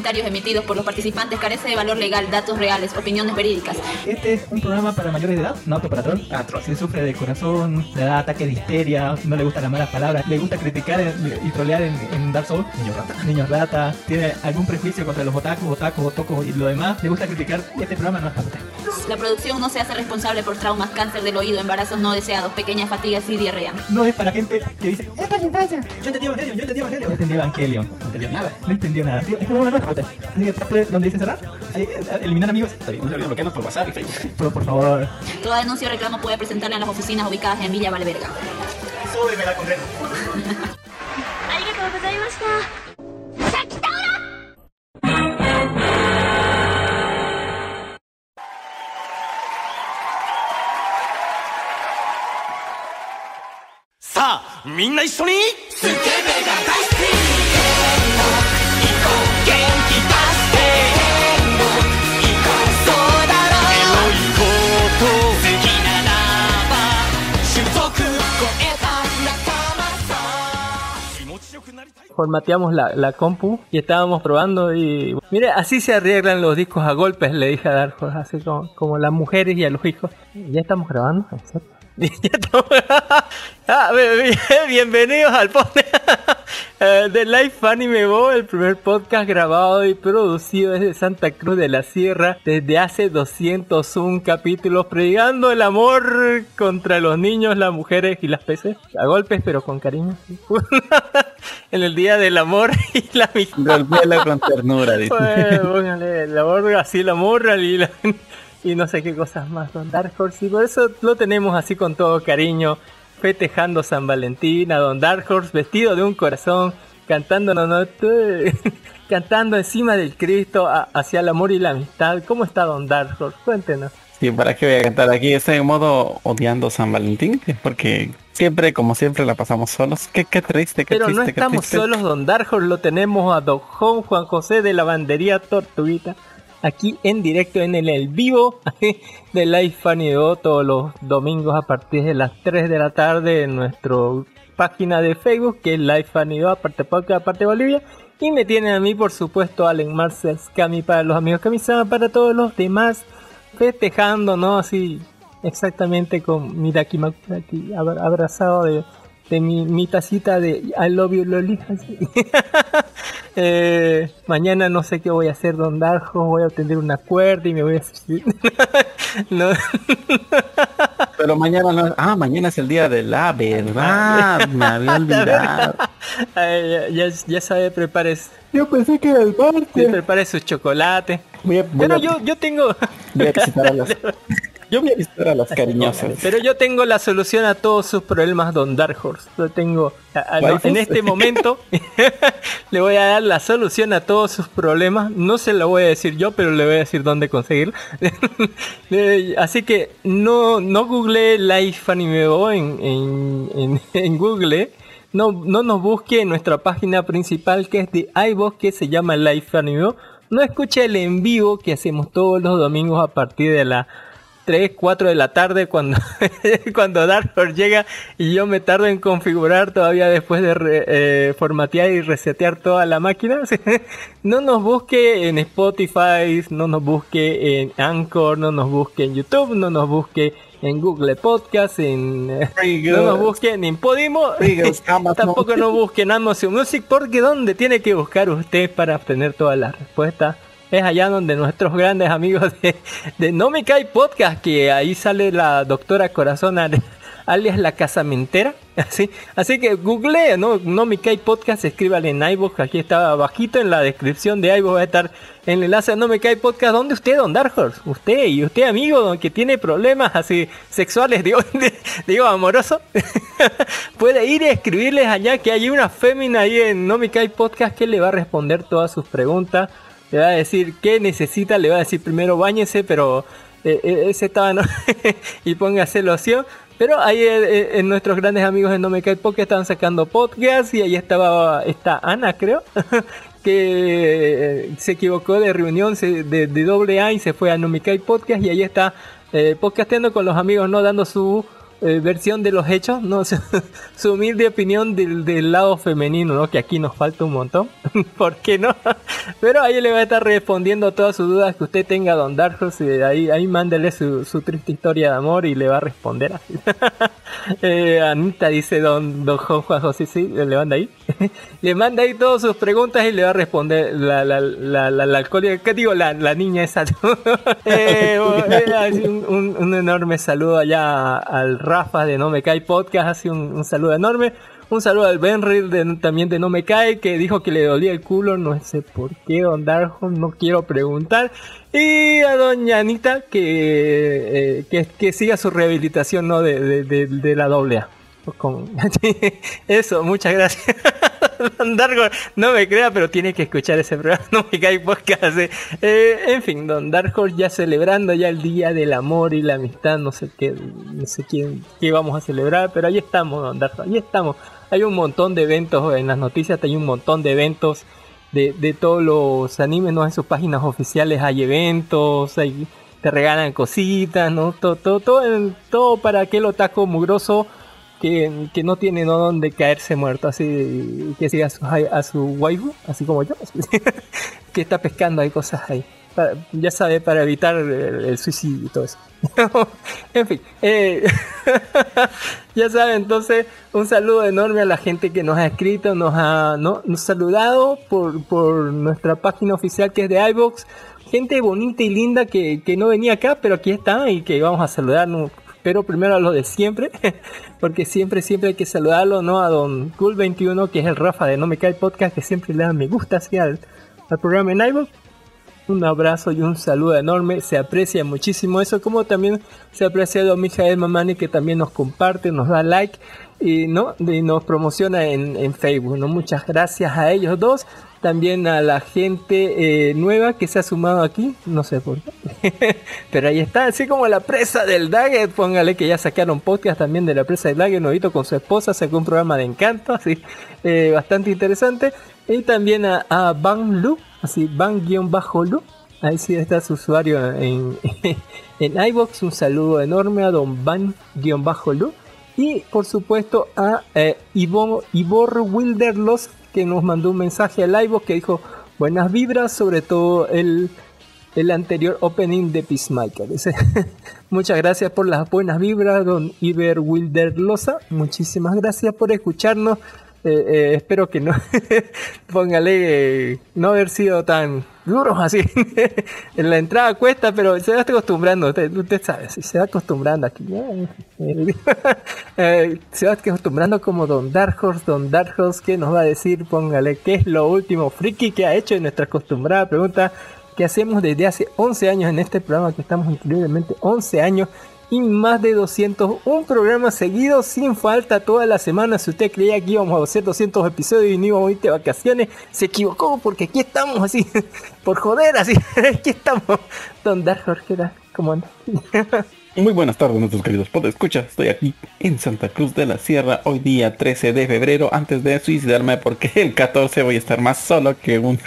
Comentarios emitidos por los participantes, carece de valor legal, datos reales, opiniones verídicas. Este es un programa para mayores de edad, no apto para troll. Ah, troll. Si sufre de corazón, le da ataque de histeria, no le gustan las malas palabras, le gusta criticar y trolear en, en Dark Souls, niños rata, niños rata, tiene algún prejuicio contra los otakus, otakus, otokos y lo demás, le gusta criticar, este programa no es para usted. La producción no se hace responsable por traumas, cáncer del oído, embarazos no deseados, pequeñas fatigas y diarrea. No es para gente que dice, es para infancia. Yo entendí Evangelion, yo entendí Evangelion. No entendí Evangelion. No entendió nada. No entendió nada. Tío, es como una nueva Así que tape donde dice cerrar. Ahí, eh, eliminar amigos. Está bien, no se olviden bloquearnos por WhatsApp y Facebook. Pero por favor, Toda denuncia o reclamo puede presentarla en las oficinas ubicadas en Villa Valverga. súbeme con Remo. ありがとうございましたさきたらさあみんな一緒にスケベが formateamos la, la compu y estábamos probando y mire así se arreglan los discos a golpes le dije a Dark Horse así como, como las mujeres y a los hijos ya estamos grabando ¿En serio? Ah, bien- bien- bienvenidos al podcast eh, de Life Anime Bo, el primer podcast grabado y producido desde Santa Cruz de la Sierra desde hace 201 capítulos, predicando el amor contra los niños, las mujeres y las peces, a golpes pero con cariño. en el día del amor y la amistad. Golpéala con ternura, dice. Bueno, póngale el amor, así el amor y, la- y no sé qué cosas más, Don Dark Horse. Y por eso lo tenemos así con todo cariño, festejando San Valentín, a Don Dark Horse vestido de un corazón, cantando, no, no, cantando encima del Cristo a- hacia el amor y la amistad. ¿Cómo está Don Dark Horse? Cuéntenos. Sí, ¿para qué voy a cantar aquí? Estoy en modo odiando San Valentín, porque siempre, como siempre, la pasamos solos. Qué, qué triste, qué Pero triste, no qué estamos triste. solos, Don Dark Horse, lo tenemos a Don Juan Juan José de Lavandería Tortuguita, aquí en directo en el, vivo de Live Funny Do todos los domingos a partir de las 3 de la tarde en nuestra página de Facebook, que es Live Funny Do, aparte podcast, aparte Bolivia. Y me tienen a mí, por supuesto, Allen Marcel Scami para los amigos Kamisama, para todos los demás festejando, ¿no? Así, exactamente con mi Dakimakura aquí, abra- abrazado de, de mi, mi tacita de I love you, Loli. Eh, mañana no sé qué voy a hacer, Don Darjo, voy a tender una cuerda y me voy a no, Pero mañana no. Ah, mañana es el día de la verdad. Me había olvidado. Ay, ya, ya, sabe, prepárese, Yo pensé que era el martes. prepare su chocolate. Voy a, Pero a- yo, yo tengo... voy a visitar a las. Yo voy a visitar a las cariñosas. Pero yo tengo la solución a todos sus problemas, Don Dark Horse. Yo tengo, a- a- no, ¿Waifus? en este momento, le voy a dar la solución a todos sus problemas. No se lo voy a decir yo, pero le voy a decir dónde conseguir. Eh, Así que no, no googleé Life Anime Bo en, en, en, en Google. No, no nos busque en nuestra página principal que es de iVoox que se llama Life Anime. No escuche el en vivo que hacemos todos los domingos a partir de la 3, 4 de la tarde cuando, cuando Dark Horse llega y yo me tardo en configurar todavía después de re- eh, formatear y resetear toda la máquina. No nos busque en Spotify, no nos busque en Anchor, no nos busque en YouTube, no nos busque en Google Podcast, en, eh, no nos busque en Podimo, tampoco nos busque en Amazon Music, porque donde tiene que buscar usted para obtener todas las respuestas es allá donde nuestros grandes amigos de, de No Me Cae Podcast, que ahí sale la doctora Corazón al- alias la casamentera. Así, así que google ¿no? no Me Cae Podcast, escríbale en iVoox, aquí está abajito en la descripción de iVoox va a estar el enlace a No Me Cae Podcast, donde usted, Don Dark usted y usted amigo don, que tiene problemas así sexuales, digo, digo amoroso, puede ir y escribirles allá que hay una fémina ahí en No Me Cae Podcast que le va a responder todas sus preguntas le va a decir qué necesita, le va a decir primero bañese, pero eh, eh, ese estaba no y póngase loción. Pero ahí eh, eh, en nuestros grandes amigos de No Me Cae Podcast estaban sacando podcast y ahí estaba esta Ana, creo, que se equivocó de reunión de, de doble A y se fue a No Me Cae Podcast y ahí está eh, podcasteando con los amigos, no dando su eh, versión de los hechos, no su, humilde opinión del, del lado femenino, ¿no? Que aquí nos falta un montón. ¿Por qué no? Pero ahí le va a estar respondiendo todas sus dudas que usted tenga, Don Darjos. Y ahí, ahí mándele su, su triste historia de amor y le va a responder así. Eh, Anita dice Don, don Juan José, sí, le manda ahí. le manda ahí todas sus preguntas y le va a responder la, la, la, la, la ¿qué digo? La, la niña esa. Eh, eh, un, un- un enorme saludo allá al Rafa de No Me Cae Podcast, así un, saludo enorme. Un saludo al Benry de, también de No Me Cae, que dijo que le dolía el culo, no sé por qué, Don Darjo, no quiero preguntar. Y a Doña Anita, que, eh, que, siga su rehabilitación ¿no? de, la doble A. Con... Eso, muchas gracias. Don no me crea, pero tiene que escuchar ese programa. No me cae podcast. eh. Eh, en fin, Don Dark Horse ya celebrando ya el día del amor y la amistad. No sé qué, no sé quién, qué vamos a celebrar, pero ahí estamos, Don Dark Horse. Ahí estamos. Hay un montón de eventos en las noticias. Hay un montón de eventos de, de todos los animes, ¿no? En sus páginas oficiales hay eventos, hay, te regalan cositas, ¿no? Todo, todo, todo, todo para aquel otaku mugroso que, que no tiene ¿no? donde caerse muerto, así que siga a su, a su waifu, así como yo, que está pescando, hay cosas ahí. Para- ya sabe, para evitar el, el suicidio y todo eso. en fin, eh, ya sabe, entonces un saludo enorme a la gente que nos ha escrito, nos ha, ¿no? nos saludado por, por nuestra página oficial que es de iVoox. Gente bonita y linda que, que no venía acá, pero aquí está y que vamos a saludar. Pero primero a los de siempre, porque siempre, siempre hay que saludarlo, ¿no? A don Cool21, que es el Rafa de No Me Cae Podcast, que siempre le da me gusta así al, al programa en iVoox un abrazo y un saludo enorme. Se aprecia muchísimo eso, como también se aprecia a don Mijael Mamani que también nos comparte, nos da like y no nos promociona en, en Facebook. ¿no? Muchas gracias a ellos dos. También a la gente eh, nueva que se ha sumado aquí, no sé por qué, pero ahí está, así como la presa del Daggett, póngale que ya sacaron podcast también de la presa del Daggett, novito con su esposa, sacó un programa de encanto, así, eh, bastante interesante. Y también a, a Van Lu, así, Van-Lu, ahí sí está su usuario en, en iBox. Un saludo enorme a don Van-Lu. Y por supuesto a eh, Ivor, Ivor Wilderlos, que nos mandó un mensaje al iBox que dijo buenas vibras, sobre todo el el anterior opening de Peacemaker. Dice, muchas gracias por las buenas vibras, don Iber Wilder Loza. Muchísimas gracias por escucharnos. Eh, eh, espero que no, póngale, no haber sido tan duros así. en la entrada cuesta, pero se va acostumbrando, usted, usted sabe, se va acostumbrando aquí. Eh, se va acostumbrando como Don Dark Horse, Don Dark Horse, que nos va a decir, póngale, qué es lo último friki que ha hecho en nuestra acostumbrada pregunta que hacemos desde hace 11 años en este programa, que estamos increíblemente 11 años y más de 200, un programa seguido sin falta toda la semana. Si usted creía que íbamos a hacer 200 episodios y no íbamos a ir de vacaciones, se equivocó porque aquí estamos así, por joder, así, aquí estamos. Don Dark Jorge, ¿cómo anda? Muy buenas tardes nuestros queridos escucha Estoy aquí en Santa Cruz de la Sierra hoy día 13 de febrero antes de suicidarme porque el 14 voy a estar más solo que una...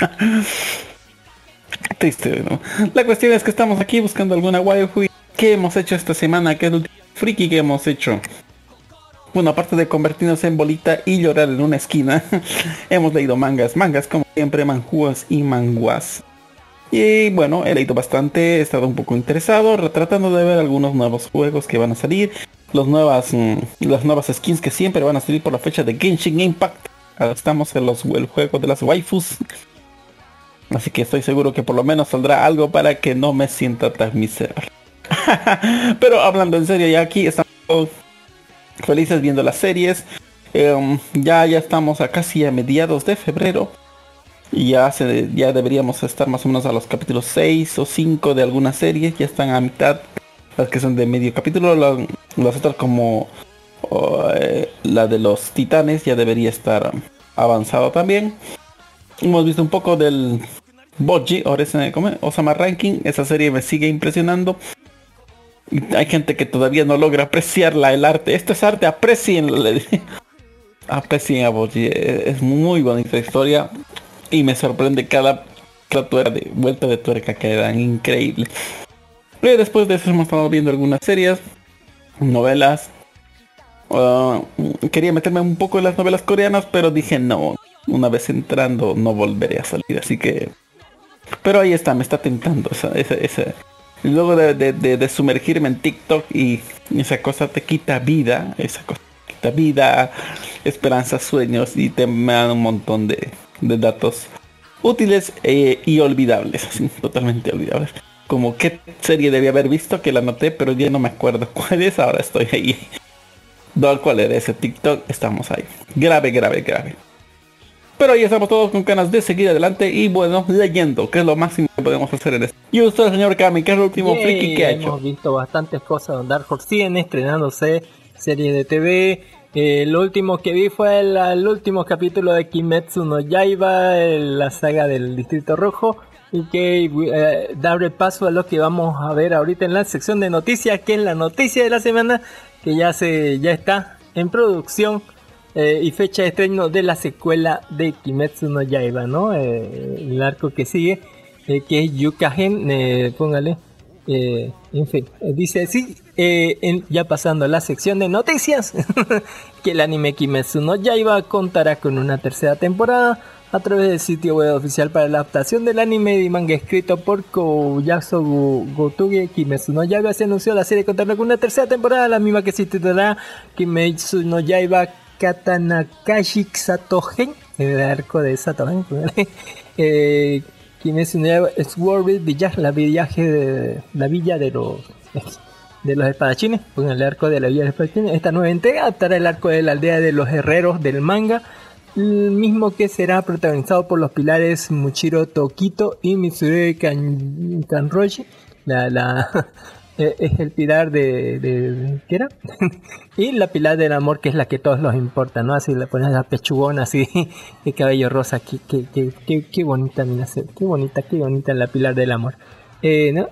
Triste, ¿no? La cuestión es que estamos aquí buscando alguna waifu. ¿Qué hemos hecho esta semana? ¿Qué es friki que hemos hecho? Bueno, aparte de convertirnos en bolita y llorar en una esquina, hemos leído mangas, mangas como siempre, manjuas y manguas. Y bueno, he leído bastante, he estado un poco interesado, tratando de ver algunos nuevos juegos que van a salir, los nuevas, mm, las nuevas skins que siempre van a salir por la fecha de Genshin Impact. Estamos en los el juego de las waifus. Así que estoy seguro que por lo menos saldrá algo para que no me sienta tan miserable. Pero hablando en serio, ya aquí estamos felices viendo las series. Em, ya, ya estamos a casi a mediados de febrero. Y ya, se, ya deberíamos estar más o menos a los capítulos 6 o 5 de algunas series. Ya están a mitad. Las que son de medio capítulo. las otras como eh, la de los titanes ya debería estar avanzado también. Hemos visto un poco del Boji, es Osama Ranking. Esa serie me sigue impresionando. Hay gente que todavía no logra apreciarla, el arte. Esto es arte, aprecienlo. Aprecien a Boji. Es muy bonita historia. Y me sorprende cada, de, vuelta de tuerca que dan increíble. Después de eso hemos estado viendo algunas series, novelas. Ah, quería meterme un poco en las novelas coreanas, pero dije no. Una vez entrando no volveré a salir. Así que... Pero ahí está, me está tentando esa, esa, esa luego de, sumergirme en TikTok y esa cosa te quita vida, esa cosa te quita vida, esperanza, sueños y te me dan un montón de, datos útiles eh, y olvidables, totalmente olvidables. Como qué serie debía haber visto que la noté, pero ya no me acuerdo cuál es, ahora estoy ahí. ¿Cuál era ese TikTok? Estamos ahí. Grave, grave, grave. Pero ahí estamos todos con ganas de seguir adelante y bueno, leyendo, que es lo máximo que podemos hacer en esto. Y usted, señor Kami, ¿qué es el último friki que ha hecho? Hemos visto bastantes cosas donde Dark Horse siguen estrenándose series de TV. Eh, lo último que vi fue el, último capítulo de Kimetsu no Yaiba, la saga del Distrito Rojo. Y que eh, darle paso a lo que vamos a ver ahorita en la sección de noticias, que es la noticia de la semana, que ya se ya está en producción eh, y fecha de estreno de la secuela de Kimetsu no Yaiba, ¿no? Eh, el arco que sigue, eh, que es Yukagen, póngale. en fin, dice así, ya pasando a la sección de noticias, que el anime Kimetsu no Yaiba contará con una tercera temporada a través del sitio web oficial para la adaptación del anime y manga escrito por Koyasu Gotuge Kimetsu no Yaiba se anunció la serie contará con una tercera temporada, la misma que se titulará Kimetsu no Yaiba Katanakashi Satogen, el arco de Satogen, eh, quien es un Sword Village, la viaje de la villa de los de los espadachines, con el arco de la villa de los espadachines. Esta nueva entrega adaptará el arco de la aldea de los herreros del manga, el mismo que será protagonizado por los pilares Muchiro Tokito y Mitsuru Kanroshi, la, eh, es el pilar de, de ¿qué era? y la pilar del amor que es la que todos nos importa, ¿no? Así le pones la pechugona así, el cabello rosa, qué, qué, qué, qué, bonita, mira, qué bonita, qué bonita la pilar del amor. Eh, ¿no?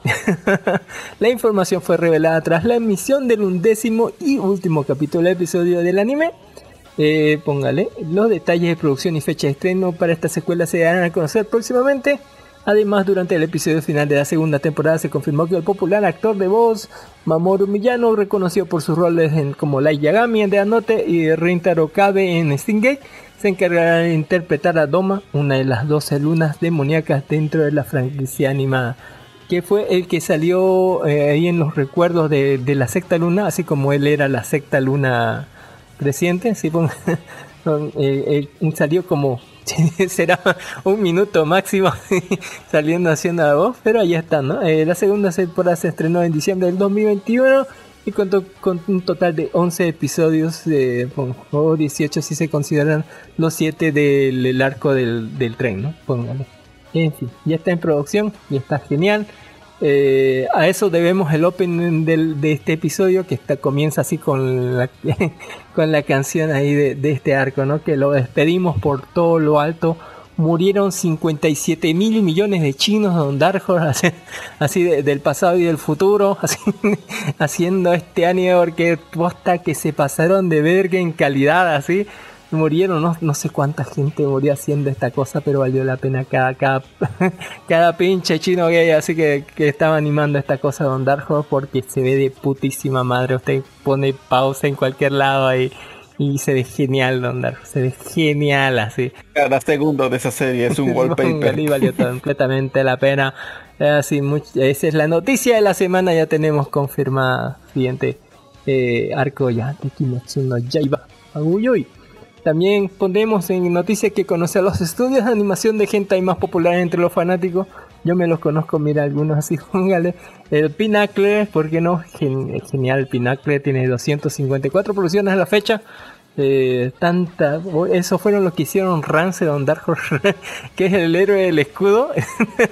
la información fue revelada tras la emisión del undécimo y último capítulo del episodio del anime. Eh, póngale, los detalles de producción y fecha de estreno para esta secuela se darán a conocer próximamente. Además, durante el episodio final de la segunda temporada se confirmó que el popular actor de voz Mamoru Miyano, reconocido por sus roles en, como Light Yagami en The Anote y Rintaro Kabe en Stingate, se encargará de interpretar a Doma, una de las 12 lunas demoníacas dentro de la franquicia animada. que fue el que salió eh, ahí en los recuerdos de, la secta luna, así como él era la secta luna creciente, ¿sí? Eh, eh, salió como será un minuto máximo saliendo haciendo la voz, pero ahí está, ¿no? Eh, la segunda temporada se estrenó en diciembre del 2021 y contó con un total de 11 episodios, pon- o 18 si se consideran los 7 del el arco del, del tren, ¿no? Póngale. En fin, ya está en producción y está genial. Eh, a eso debemos el opening del- de este episodio que comienza así con la, con la canción ahí de, este arco, ¿no? Que lo despedimos por todo lo alto. Murieron 57 mil millones de chinos Don Dark así, de- del pasado y del futuro, haciendo este anime porque posta que se pasaron de verga en calidad, así murieron, no, no sé cuánta gente murió haciendo esta cosa, pero valió la pena cada, cada, cada pinche chino gay, así que, que estaba animando esta cosa Don Horse porque se ve de putísima madre. Usted pone pausa en cualquier lado ahí y se ve genial Don Dark Horse, se ve genial así. Cada segundo de esa serie es un wallpaper. Y valió completamente la pena. Así, much- esa es la noticia de la semana, ya tenemos confirmada siguiente eh, arco ya de Kimetsu no Yaiba. Uy, uy. También ponemos en noticia que conoce a los estudios de animación de hentai más populares entre los fanáticos. Yo me los conozco, mira, algunos así, póngale. El Pinacle, ¿por qué no? Gen- genial, el Pinacle tiene 254 producciones a la fecha. Eh, tanta, eso fueron los que hicieron Rance Don Dark Horse, que es el héroe del escudo,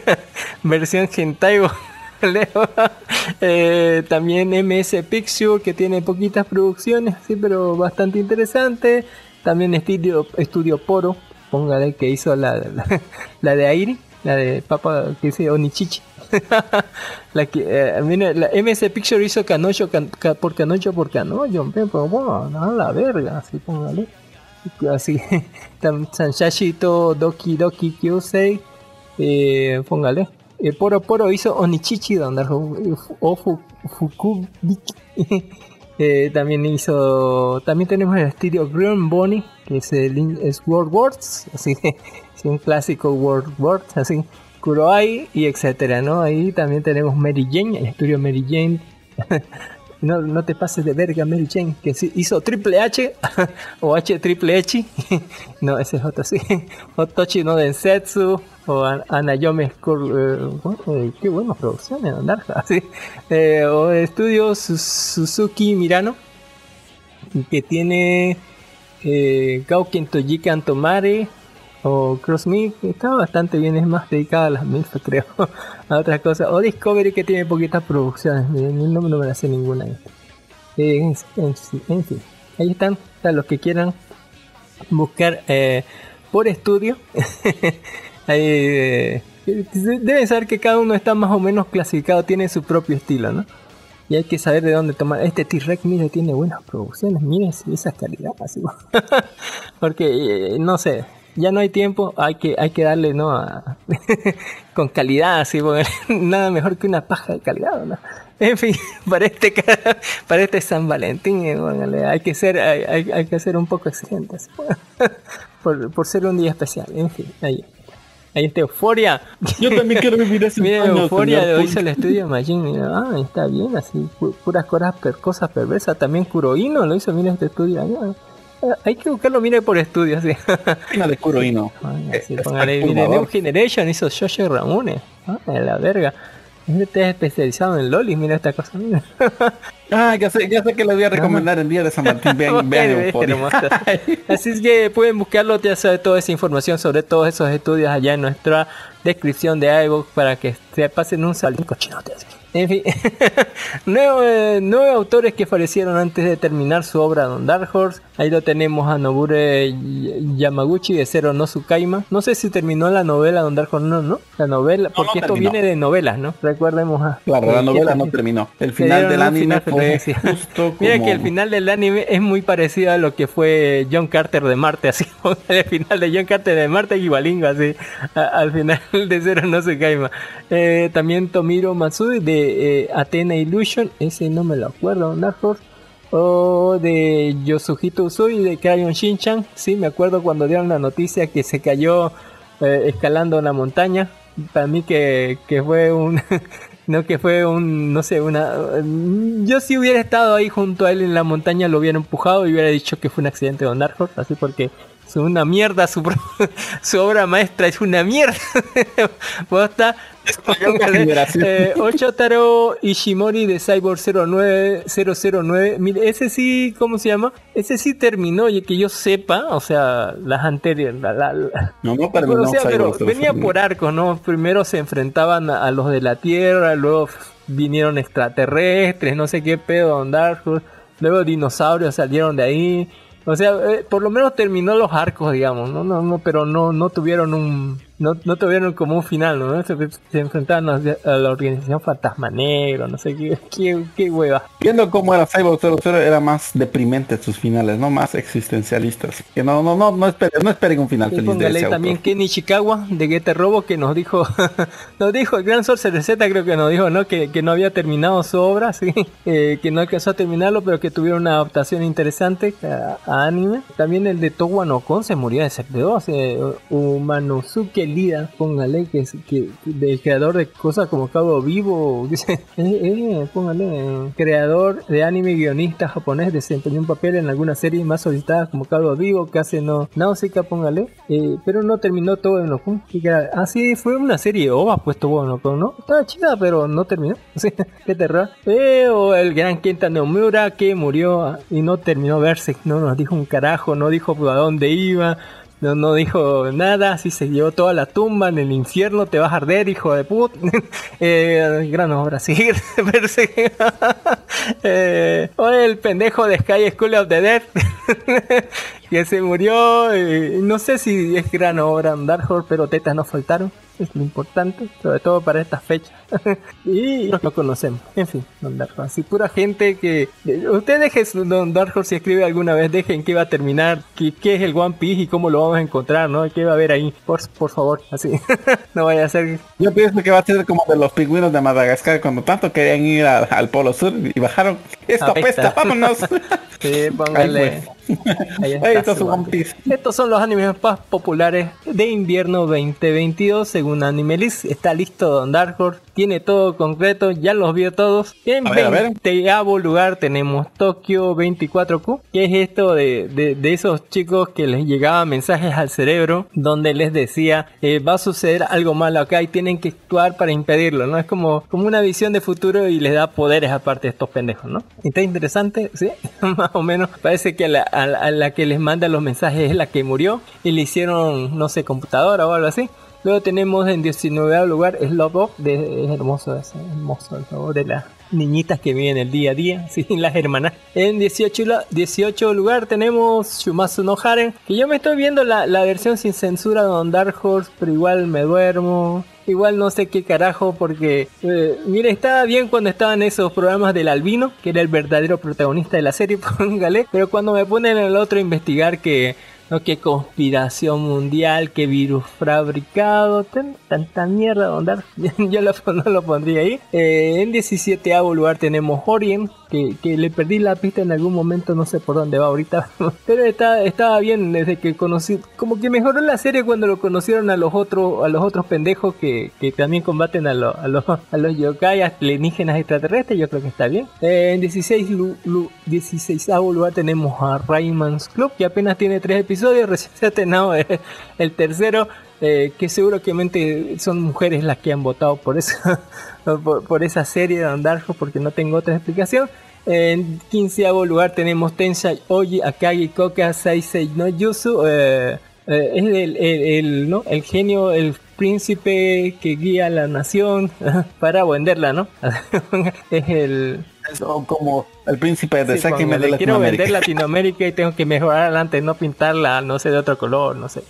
versión hentai. Leo. Eh, también MS Picture que tiene poquitas producciones, sí, pero bastante interesante. También Estudio, Estudio Poro, póngale que hizo la, la, la de Airi, la de Papa que dice Onichichi. la que, eh, mira, la MS Picture hizo Canoyo can- ca- por Canoyo por Canoyo, hombre, pero bueno, no, la verga, así póngale. Así, tam- Sanshashi to Doki Doki Kyusei, eh, póngale. Eh, Poro Poro hizo Onichichi donde o Fu- Fukubiki. Eh, también hizo también tenemos el estudio Green Bonnie que es el es World Wars así es un clásico World Wars así Kuroai y etcétera no ahí también tenemos Mary Jane el estudio Mary Jane no, no te pases de verga Mary Jane que hizo Triple H o H Triple H. No ese es otro sí. Otochi no Densetsu o An- Anayome Skur- eh, eh, qué buenas producciones andar así eh, o estudio Su- Suzuki Mirano que tiene eh, Gauken o Cross Me, que está bastante bien, es más dedicada a las milf, creo, a otras cosas. O Discovery, que tiene poquitas producciones, no, no me la sé ninguna. Eh, en, en- fin, ahí están, para los que quieran buscar eh, por estudio. Eh, deben saber que cada uno está más o menos clasificado, tiene su propio estilo, ¿no? Y hay que saber de dónde tomar. Este T-Rex, mire, tiene buenas producciones. Mire esa calidad. Así. Porque, eh, no sé, ya no hay tiempo. Hay que, hay que darle, ¿no? A- con calidad, así. nada mejor que una paja de calidad, ¿no? En fin, para este, para este San Valentín, eh, hay que ser, hay, hay- hay que ser un poco exigentes. por, por ser un día especial. En fin, ahí. Ahí está Euforia. Yo también quiero vivir ese Mira, Euforia lo hizo el estudio Majin. Mira, ah, está bien, así, pu- puras cosas, per- cosas perversas. También Kurohino lo hizo, mira este estudio. allá. Ah, Hay que buscarlo, mire por estudio, así. Una de Kurohino. Ay, así, Es póngale, mire. New Generation hizo Yoshi Ramune. Ah, la verga. Este es especializado en lolis, mira esta cosa, mira. Ah, ya sé, ya sé que les voy a recomendar el día de San Martín. Vean, vean hermosa. Así es que pueden buscarlo, ya sabe toda esa información sobre todos esos estudios allá en nuestra descripción de iVoox para que se pasen un salín cochinote. así. En fin, nueve, nueve autores que fallecieron antes de terminar su obra Don Dark Horse. Ahí lo tenemos a Nobure Y- Yamaguchi de Zero no Tsukaima. No sé si terminó la novela Don Dark Horse, no, ¿no? La novela, porque esto viene de novelas, ¿no? Recordemos a... Claro, la novela no terminó. El final del anime final fue justo Mira que el final del anime es muy parecido a lo que fue John Carter de Marte, así como el final de John Carter de Marte igualingo, así a- al final de Cero no se caima. Eh, también Tomiro Matsui de eh, Athena Illusion, ese no me lo acuerdo, Dark Horse. O de Yosuhito Usui de Crayon Shinchan, sí, me acuerdo cuando dieron la noticia que se cayó eh, escalando una montaña. Para mí que, que fue un no que fue un, no sé, una... Yo si hubiera estado ahí junto a él en la montaña lo hubiera empujado y hubiera dicho que fue un accidente de Don Horse, así porque es una mierda su, obra maestra, es una mierda. Generación. Eh, Ochotaro Ishimori de Cyborg 09009. Mire, ese sí, ¿cómo se llama? Ese sí terminó, y que yo sepa, o sea, las anteriores. la- la- la- No, no terminó o sea, pero Cyborg venía 009. por arcos, ¿no? Primero se enfrentaban a, a los de la Tierra, luego vinieron extraterrestres, no sé qué pedo, Horse, luego dinosaurios salieron de ahí. O sea, eh, por lo menos terminó los arcos, digamos, ¿no? no, no pero no, no tuvieron un... No, no tuvieron como un final, ¿no? Se, se enfrentaban a, la organización Fantasma Negro, no sé qué, qué, qué hueva. Viendo cómo era Cyborg 00 era más deprimente sus finales, no más existencialistas. Que no, no, no, no esperen, no esperen un final feliz de ese también. Kenny Ishikawa de Getter Robo que nos dijo, nos dijo, el gran Sorcerer Z creo que nos dijo, ¿no? Que, que no había terminado su obra, sí, eh, que no alcanzó a terminarlo, pero que tuvieron una adaptación interesante a, a anime. También el de Towa no Kon se murió de Sec 2, eh, Umanosuke Lida, póngale, que es que, del creador de cosas como Cabo Vivo, eh, eh, póngale, creador de anime guionista japonés, desempeñó un papel en algunas series más solicitadas como Cabo Vivo, casi no, Náusica, póngale, eh, pero no terminó todo en Okun. Ah, sí, fue una serie OVA puesto bueno, Okun, ¿no? Estaba chida, pero no terminó. Qué terror. Eh, o el gran Kenta Nomura que murió ah, y no terminó verse, no nos dijo un carajo, no dijo a dónde iba. No, no dijo nada, así se llevó toda la tumba en el infierno, te vas a arder, hijo de put. eh, gran obra, sí. Eh, o el pendejo de Sky School of the Dead, que se murió. eh, no sé si es gran obra Dark Horse, pero tetas no faltaron. Es lo importante, sobre todo para estas fechas. y lo conocemos. En fin, Don Dark Horse. Así pura gente que. eh, Usted deje Don Dark Horse si escribe alguna vez, dejen qué va a terminar, qué, qué es el One Piece y cómo lo vamos a encontrar, ¿no? ¿Qué va a haber ahí? Por, por favor, así. no vaya a ser. Yo pienso que va a ser como de los pingüinos de Madagascar cuando tanto querían ir a- al Polo Sur y bajaron. Esto Apesta. apesta, vámonos. Sí, póngale. Está su su One One Piece. Estos son los animes más populares de invierno 2022 según Anime List. Está listo Don Dark Horse, tiene todo concreto, ya los vio todos. En A ver, a ver. 20 lugar tenemos Tokio 24Q, que es esto de, de- de esos chicos que les llegaban mensajes al cerebro donde les decía eh, va a suceder algo malo acá y tienen que actuar para impedirlo, ¿no? Es como, como una visión de futuro y les da poderes aparte de estos pendejos, ¿no? Está interesante, ¿sí? Más o menos. Parece que la, a a la que les manda los mensajes es la que murió y le hicieron, no sé, computadora o algo así. Luego tenemos en 19 lugar Slop Up, de, es hermoso, es hermoso el logo de las niñitas que viven el día a día, sí, las hermanas. En 18, la- 18 lugar tenemos Shumasu no Haren, que yo me estoy viendo la, la versión sin censura de Dark Horse, pero igual me duermo. Igual no sé qué carajo, porque eh, mire, estaba bien cuando estaban esos programas del Albino, que era el verdadero protagonista de la serie, póngale, pero cuando me ponen el otro a investigar que no, que conspiración mundial, que virus fabricado, tan- tanta mierda, Don Dark, yo no lo pondría ahí. Eh, en 17 lugar tenemos Orient, que, que le perdí la pista en algún momento, no sé por dónde va ahorita, pero está, estaba bien desde que conocí, como que mejoró la serie cuando lo conocieron a los otros, a los otros pendejos que, que también combaten a, lo- a los, a los yokai alienígenas extraterrestres, yo creo que está bien. Eh, en 16 lu, lu- 16 lugar tenemos a Rayman's Club, que apenas tiene tres episodios, recién se ha estrenado eh, el tercero. eh, que seguramente son mujeres las que han votado por esa por, por esa serie de Andarjo porque no tengo otra explicación en 15 lugar tenemos Tensai Oji Akagi Koka Saisei no Yusu eh, eh, es el, el- el, ¿no? el genio el príncipe que guía a la nación para venderla no es el O como el príncipe de Sí, Sáquenme de quiero vender Latinoamérica. Latinoamérica y tengo que mejorar adelante, no pintarla, no sé, de otro color, no sé.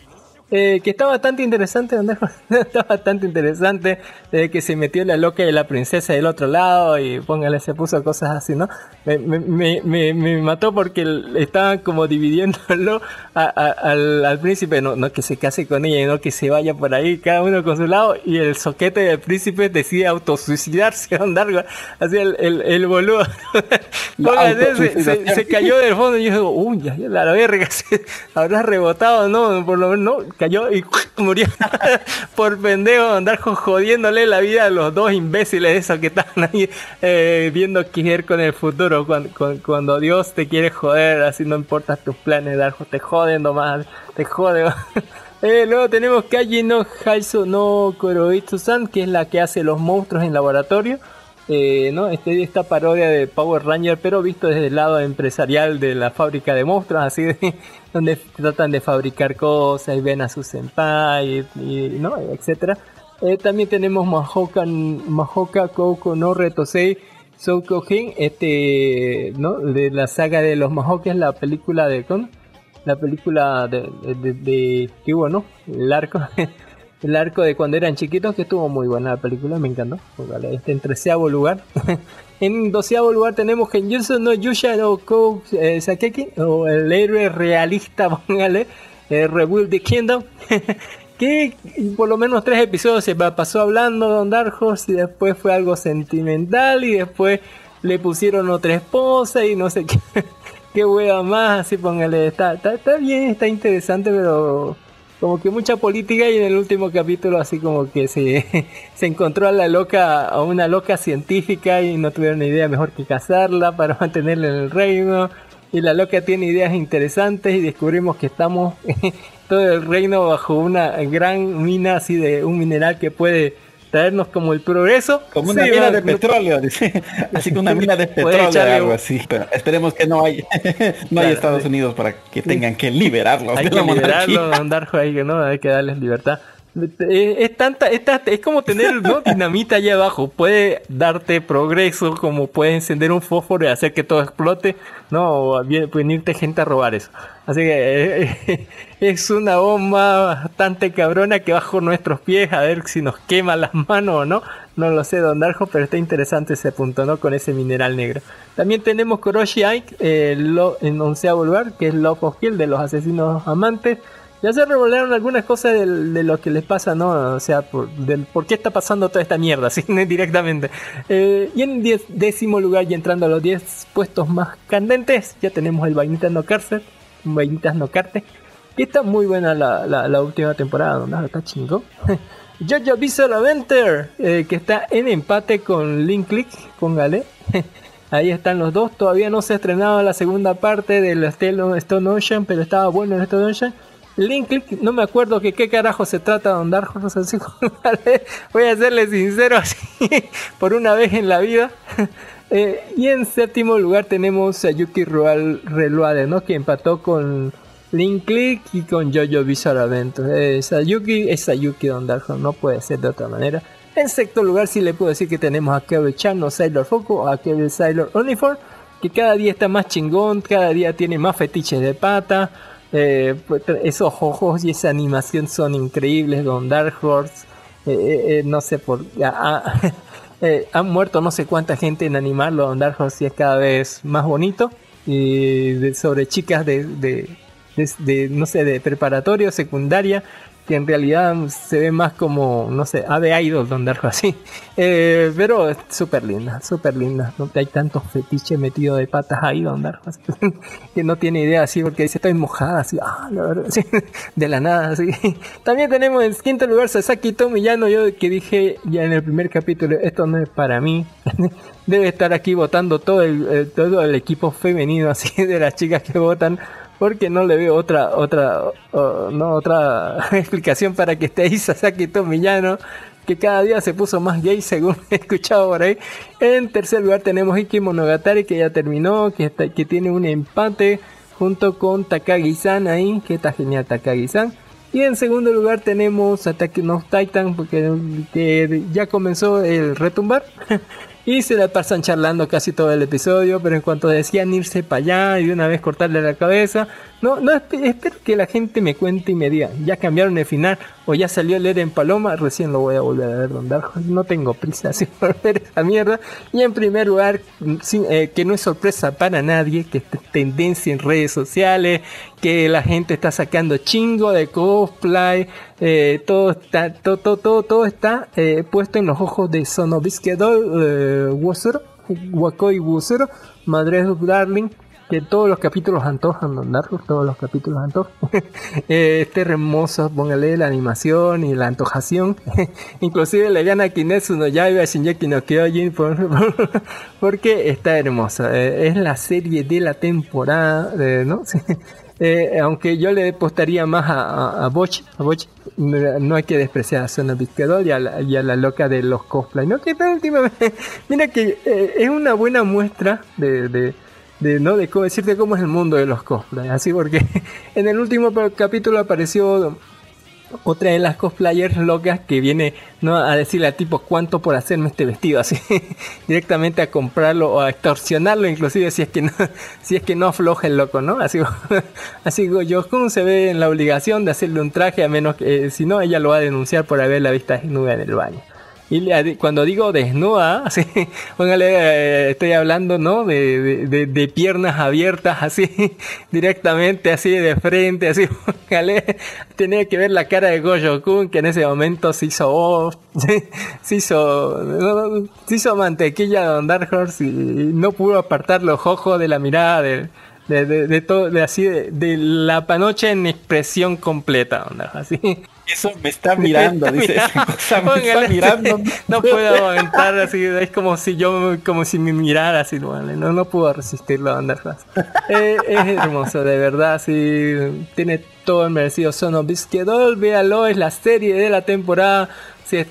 Eh, que está bastante interesante, está bastante interesante, de que se metió la loca de la princesa del otro lado y póngale, se puso cosas así, ¿no? Me, me, me, me- me mató porque estaban como dividiéndolo a- a- al, al príncipe, no, no que se case con ella, no que se vaya por ahí, cada uno con su lado, y el soquete del príncipe decide autosuicidarse, andar así el, el, el boludo. Póngale, se, se, autosuicidación. se cayó del fondo y yo digo, uy, ya, ya la verga, se habrá rebotado, ¿no? Por lo menos, no, cayó y murió por pendejo andar jo- jodiéndole la vida a los dos imbéciles esos que están ahí eh, viendo qué con el futuro. Cuando, cuando, cuando Dios te quiere joder, así no importa tus planes, Darjo, te joden nomás, te jode. Eh, luego tenemos Kaji no Haiso no Koroitsu-san, que es la que hace los monstruos en laboratorio. Eh, ¿no? Este, esta parodia de Power Ranger, pero visto desde el lado empresarial de la fábrica de monstruos, así de, donde tratan de fabricar cosas y ven a su senpai y, ¿no? etcétera. Eh, también tenemos Mahoka, Mahoka no Retosei Soukohin, este, ¿no? De la saga de los Mahokes, la película de. La película de, de. El arco. El arco de cuando eran chiquitos, que estuvo muy buena la película, me encantó. Vale, este en treceavo lugar. en doceavo lugar tenemos Genjutsu no Yusha no Kou eh, o el héroe realista, póngale, eh, Rebuild the Kingdom. que por lo menos tres episodios se pa- pasó hablando Don Dark Horse y después fue algo sentimental y después le pusieron otra esposa y no sé qué. qué hueva más, así póngale. Está, está, está bien, está interesante, pero como que mucha política y en el último capítulo así como que se, se encontró a la loca, a una loca científica y no tuvieron idea mejor que casarla para mantenerla en el reino. Y la loca tiene ideas interesantes y descubrimos que estamos todo el reino bajo una gran mina así de un mineral que puede traernos como el progreso. Como una Sí, mina de petróleo, dice. Así que una mina de petróleo, algo así. Pero esperemos que no hay, no hay Estados. Unidos para que tengan que liberarlos hay de que la monarquía. liberarlo, Don Darjo, hay que no, hay que darles libertad. Es, es tanta, es, es como tener ¿no? dinamita allá abajo, puede darte progreso, como puede encender un fósforo y hacer que todo explote, no, o venirte gente a robar eso. Así que eh, es una bomba bastante cabrona que bajo nuestros pies, a ver si nos quema las manos o no. No lo sé, Don Darjo, pero está interesante ese punto, ¿no? Con ese mineral negro. También tenemos Koroshi Ike eh, lo- en onceavo lugar, que es Love of Kill de los asesinos amantes. Ya se revelaron algunas cosas de, lo que les pasa, ¿no? O sea, por, del por qué está pasando toda esta mierda, así directamente. Eh, y en diez- décimo lugar, y entrando a los 10 puestos más candentes, ya tenemos el Vainitas No Cárcel, Vainitas No Carte. Que está muy buena la, la, última temporada, ¿no? Está chingón. Jojo Bizarre Adventure, eh, que está en empate con Link Click, póngale. Ahí están los dos. Todavía no se ha estrenado la segunda parte del Stone Ocean, pero estaba bueno el Stone Ocean. Link Click, no me acuerdo que qué carajo se trata de póngale. Voy a serle sincero así, por una vez en la vida. Eh, y en séptimo lugar tenemos a Yuki Rual Reluade, ¿no? Que empató con Link Click y con Jojo Bizarre Adventure. Eh, Sayuki es Sayuki Don Dark Horse, no puede ser de otra manera. En sexto lugar sí le puedo decir que tenemos a Kevin Chan Sailor Foco, a Kevin Sailor Uniform, que cada día está más chingón, cada día tiene más fetiches de pata. Eh, pues, esos ojos y esa animación son increíbles, Don Dark Horse. eh, eh, no sé por... ah, ah, han muerto no sé cuánta gente en animarlo, Don Dark Horse y es cada vez más bonito. Y sobre chicas de- de, no sé, de preparatorio, secundaria, que en realidad se ve más como, no sé, ave idol, Don Dark Horse, así. Eh, pero es súper linda, súper linda. No hay tantos fetiches metidos de patas ahí, Don Dark Horse, que no tiene idea así, porque dice, estoy mojada, así, ah, la verdad, sí, de la nada, así. También tenemos en quinto lugar Sasaki Tomiyano, yo que dije ya en el primer capítulo, esto no es para mí. Debe estar aquí votando todo el, el- todo el equipo femenino, así, de las chicas que votan. Porque no le veo otra, otra, no, otra explicación para que esté ahí Sasaki Tomiyano, que cada día se puso más gay según he escuchado por ahí. En tercer lugar tenemos Iki Monogatari que ya terminó, que, está, que tiene un empate junto con Takagi-san ahí, que está genial Takagi-san. Y en segundo lugar tenemos Attack on Titan, porque que ya comenzó el retumbar. y se la pasan charlando casi todo el episodio, pero en cuanto decían irse para allá y de una vez cortarle la cabeza, no, no esp- espero que la gente me cuente y me diga, ya cambiaron el final o ya salió el en Paloma, recién lo voy a volver a ver Don no tengo prisa así por ver esa mierda. Y en primer lugar, mm, sin- eh, que no es sorpresa para nadie, que es tendencia en redes sociales, que la gente está sacando chingo de cosplay, eh, todo está, todo, todo, todo, todo está eh, puesto en los ojos de Sonobisque Doll, eh, Wosuro, Wakoi Wosuro, Madre of Darling, que todos los capítulos antojan, Don Darko, todos los capítulos antojan. este hermoso, póngale la animación y la antojación. Inclusive le gana a Kinesu no Yaiba Shinjeki no Kyojin por, porque está hermosa. Eh, es la serie de la temporada, eh, ¿no? Eh, aunque yo le apostaría más a, a, a Boch, a Boch, no hay que despreciar a Zona Vizquedor y, y a la loca de los cosplay, ¿no? Que últimamente, mira que eh, es una buena muestra de, de, de, ¿no? De cómo decirte cómo es el mundo de los cosplay, así porque en el último capítulo apareció otra de las cosplayers locas que viene ¿no? a decirle al tipo cuánto por hacerme este vestido así directamente a comprarlo o a extorsionarlo inclusive si es que no si es que no afloja el loco no así así que Yojun se ve en la obligación de hacerle un traje a menos que eh, si no ella lo va a denunciar por haberla vista desnuda en el baño y le- cuando digo desnuda, así, póngale, eh, estoy hablando, ¿no? De, de- de- piernas abiertas, así, directamente, así, de frente, así, póngale, tenía que ver la cara de Gojo Kun, que en ese momento se hizo, oh, se hizo, se hizo mantequilla de Don Dark Horse y, y no pudo apartar los ojos de la mirada de, de, de, de todo, de así, de, de la panocha en expresión completa, Horse, así. Eso me está mirando, Está dice. mirando. O sea, me está mirando. No puedo aguantar así, es como si yo, como si me mirara así, no, no, no puedo resistirlo a andar fast. Eh, es hermoso, de verdad, sí, tiene todo el merecido Sono Bisquedol, véalo, es la serie de la temporada, si es,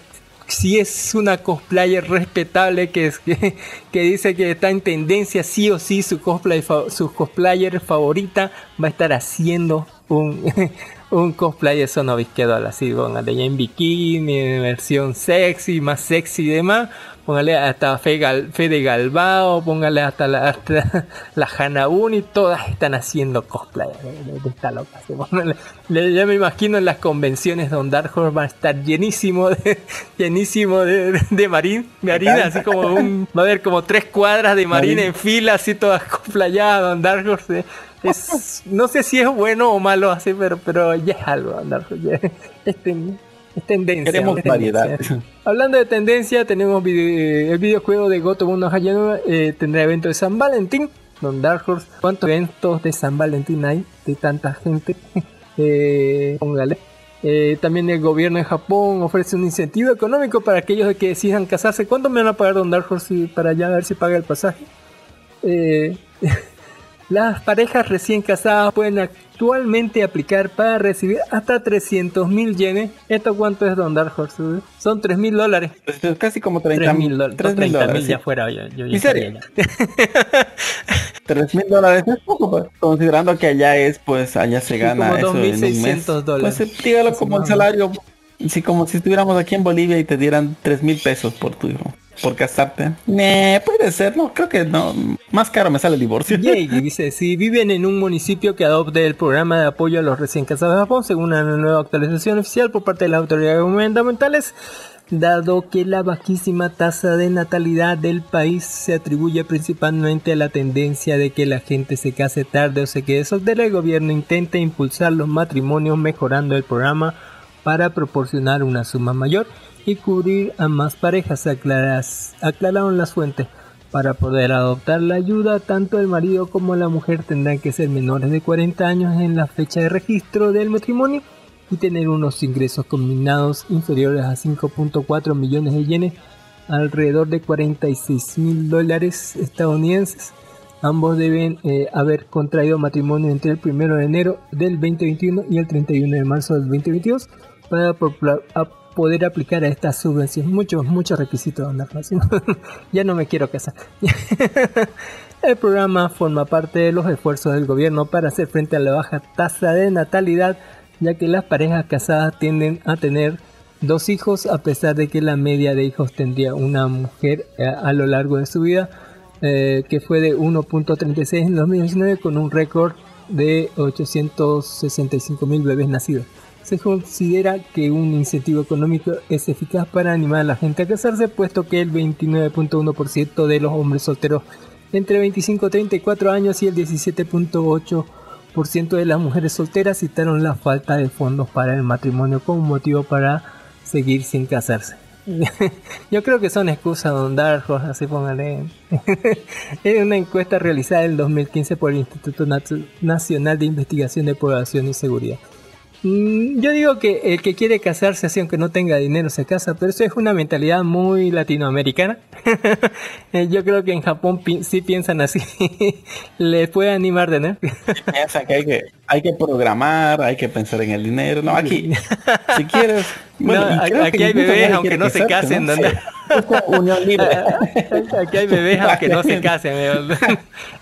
si es una cosplayer respetable que, es, que, dice que está en tendencia, sí o sí, su, cosplay, su cosplayer favorita va a estar haciendo un, un cosplay de Sono Bisquedol, así, póngale ya en bikini, en versión sexy, más sexy y demás. Póngale hasta Fede Galbao, póngale hasta la, hasta la Hanabuni, todas están haciendo cosplay de, de- esta loca. ya me imagino en las convenciones donde Dark Horse va a estar llenísimo de, llenísimo de, de, de marín, marina, así como un, va a haber como tres cuadras de marín en fila, así todas cosplayadas, Don Dark Horse. eh. Es, no sé si es bueno o malo así, pero, pero ya es algo, ya es, ten- es tendencia. Queremos variedad. Hablando de tendencia, tenemos vide- el videojuego de Goto Mundo Hayanuma eh, tendrá evento de San Valentín. Don Dark Horse, ¿cuántos eventos de San Valentín hay de tanta gente? eh, póngale. Eh, también el gobierno de Japón ofrece un incentivo económico para aquellos que decidan casarse. ¿Cuánto me van a pagar Don Dark Horse para ya ver si paga el pasaje? Eh, Las parejas recién casadas pueden actualmente aplicar para recibir hasta 300 mil yenes. ¿Esto cuánto es, Don Dark Horse? Son 3 mil dólares. Es casi como 30 3 mil dólares. 3 mil 30 mil ya fuera. Yo, yo, ¿En serio? estaría ya. 3 mil dólares es poco, pues, considerando que allá es, pues allá se gana como eso en un mes. 2.600 dólares. Pues dígalo como el salario, si como si estuviéramos aquí en Bolivia y te dieran 3 mil pesos por tu hijo, por casarte. Nah, puede ser, no, creo que no, más caro me sale el divorcio. Yay, dice, si viven en un municipio que adopte el programa de apoyo a los recién casados de Japón, según una nueva actualización oficial por parte de las autoridades gubernamentales, dado que la bajísima tasa de natalidad del país se atribuye principalmente a la tendencia de que la gente se case tarde o se quede soltera, el gobierno intenta impulsar los matrimonios mejorando el programa para proporcionar una suma mayor y cubrir a más parejas, aclararon las fuentes. Para poder adoptar la ayuda, tanto el marido como la mujer tendrán que ser menores de 40 años en la fecha de registro del matrimonio y tener unos ingresos combinados inferiores a 5.4 millones de yenes, alrededor de 46 mil dólares estadounidenses. Ambos deben eh, haber contraído matrimonio entre el 1 de enero del 2021 y el 31 de marzo del 2022 para poder aplicar a esta subvención. Muchos, muchos requisitos, don Rafa. ya no me quiero casar. el programa forma parte de los esfuerzos del gobierno para hacer frente a la baja tasa de natalidad, ya que las parejas casadas tienden a tener dos hijos a pesar de que la media de hijos tendría una mujer eh, a lo largo de su vida eh, que fue de 1.36 en 2019 con un récord de 865 mil bebés nacidos. Se considera que un incentivo económico es eficaz para animar a la gente a casarse, puesto que el 29.1% de los hombres solteros entre 25 y 34 años y el 17.8% de las mujeres solteras citaron la falta de fondos para el matrimonio como motivo para seguir sin casarse. Yo creo que son excusas, don Darjo, así póngale. es una encuesta realizada en el 2015 por el Instituto Nacional de Investigación de Población y Seguridad. Mm, Yo digo que el que quiere casarse así aunque no tenga dinero se casa, pero eso es una mentalidad muy latinoamericana. Eh, Yo creo que en Japón pi- sí piensan así. Les puede animar de. Piensa que hay que, hay que programar, hay que pensar en el dinero. No, aquí, si quieres. Bueno, No, aquí hay bebés aunque no se casen, ¿no? Unión libre. Aquí hay bebés aunque no se casen.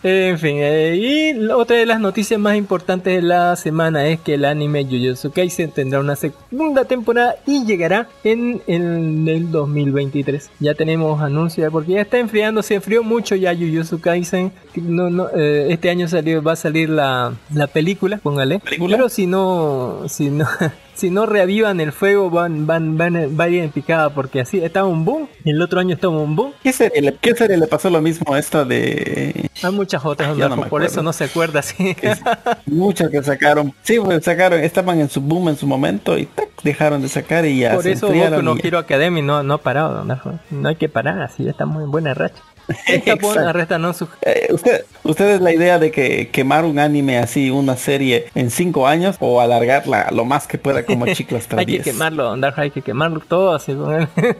en fin, eh, y otra de las noticias más importantes de la semana es que el anime Jujutsu Kaisen tendrá una segunda temporada y llegará en, en el 2023. Ya tenemos anuncios porque ya está enfriando, se enfrió mucho ya Jujutsu Kaisen. No, no, eh, este año salió, va a salir la, la película, póngale. ¿Película? Pero si no, si no, si no reavivan el fuego van, van, van, va a ir en picada porque así estaba un boom. El otro año estaba un boom. ¿Qué serie, le, ¿Qué serie le pasó lo mismo a esta de Hay muchas otras, no por eso no se acuerda así. muchas que sacaron? Sí, pues sacaron, estaban en su boom en su momento y tac, dejaron de sacar y ya por se eso Boku no y. Hero Academy no, no ha parado, ¿no? no hay que parar, así estamos en buena racha. En Japón arrestan sus Eh, ¿Usted, ¿Ustedes la idea de que quemar un anime así, una serie en cinco años o alargarla lo más que pueda como chicos hasta hay que 10? quemarlo, Darjo, hay que quemarlo todo así. con-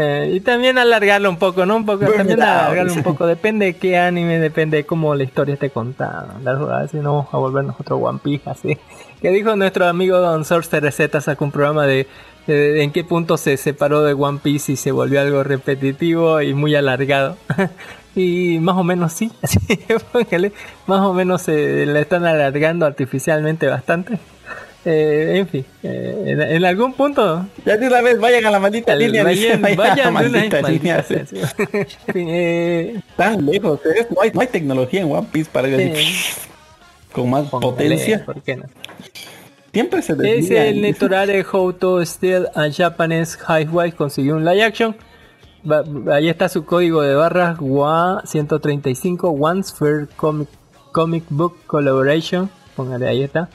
Eh, y también alargarlo un poco, ¿no? Un poco, Burn también alargarlo un poco. Depende de qué anime, depende de cómo la historia esté contada. A ver si no vamos a volvernos otro One Piece así. Que dijo nuestro amigo Don Source Receta, sacó un programa de, de en qué punto se separó de One Piece y se volvió algo repetitivo y muy alargado. Y más o menos sí, así más o menos se le están alargando artificialmente bastante. Eh, en fin, eh, en, en algún punto Ya de una vez vayan a la maldita el- línea. vayan, vayan a la maldita línea. sí. Eh, Tan lejos, ¿eh? no, hay, no hay tecnología en One Piece para ir así, eh, con más potencia. ¿por qué no? Siempre se Es desvían. el Netorare How to Steal a Japanese Highway consiguió un live action. Va- ahí está su código de barras WA 135 Once Fair Comic, Comic Book Collaboration. Póngale ahí está.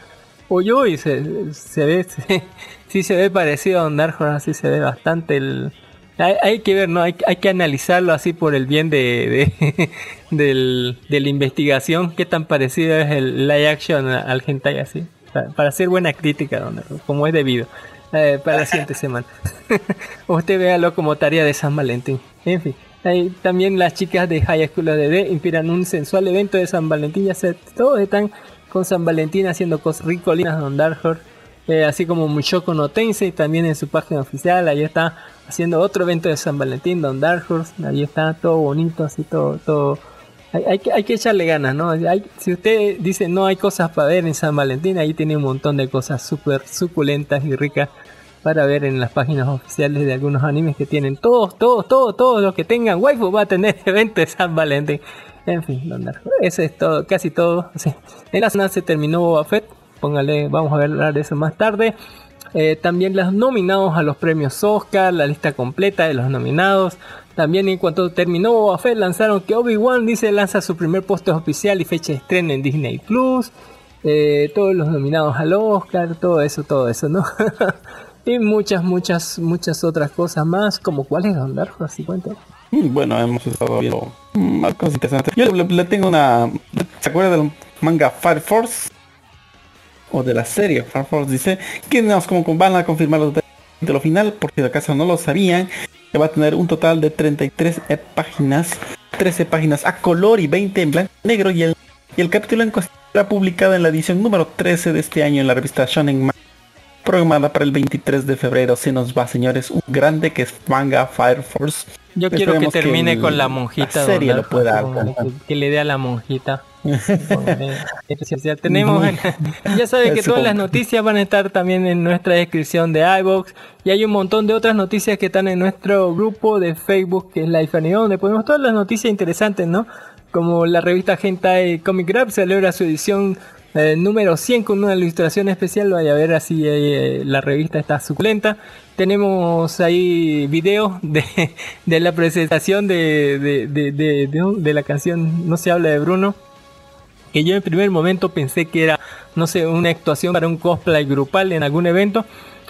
Uy, uy, se, se ve, se- sí se ve parecido a Dark así se ve bastante el... Hay, hay que ver, ¿no? Hay, hay que analizarlo así por el bien de, de, del- de la investigación, qué tan parecido es el live action al hentai así. Para, hacer buena crítica, Don como es debido. Eh, para la siguiente semana. Usted véalo como tarea de San Valentín. En fin. ahí también las chicas de High School DD inspiran un sensual evento de San Valentín. Ya se, todos están con San Valentín haciendo cosas ricolinas Don Dark. Eh, así como Mushoko no Tensei también en su página oficial. Ahí está haciendo otro evento de San Valentín, Don Dark Horse. Ahí está todo bonito, así todo, todo. Hay, hay que, hay que echarle ganas, ¿no? Si usted dice no hay cosas para ver en San Valentín, ahí tiene un montón de cosas súper suculentas y ricas para ver en las páginas oficiales de algunos animes que tienen todos, todos, todos, todos los que tengan waifu va a tener evento de San Valentín. En fin, Don Dark Horse, eso es todo, casi todo. Sí. En la zona se terminó Boba Fett, póngale, vamos a hablar de eso más tarde. Eh, también los nominados a los premios Oscar, la lista completa de los nominados. También en cuanto terminó Boba Fett lanzaron que Obi-Wan dice lanza su primer póster oficial y fecha de estreno en Disney Plus. Eh, todos los nominados al Oscar, todo eso, todo eso, ¿no? y muchas, muchas, muchas otras cosas más, como cuáles, Don Darjo, así. Mm, Bueno, hemos estado viendo mm, más cosas interesantes. Yo le, le tengo una... ¿Se acuerda del manga Fire Force? O de la serie Fire Force. Dice que nos como van a confirmar los de lo final, porque de acaso no lo sabían. Que va a tener un total de 33 e- páginas. 13 páginas a color y 20 en blanco y negro. Y el, y el capítulo en cuestión será publicado en la edición número 13 de este año en la revista Shonen Ma- Programada para el 23 de febrero. Se nos va, señores. Un grande que es manga Fire Force. Yo quiero que termine con la monjita. la serie lo pueda que, que le dé a la monjita. Especial. Tenemos, ya sabe que todas las noticias van a estar también en nuestra descripción de iBox y hay un montón de otras noticias que están en nuestro grupo de Facebook que es Life Anime, donde ponemos todas las noticias interesantes, ¿no? Como la revista Hentai Comic Grab celebra su edición eh, número 100 con una ilustración especial, vaya a ver así eh, la revista está suculenta. Tenemos ahí videos de, de la presentación de, de, de, de- de- de la canción No se habla de Bruno que yo en primer momento pensé que era, no sé, una actuación para un cosplay grupal en algún evento,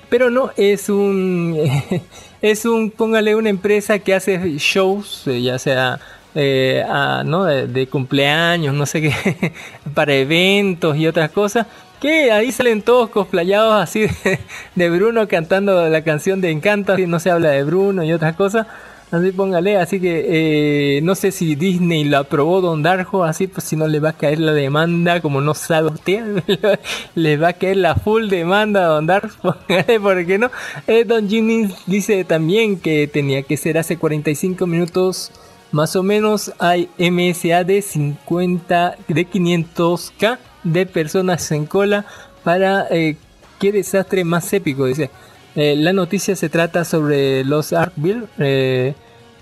pero no, es un, es un, póngale una empresa que hace shows, eh, ya sea eh, ¿no? de, cumpleaños, no sé qué, para eventos y otras cosas, que ahí salen todos cosplayados así de, de Bruno cantando la canción de Encanto, así no se habla de Bruno y otras cosas. Así póngale, así que eh, no sé si Disney lo aprobó Don Darjo, así pues si no le va a caer la demanda, como no sabe usted, le va a caer la full demanda a Don Darjo, ¿por qué no? Eh, Don Jimmy dice también que tenía que ser hace 45 minutos más o menos hay MSA de 50, de 500k de personas en cola para eh, qué desastre más épico, dice. Eh, la noticia se trata sobre los Arkville. eh,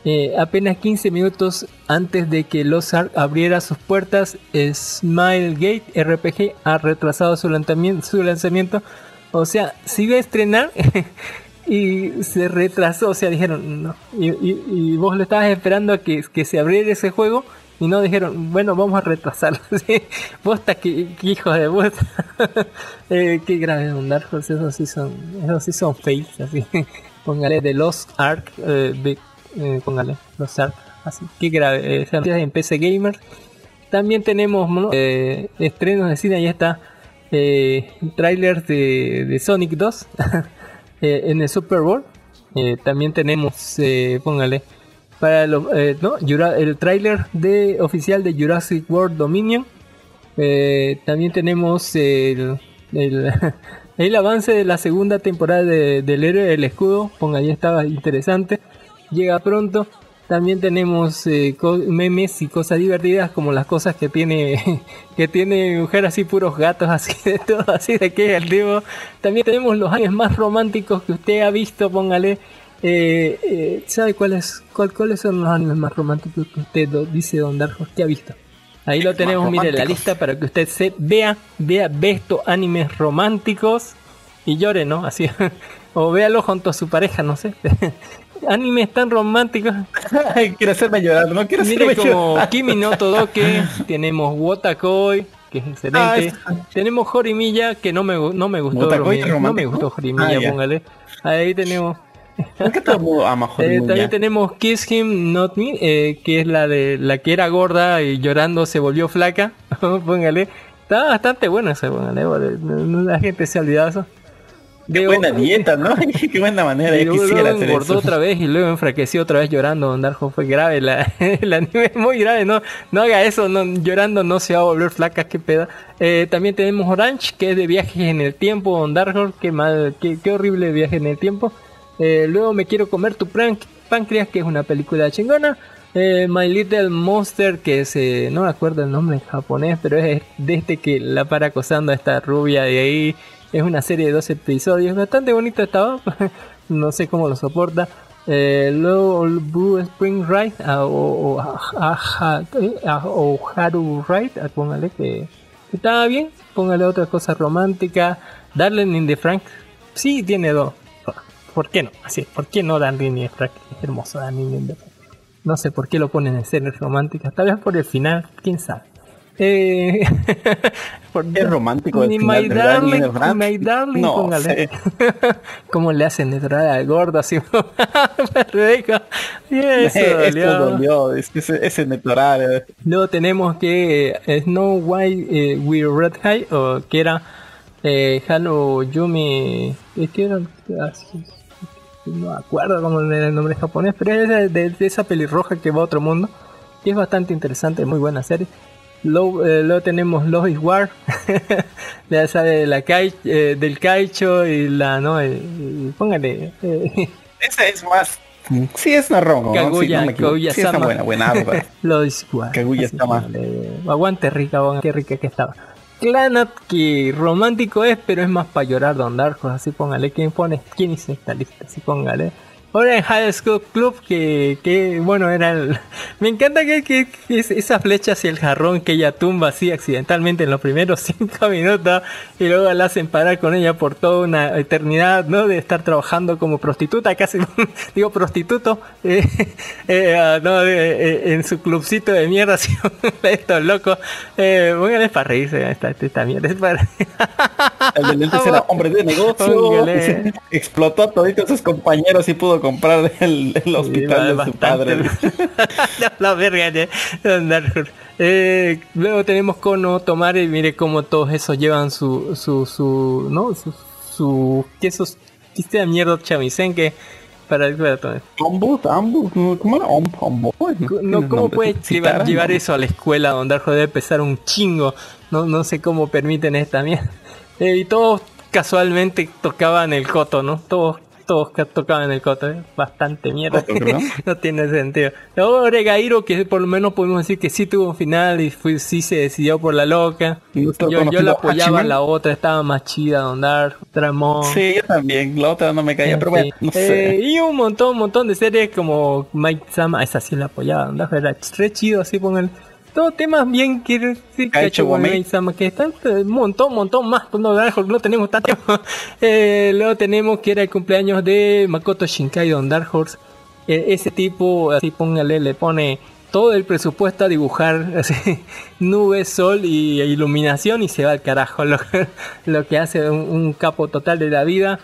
eh, apenas 15 minutos antes de que Los Ark abriera sus puertas, Smilegate RPG ha retrasado su lanzamiento, su lanzamiento. O sea, se iba a estrenar y se retrasó. O sea, dijeron, no. Y, y- y vos lo estabas esperando a que, que se abriera ese juego y no dijeron, bueno, vamos a retrasarlo. ¿sí? Bosta, que, hijo de puta. eh, qué grave Don Dark Horse, esos sí son, esos sí son fakes, así. Póngale de Lost Ark, eh, de, eh, póngale Lost Ark, así. Qué grave. Eh, en PC Gamer. También tenemos eh, estrenos de cine, ahí está. Eh, trailers de, de Sonic 2 eh, en el Super Bowl. También tenemos, póngale, para ¿no? El tráiler de oficial de Jurassic World Dominion. También tenemos el, el, el avance de la segunda temporada de- del héroe del escudo. Ponga, ahí estaba interesante. Llega pronto. También tenemos eh, memes y cosas divertidas como las cosas que tiene que tiene mujer así puros gatos así de todo así de que el tipo. También tenemos los años más románticos que usted ha visto, póngale. Eh, eh, ¿Sabe cuáles cuál- cuáles son los animes más románticos que usted do- dice Don Darjo que ha visto? Ahí lo tenemos, mire la lista para que usted se vea, vea, ve estos animes románticos y llore, ¿no? Así, o véalo junto a su pareja, no sé. Animes tan románticos. Ay, quiere hacerme llorar, no quiere Mire hacerme como llorar. Kimi no Todoke, tenemos Wotakoi, que es excelente. tenemos Jorimilla, que no me, no me gustó. Romy, no me gustó Jorimilla, Ah, póngale. Ahí tenemos. ¿Por qué todo el mundo ama Eh, Jorimilla? también tenemos Kiss Him Not Me, eh, que es la de la que era gorda y llorando se volvió flaca. póngale. Está bastante bueno ese, póngale. La gente se ha olvidado eso. Qué buena dieta, ¿no? Qué buena manera y de luego, quisiera hacer engordó eso. otra vez y luego enfraqueció otra vez llorando. Don Darjo fue grave. La, el anime es muy grave. No, no haga eso. No, llorando no se va a volver flaca. Qué peda. Eh, también tenemos Orange, que es de viajes en el tiempo. Don Darjo, qué, mal, qué, qué horrible viaje en el tiempo. Eh, luego me quiero comer tu pran- páncreas, que es una película chingona. Eh, My Little Monster, que es, eh, no me acuerdo el nombre en japonés, pero es de este que la para acosando a esta rubia de ahí. Es una serie de dos episodios, bastante bonito estaba, no sé cómo lo soporta. Eh, Blue Spring Ride o, o, Haru Ride, póngale que estaba bien, póngale otra cosa romántica. Darling in the Frank, sí tiene dos. ¿Por qué no? Así, ¿por qué no Darling in the Frank? Es hermoso Darling in the Frank. No sé por qué lo ponen en escenas románticas, tal vez por el final, quién sabe. Eh, Es romántico Ni my Darling my darling, No. ¿Cómo le hacen entrar así? Rebeca. Y eso Esto dolió. ese, ese, nectaral, eh. Luego tenemos que eh, Snow White eh, with Red High, o que era eh, Hano Yumi. ¿Qué que era? No me acuerdo cómo era el nombre japonés, pero es de, de- de esa pelirroja que va a otro mundo. Que es bastante interesante, muy buena serie. Luego, eh, luego tenemos Love is War, ya sabe, la kai, eh, del Kaicho y la, no, eh, y póngale, eh, Esa es más. Sí, es una ¿no? Sí, Kaguya, no equivoco. Kaguya Sí, está buena, buena. Álvaro. Lo is War. Kaguya Sama. que, eh, Aguante rica, aguante, qué rica que estaba. Clanat, que romántico es, pero es más para llorar Don Darko, así póngale. ¿Quién pone? ¿Quién esta lista? Así póngale. Orange High School Club, que, que bueno, era el... Me encanta que, que- que es- esa flecha hacia el jarrón que ella tumba así accidentalmente en los primeros cinco minutos y luego la hacen parar con ella por toda una eternidad, ¿no? De estar trabajando como prostituta, casi, digo prostituto, eh, eh, ah, no, eh, en su clubcito de mierda, así, estos locos. Eh, bueno, es para reírse esta, esta mierda, es para... El lentes era hombre de negocio. Póngale. Explotó a toditos sus compañeros y pudo comprar el, el hospital de su padre. No, la verga de. Eh, luego tenemos Kono Tomare, mire cómo todos esos llevan su, su, su, no, su, su, que esos, que esta mierda chamisen que para. Ambos, ambos, ¿cómo era? Ombo. No, ¿cómo puede llevar, llevar eso a la escuela donde debe pesar un chingo? No, no sé cómo permiten esta mierda. Eh, y todos casualmente tocaban el coto, ¿no? Todos, todos ca- tocaban el coto, ¿eh? Bastante mierda. Creo. no tiene sentido. Luego Oregairo, que por lo menos podemos decir que sí tuvo un final y fue, sí se decidió por la loca. Yo, yo la apoyaba, la otra estaba más chida, Don Dark, Dramón. Sí, yo también. La otra no me caía, pero Sí. bueno, no Eh, sé. y un montón, un montón de series como Mike Sama, esa sí la apoyaba, ¿no? Era re chido así con el... Todos temas bien Wamei. Mike Sama, que están eh, un montón, un montón más, pues no, no tenemos tanto tiempo. Eh, luego tenemos que era el cumpleaños de Makoto Shinkai Don Dark Horse. Eh, ese tipo, así póngale, le pone todo el presupuesto a dibujar así, nubes, sol y iluminación y se va al carajo. Lo, lo que hace un, un capo total de la vida.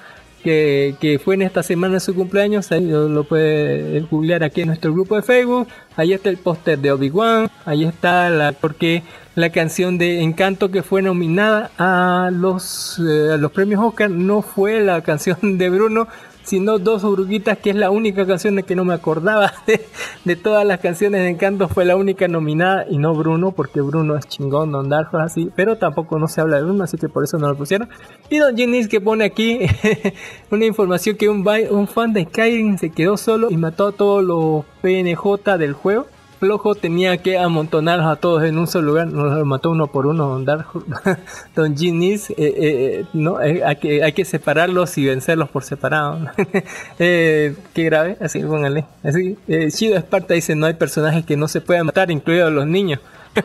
Que, fue en esta semana su cumpleaños, lo, puede googlear aquí en nuestro grupo de Facebook. Ahí está el póster de Obi-Wan, ahí está la, porque la canción de Encanto que fue nominada a los, eh, a los premios Oscar no fue la canción de Bruno, sino Dos Oruguitas, que es la única canción de que no me acordaba de, de todas las canciones de Encanto, fue la única nominada y no Bruno, porque Bruno es chingón, Don Darjo así, pero tampoco no se habla de Bruno, así que por eso no lo pusieron. Y Don Jennings que pone aquí una información que un, un fan de Skyrim se quedó solo y mató a todos los PNJ del juego. Flojo tenía que amontonarlos a todos en un solo lugar, nos los mató uno por uno Don Darjo, Don Ginnis, eh, eh, no, eh, hay, que, hay que separarlos y vencerlos por separado. eh, qué grave, así póngale. Así, eh, Shido Esparta dice no hay personajes que no se puedan matar, incluidos los niños.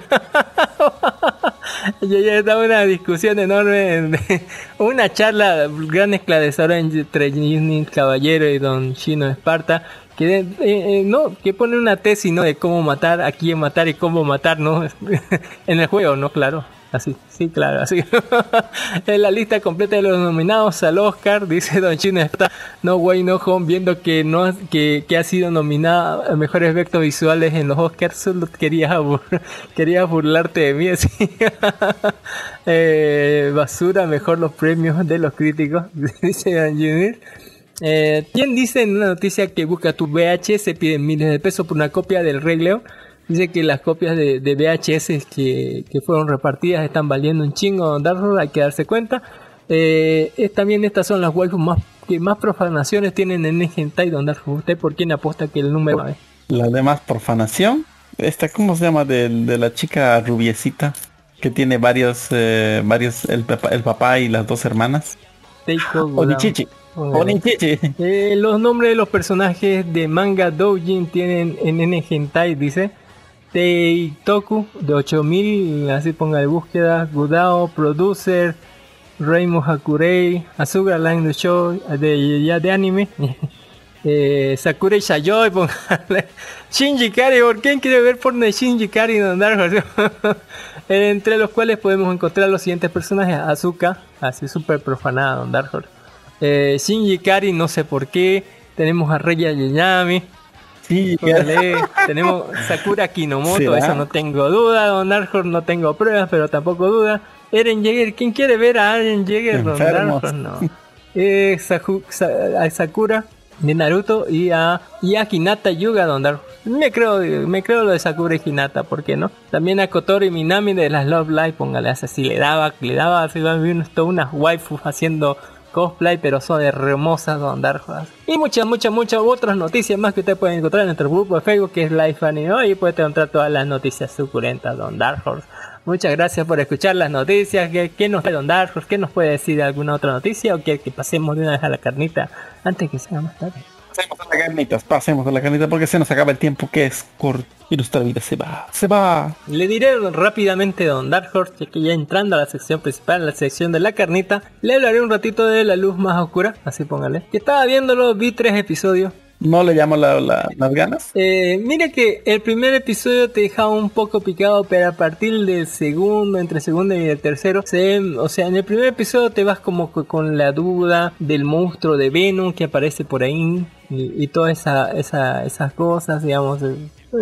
Ya ya está una discusión enorme, en- una charla gran esclarecedora entre Ginnis Caballero y Don Shino Esparta. Eh, eh, no, que pone una tesis ¿no? de cómo matar, a quién matar y cómo matar, ¿no? en el juego, ¿no? Claro. Así, sí, claro, así. en la lista completa de los nominados al Oscar, dice Don Chino está No Way No Home, viendo que no que, que ha sido nominada a mejores efectos visuales en los Oscars, solo querías bur- querías burlarte de mí, así. Eh, basura, mejor los premios de los críticos, dice Don Junior. Eh, ¿Quién dice en una noticia que busca tu VHS piden miles de pesos por una copia del Rey León? Dice que las copias de, de VHS que, que fueron repartidas están valiendo un chingo, Darro, hay que darse cuenta. Eh, es- también estas son las waifus más, que más profanaciones tienen en el hentai, Don Darro. ¿Usted por quién apuesta que el número es? La demás profanación. Esta, ¿cómo se llama? De, de la chica rubiecita. Que tiene varios, eh, varios, el, papá- el papá y las dos hermanas. Onichichi. Eh, los nombres de los personajes de manga doujin tienen en N hentai, dice. Teitoku de 8000, así ponga de búsqueda. Gudao, Producer, Reimo Hakurei, Asuga Line the Show, de, ya de anime. eh, Sakurai Shayoi, póngale. Shinji Kari, ¿por quién quiere ver porno de Shinji Kari Eh, Entre los cuales podemos encontrar los siguientes personajes. Azuka, así súper profanada, Don Dark Horse. Eh, Shinji Kari, no sé por qué. Tenemos a Reya Yayami. Sí, tenemos Sakura Kinomoto, eso no tengo duda. Don Darkhorn no tengo pruebas, pero tampoco duda. Eren Jaeger, ¿quién quiere ver a Eren Jaeger? Don. Darkhorn, no. Eh, Sa- a Sakura de Naruto y a, y a Hinata Yuga, Don. Me creo, me creo lo de Sakura y Hinata, ¿por qué no? También a Kotori Minami de las Love Live, póngale así, le daba, le daba, así va a ver todas unas waifus haciendo cosplay, pero son hermosas Don Darkhorn. Y muchas, muchas, muchas otras noticias más que usted puede encontrar en nuestro grupo de Facebook que es Life Anime y puede encontrar todas las noticias suculentas Don Dark. Muchas gracias por escuchar las noticias. ¿Qué, qué nos Don Dark Horse? ¿Qué nos puede decir de alguna otra noticia? ¿O quiere que pasemos de una vez a la carnita antes que sea más tarde? Pasemos a la carnita, pasemos a la carnita porque se nos acaba el tiempo que es corto y nuestra vida se va, se va. Le diré rápidamente Don Dark Horse, ya que ya entrando a la sección principal, la sección de la carnita, le hablaré un ratito de la luz más oscura, así póngale. Que estaba viéndolo, vi tres episodios. No le llamo la- la- las ganas. Eh, mira que el primer episodio te dejaba un poco picado, pero a partir del segundo, entre el segundo y el tercero, se, o sea, en el primer episodio te vas como co- con la duda del monstruo de Venom que aparece por ahí y, todas esa- esas cosas, digamos. eh,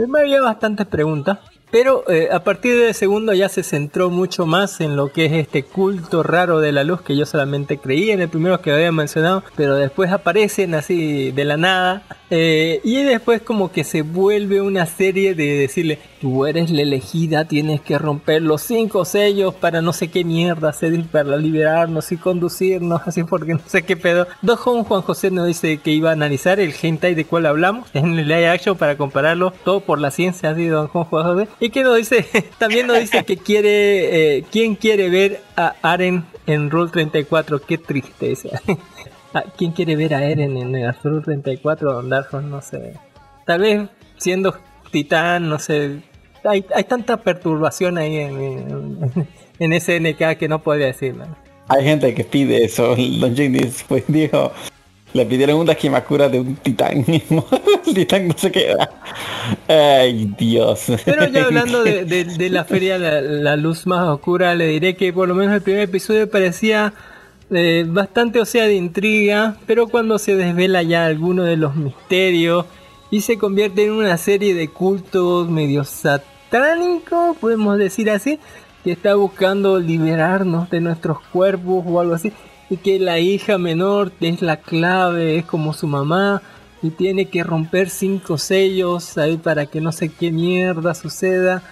me había bastantes preguntas. Pero eh, a partir del segundo ya se centró mucho más en lo que es este culto raro de la luz que yo solamente creía en el primero que había mencionado, pero después aparecen así de la nada eh, y después como que se vuelve una serie de decirle tú eres la elegida, tienes que romper los cinco sellos para no sé qué mierda hacer para liberarnos y conducirnos así porque no sé qué pedo. Dos Juan José nos dice que iba a analizar el hentai de cual hablamos en el live action para compararlo todo por la ciencia así Don Juan José y que nos dice también nos dice que quiere eh, quién quiere ver a Aren en Rule 34 qué tristeza Ah, ¿Quién quiere ver a Eren en el Rule 34 Don Dark? No sé. Tal vez siendo titán, no sé. Hay, hay tanta perturbación ahí en, en, en SNK que no podría decir. man. Hay gente que pide eso. Don Jake después dijo, le pidieron una Kimakura de un titán. el titán no se queda. Ay, Dios. Pero ya hablando de, de- de la feria la, la Luz Más Oscura, le diré que por lo menos el primer episodio parecía eh, bastante, o sea, de intriga, pero cuando se desvela ya alguno de los misterios y se convierte en una serie de cultos medio satánicos, podemos decir así, que está buscando liberarnos de nuestros cuerpos o algo así, y que la hija menor es la clave, es como su mamá, y tiene que romper cinco sellos ahí para que no sé qué mierda suceda.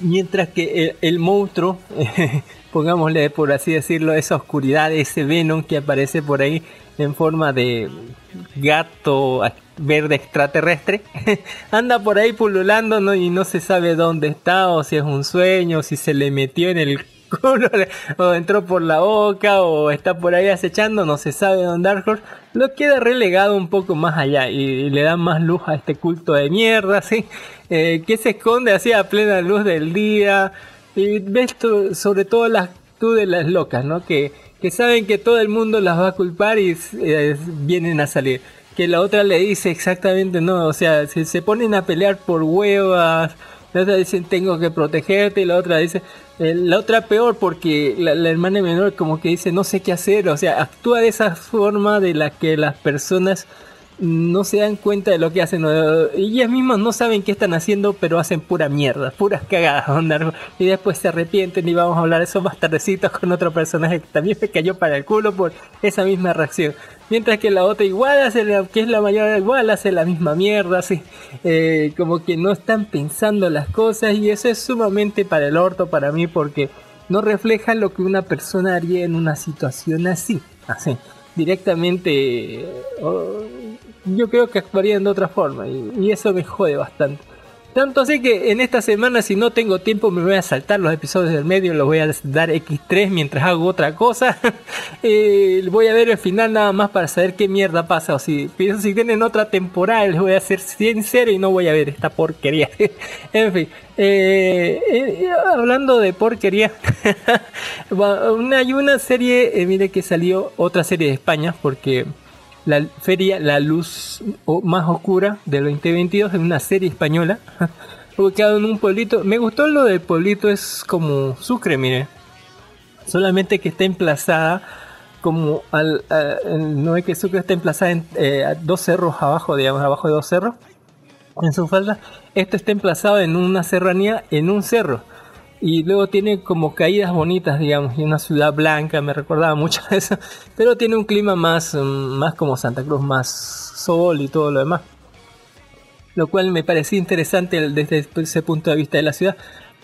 Mientras que el, monstruo, pongámosle por así decirlo, esa oscuridad, ese Venom que aparece por ahí en forma de gato verde extraterrestre, anda por ahí pululando y no se sabe dónde está, o si es un sueño, o si se le metió en el o entró por la boca, o está por ahí acechando, no se sabe dónde Dark lo queda relegado un poco más allá y, le da más luz a este culto de mierda, ¿sí? Eh, que se esconde así a plena luz del día. Y ves to- sobre todo las tú de las locas, ¿no? Que, que saben que todo el mundo las va a culpar y eh, vienen a salir. Que la otra le dice exactamente no, o sea, se, se ponen a pelear por huevas. La otra dice tengo que protegerte y la otra dice la otra peor porque la, la hermana menor como que dice no sé qué hacer, o sea, actúa de esa forma de la que las personas no se dan cuenta de lo que hacen. o- Ellas mismas no saben qué están haciendo, pero hacen pura mierda, puras cagadas. onda, Y después se arrepienten y vamos a hablar eso más tardecitos con otro personaje que también me cayó para el culo por esa misma reacción. Mientras que la otra igual hace, la- que es la mayor, igual hace la misma mierda, así. Eh, como que no están pensando las cosas y eso es sumamente para el orto para mí porque no refleja lo que una persona haría en una situación así. Así. Directamente... yo creo que actuarían de otra forma y, y eso me jode bastante. Tanto así que en esta semana si no tengo tiempo me voy a saltar los episodios del medio, los voy a dar X3 mientras hago otra cosa. Eh, voy a ver el final nada más para saber qué mierda pasa. O si, pero si tienen otra temporada les voy a ser sincero y no voy a ver esta porquería. en fin, eh, eh, hablando de porquería, hay una serie, mire que salió otra serie de España porque la feria La Luz Más Oscura del 2022 es una serie española ubicado en un pueblito. Me gustó lo del pueblito, es como Sucre, mire. Solamente que está emplazada como al... en- no es que Sucre está emplazada en eh, dos cerros abajo, digamos, abajo de dos cerros. En su falda. Esto está emplazado en una serranía, en un cerro. Y luego tiene como caídas bonitas, digamos, y una ciudad blanca, me recordaba mucho a eso. Pero tiene un clima más, mm, más como Santa Cruz, más sol y todo lo demás. Lo cual me parecía interesante desde ese punto de vista de la ciudad.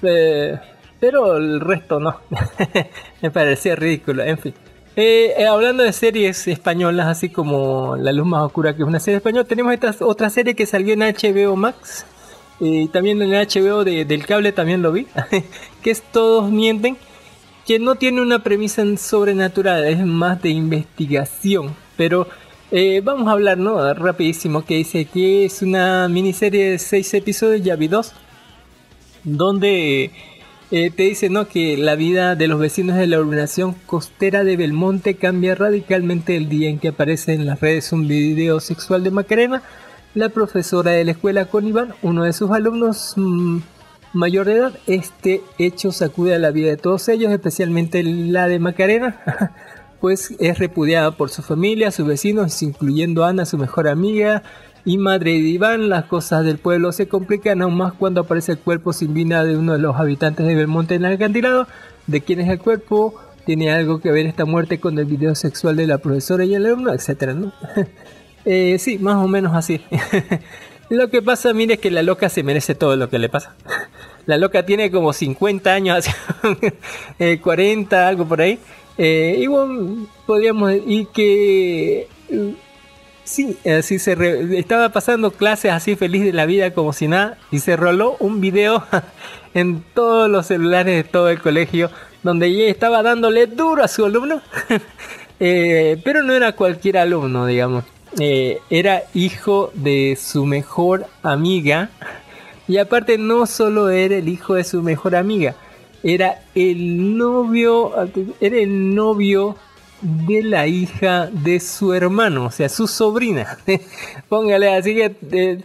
Eh, pero el resto no. me parecía ridículo, en fin. Eh, eh, hablando de series españolas, así como La Luz Más Oscura, que es una serie española, tenemos esta otra serie que salió en HBO Max. Y también en HBO de- del cable también lo vi. que es Todos Mienten. Que no tiene una premisa en sobrenatural, es más de investigación. Pero Eh, vamos a hablar, ¿no? Rapidísimo, que dice que es una miniserie de seis episodios, ya vi dos, donde eh, te dice, ¿no? Que la vida de los vecinos de la urbanización costera de Belmonte cambia radicalmente el día en que aparece en las redes un video sexual de Macarena, la profesora de la escuela con Iván, uno de sus alumnos mm, mayor de edad. Este hecho sacude a la vida de todos ellos, especialmente la de Macarena. pues es repudiada por su familia, sus vecinos, incluyendo Ana, su mejor amiga, y madre de Iván. Las cosas del pueblo se complican aún más cuando aparece el cuerpo sin vida de uno de los habitantes de Belmonte en el acantilado. ¿De quién es el cuerpo? ¿Tiene algo que ver esta muerte con el video sexual de la profesora y el alumno? Etcétera, ¿no? eh, sí, más o menos así. lo que pasa, mire, es que la loca se merece todo lo que le pasa. La loca tiene como 50 años, eh, 40, algo por ahí. Eh, y bueno, podríamos y que eh, sí, así se re- estaba pasando clases así feliz de la vida como si nada y se roló un video en todos los celulares de todo el colegio donde ella estaba dándole duro a su alumno, Eh, pero no era cualquier alumno, digamos, Eh, era hijo de su mejor amiga y aparte no solo era el hijo de su mejor amiga, era el novio, era el novio de la hija de su hermano, o sea, su sobrina. Póngale así que, eh,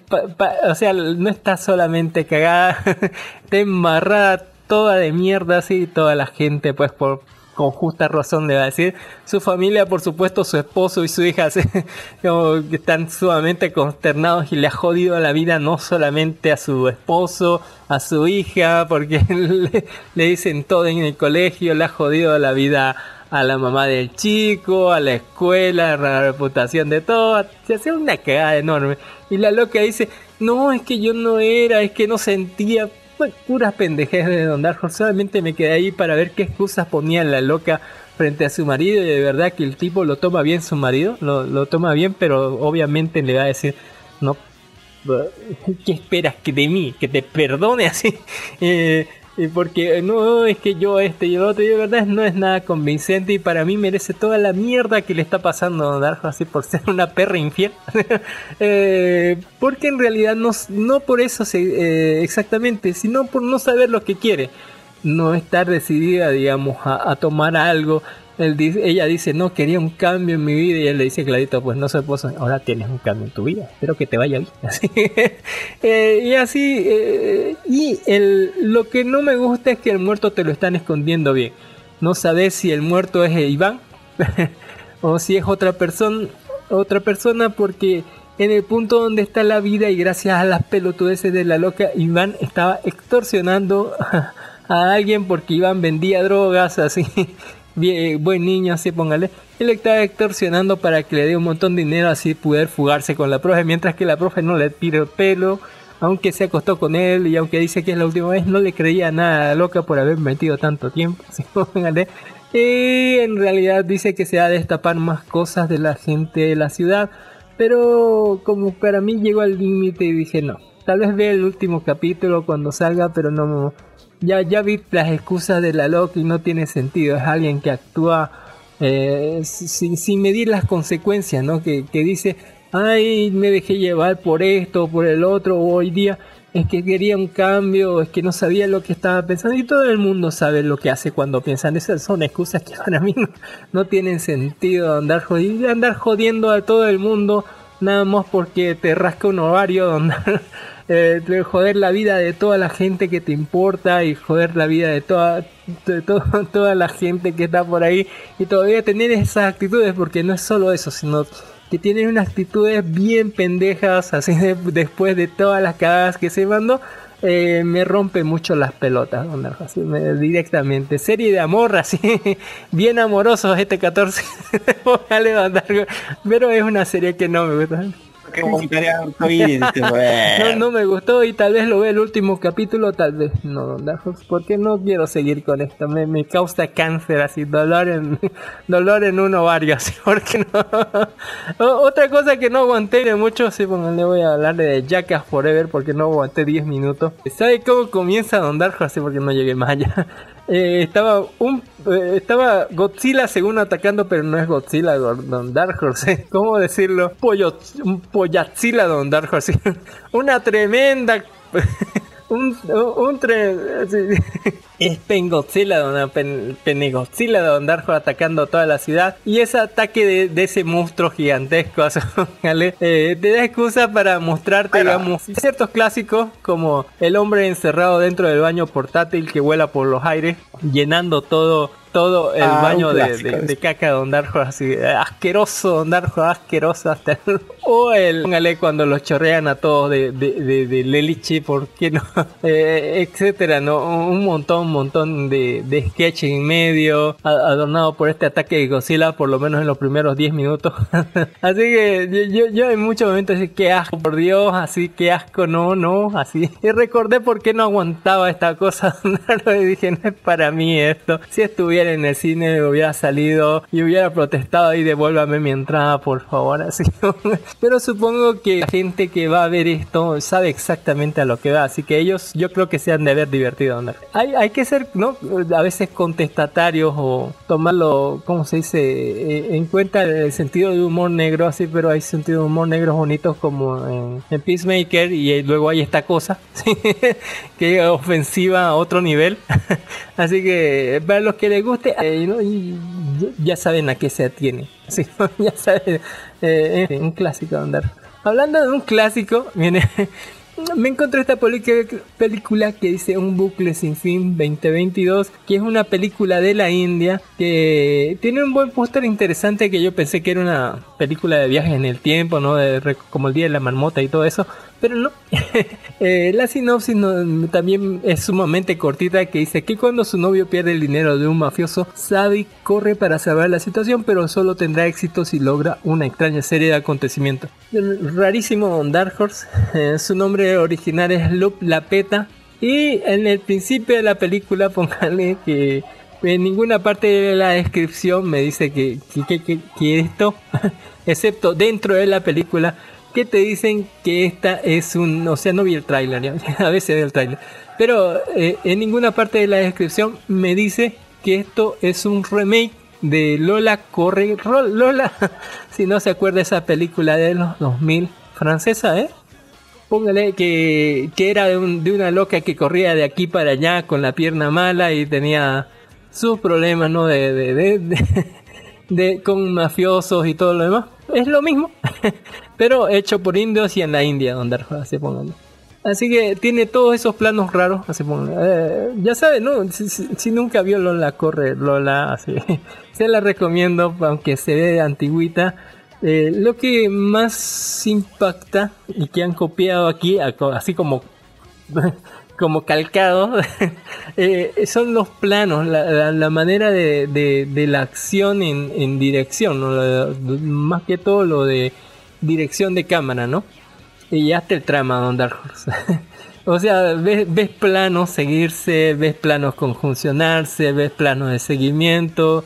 o sea, no está solamente cagada, está embarrada toda de mierda así, toda la gente, pues por con justa razón le va a decir. Su familia, por supuesto, su esposo y su hija así, como están sumamente consternados y le ha jodido la vida no solamente a su esposo, a su hija, porque le, le dicen todo en el colegio, le ha jodido la vida a la mamá del chico, a la escuela, a la reputación de todo, se hace una cagada enorme. Y la loca dice, no, es que yo no era, es que no sentía, pues, puras pendejes de Don Darjo, solamente me quedé ahí para ver qué excusas ponía la loca frente a su marido y de verdad que el tipo lo toma bien su marido, lo, lo toma bien, pero obviamente le va a decir, no, ¿qué esperas que de mí? Que te perdone así. Eh, eh, porque no es que yo este y el otro y de verdad no es nada convincente y para mí merece toda la mierda que le está pasando a Darjo así por ser una perra infiel. Eh, porque en realidad no, no por eso se, eh, exactamente sino por no saber lo que quiere. No estar decidida digamos a tomar algo ella dice no quería un cambio en mi vida y él le dice clarito pues no se puede ahora tienes un cambio en tu vida. Espero que te vaya bien así. Eh, y así eh, y el, lo que no me gusta es que el muerto te lo están escondiendo bien. No sabes si el muerto es Iván o si es otra persona otra persona porque en el punto donde está la vida y gracias a las pelotudeces de la loca Iván estaba extorsionando a alguien porque Iván vendía drogas así bien, buen niño así póngale él le estaba extorsionando para que le dé un montón de dinero así poder fugarse con la profe mientras que la profe no le tira el pelo aunque se acostó con él y aunque dice que es la última vez no le creía nada loca por haber metido tanto tiempo así póngale y en realidad dice que se va a destapar más cosas de la gente de la ciudad. Pero como para mí llegó al límite y dije no. Tal vez vea el último capítulo cuando salga, pero no. Ya, ya vi las excusas de la y no tiene sentido. Es alguien que actúa eh, sin, sin medir las consecuencias, ¿no? Que, que dice, ay, me dejé llevar por esto, por el otro, o hoy día es que quería un cambio, es que no sabía lo que estaba pensando y todo el mundo sabe lo que hace cuando piensan. Esas son excusas que para mí no, no tienen sentido andar jodiendo, andar jodiendo a todo el mundo nada más porque te rasca un ovario, andar, eh, de joder la vida de toda la gente que te importa y joder la vida de toda, de to- toda la gente que está por ahí y todavía tener esas actitudes porque no es solo eso, sino que tienen unas actitudes bien pendejas, así de- después de todas las cagadas que se mandó, eh, me rompe mucho las pelotas, don así me- directamente. Serie de amor, así, bien amorosos este 14, Póngale, don Darjo. pero es una serie que no me gusta. No, me gustó y tal vez lo vea el último capítulo, tal vez no, Don Darjo, porque no quiero seguir con esto, me, me causa cáncer así, dolor en, dolor en un ovario, así, porque no. Otra cosa que no aguanté de mucho, sí, bueno, le voy a hablar de Jackass Forever porque no aguanté 10 minutos. ¿Sabe cómo comienza Don Darjo? Así porque no llegué más allá. Eh, estaba un, estaba Godzilla según atacando, pero no es Godzilla Don Dark Horse. ¿Cómo decirlo? Pollo, Don Dark Horse. Una tremenda un, un tren. Es Pengodzilla, don, pen, Penegodzilla, don Darjo atacando toda la ciudad. Y ese ataque de, de ese monstruo gigantesco ¿vale? eh, te da excusa para mostrarte, digamos, ciertos clásicos como el hombre encerrado dentro del baño portátil que vuela por los aires, llenando todo todo el Ah, baño de, de- de caca de Don Darjo, así asqueroso, Don Darjo, asqueroso hasta el- O el, póngale cuando los chorrean a todos de, de, de, Leliche, ¿por qué no? Eh, etcétera, ¿no? Un montón, un montón de, de sketch en medio, adornado por este ataque de Godzilla, por lo menos en los primeros 10 minutos. así que yo, yo, en muchos momentos dije, qué asco, por Dios, así, qué asco, no, no, así. Y recordé por qué no aguantaba esta cosa, y dije, no es para mí esto. Si estuviera en el cine hubiera salido y hubiera protestado y devuélvame mi entrada, por favor, así. Pero supongo que la gente que va a ver esto sabe exactamente a lo que va, así que ellos yo creo que se han de haber divertido. ¿no? Hay, hay que ser, ¿no? A veces contestatarios o tomarlo, ¿cómo se dice? Eh, en cuenta el sentido de humor negro, así, pero hay sentido de humor negros bonitos como en, en Peacemaker y luego hay esta cosa ¿sí? que ofensiva a otro nivel. así que para los que les guste, eh, ¿no? Y ya- saben a qué se atiene. Sí, ya saben, eh, un clásico andar. Hablando de un clásico, viene. Me encontré esta película que dice Un bucle sin fin 2022, que es una película de la India que tiene un buen póster interesante que yo pensé que era una película de viajes en el tiempo, ¿no? De como el Día de la Marmota y todo eso, pero no. Eh, la sinopsis no- también es sumamente cortita que dice que cuando su novio pierde el dinero de un mafioso, Sabi corre para salvar la situación, pero solo tendrá éxito si logra una extraña serie de acontecimientos. Rarísimo Dark Horse, eh, su nombre original es Lup Lapeta y en el principio de la película póngale que en ninguna parte de la descripción me dice que, que- que- que esto, excepto dentro de la película, que te dicen que esta es un, o sea, no vi el tráiler, a veces veo el tráiler, pero eh, en ninguna parte de la descripción me dice que esto es un remake de Lola Corre, Lola, si no se acuerda esa película de los 2000 francesa, ¿eh? Póngale que, que era de, de una loca que corría de aquí para allá con la pierna mala y tenía sus problemas, ¿no? De, de, de- de- con mafiosos y todo lo demás. Es lo mismo, pero hecho por indios y en la India, donde así póngale. Así que tiene todos esos planos raros. Eh, ya saben, ¿no? Si, nunca vio Lola Corre, Lola, así. Se la recomiendo, aunque se ve antigüita. Eh, lo que más impacta y que han copiado aquí, así como como calcado, eh, son los planos, la, manera de, la acción en, dirección, ¿no? Más que todo lo de dirección de cámara, ¿no? Y hasta el trama, Don Dark o sea, ves, ves planos seguirse, ves planos conjuncionarse, ves planos de seguimiento,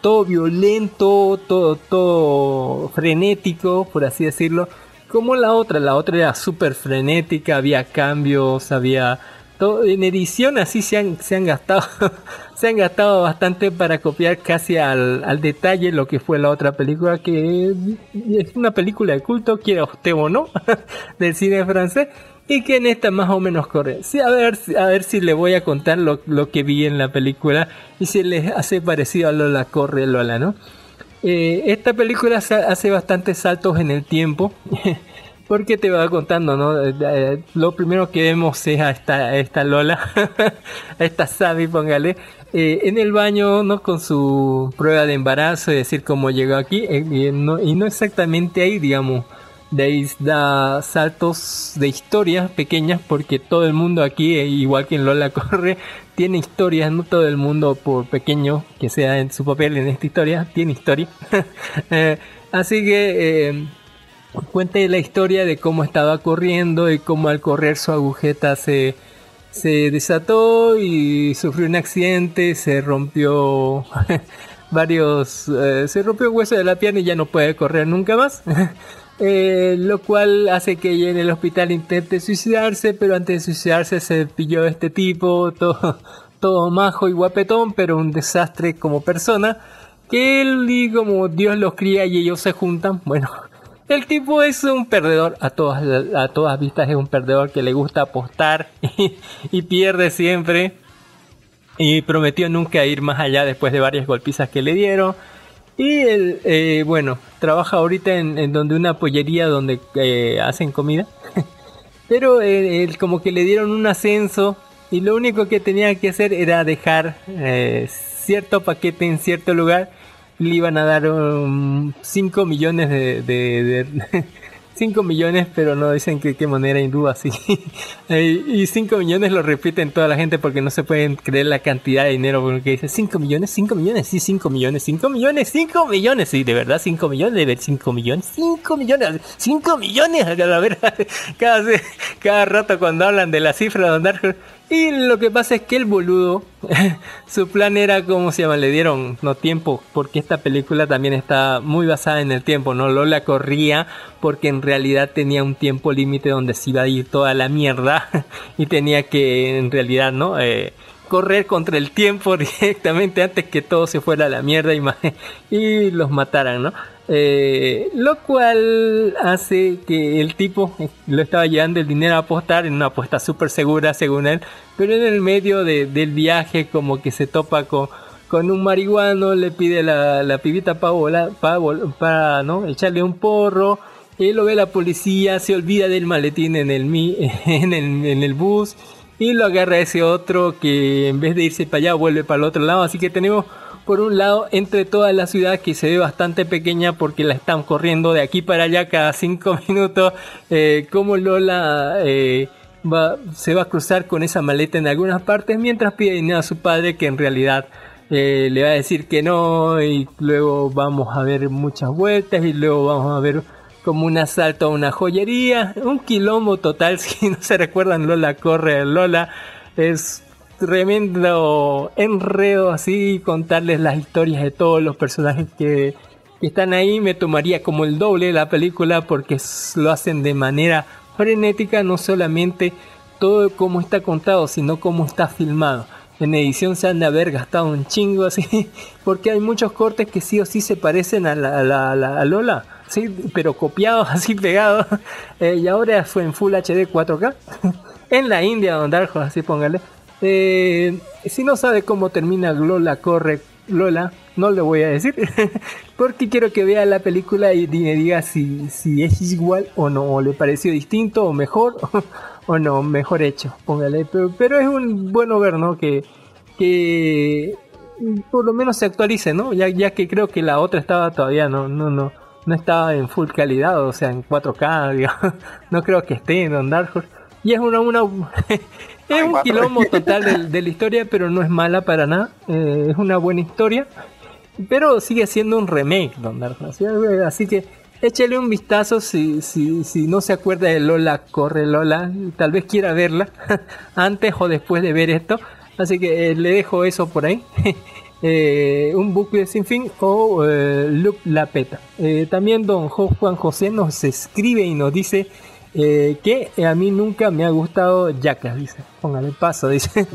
todo violento, todo, todo frenético, por así decirlo. Como la otra, la otra era súper frenética, había cambios, había todo, en edición así se han, se han gastado, se han gastado bastante para copiar casi al, al detalle lo que fue la otra película, que es una película de culto, quiera usted o no, del cine francés, y que en esta más o menos corre. Sí, a ver, a ver si le voy a contar lo, lo que vi en la película y si les hace parecido a Lola Corre Lola, ¿no? Eh, esta película hace bastantes saltos en el tiempo. Porque te va contando, ¿no? Eh, eh, lo primero que vemos es a esta, esta Lola, a esta Sabi, póngale, eh, en el baño, ¿no? Con su prueba de embarazo y decir cómo llegó aquí. eh, no, y no exactamente ahí, digamos. De ahí da saltos de historias pequeñas porque todo el mundo aquí, eh, igual que en Lola Corre, tiene historias, no todo el mundo por pequeño que sea en su papel en esta historia, tiene historia. Eh, así que eh, cuente la historia de cómo estaba corriendo y cómo al correr su agujeta se, se desató y sufrió un accidente, se rompió varios, eh, se rompió el hueso de la pierna y ya no puede correr nunca más. Eh, lo cual hace que ella en el hospital intente suicidarse, pero antes de suicidarse se pilló este tipo, todo, todo majo y guapetón, pero un desastre como persona, que él y como Dios los cría y ellos se juntan, bueno, el tipo es un perdedor, a todas, a todas vistas es un perdedor que le gusta apostar y, y pierde siempre. Y prometió nunca ir más allá después de varias golpizas que le dieron. Y él, eh, bueno, trabaja ahorita en, donde una pollería donde eh, hacen comida. Pero eh, él como que le dieron un ascenso y lo único que tenía que hacer era dejar eh, cierto paquete en cierto lugar. Le iban a dar 5 millones de, de, de 5 millones, pero no dicen que qué manera hindú así. Y 5 millones lo repiten toda la gente porque no se pueden creer la cantidad de dinero. Porque dice 5 millones, 5 millones, sí, 5 millones, 5 millones, 5 millones, sí, de verdad 5 millones, de ver 5 millones, 5 millones, 5 millones. A ver, cada, cada rato cuando hablan de la cifra de andar. Y lo que pasa es que el boludo, su plan era, ¿cómo se llama? Le dieron no tiempo, porque esta película también está muy basada en el tiempo, ¿no? Lola corría porque en realidad tenía un tiempo límite donde se iba a ir toda la mierda y tenía que, en realidad, ¿no? Eh, correr contra el tiempo directamente antes que todo se fuera a la mierda y, y los mataran, ¿no? Eh, lo cual hace que el tipo lo estaba llevando el dinero a apostar en una apuesta súper segura según él, pero en el medio de, del viaje como que se topa con, con un marihuano, le pide la, la pibita para pa, pa, ¿no? echarle un porro, él lo ve la policía, se olvida del maletín en el, en el, en el bus y lo agarra ese otro que en vez de irse para allá vuelve para el otro lado, así que tenemos por un lado entre toda la ciudad que se ve bastante pequeña porque la están corriendo de aquí para allá cada cinco minutos, eh, como Lola eh, va, se va a cruzar con esa maleta en algunas partes mientras pide dinero a su padre que en realidad eh, le va a decir que no y luego vamos a ver muchas vueltas y luego vamos a ver como un asalto a una joyería, un quilombo total, si no se recuerdan Lola corre, Lola es tremendo enredo así contarles las historias de todos los personajes que, están ahí. Me tomaría como el doble de la película porque lo hacen de manera frenética no solamente todo como está contado sino como está filmado. En edición se han de haber gastado un chingo así porque hay muchos cortes que sí o sí se parecen a, la, a, la, Lola sí pero copiados así pegados. Eh, y ahora fue en Full HD 4K en la India don Darjo así póngale eh, si no sabe cómo termina Lola corre Lola, no le voy a decir, porque quiero que vea la película y me diga si, si es igual o no, o le pareció distinto o mejor, o no, mejor hecho, póngale. Pero, pero es un bueno ver, ¿no? Que, que por lo menos se actualice, ¿no? Ya, ya que creo que la otra estaba todavía, no, no, no, no estaba en full calidad, o sea, en 4K, digamos. no creo que esté en Dark Horse. Y es una, una es un quilombo total de, de, la historia, pero no es mala para nada. Eh, es una buena historia. Pero sigue siendo un remake, Don Dark Horse. Así que échale un vistazo si, si, si no se acuerda de Lola, corre Lola. Tal vez quiera verla antes o después de ver esto. Así que eh, le dejo eso por ahí. eh, un bucle sin fin o eh, Loop la peta. Eh, también don Juan José nos escribe y nos dice eh, que a mí nunca me ha gustado Jackass, dice. Póngale paso, dice.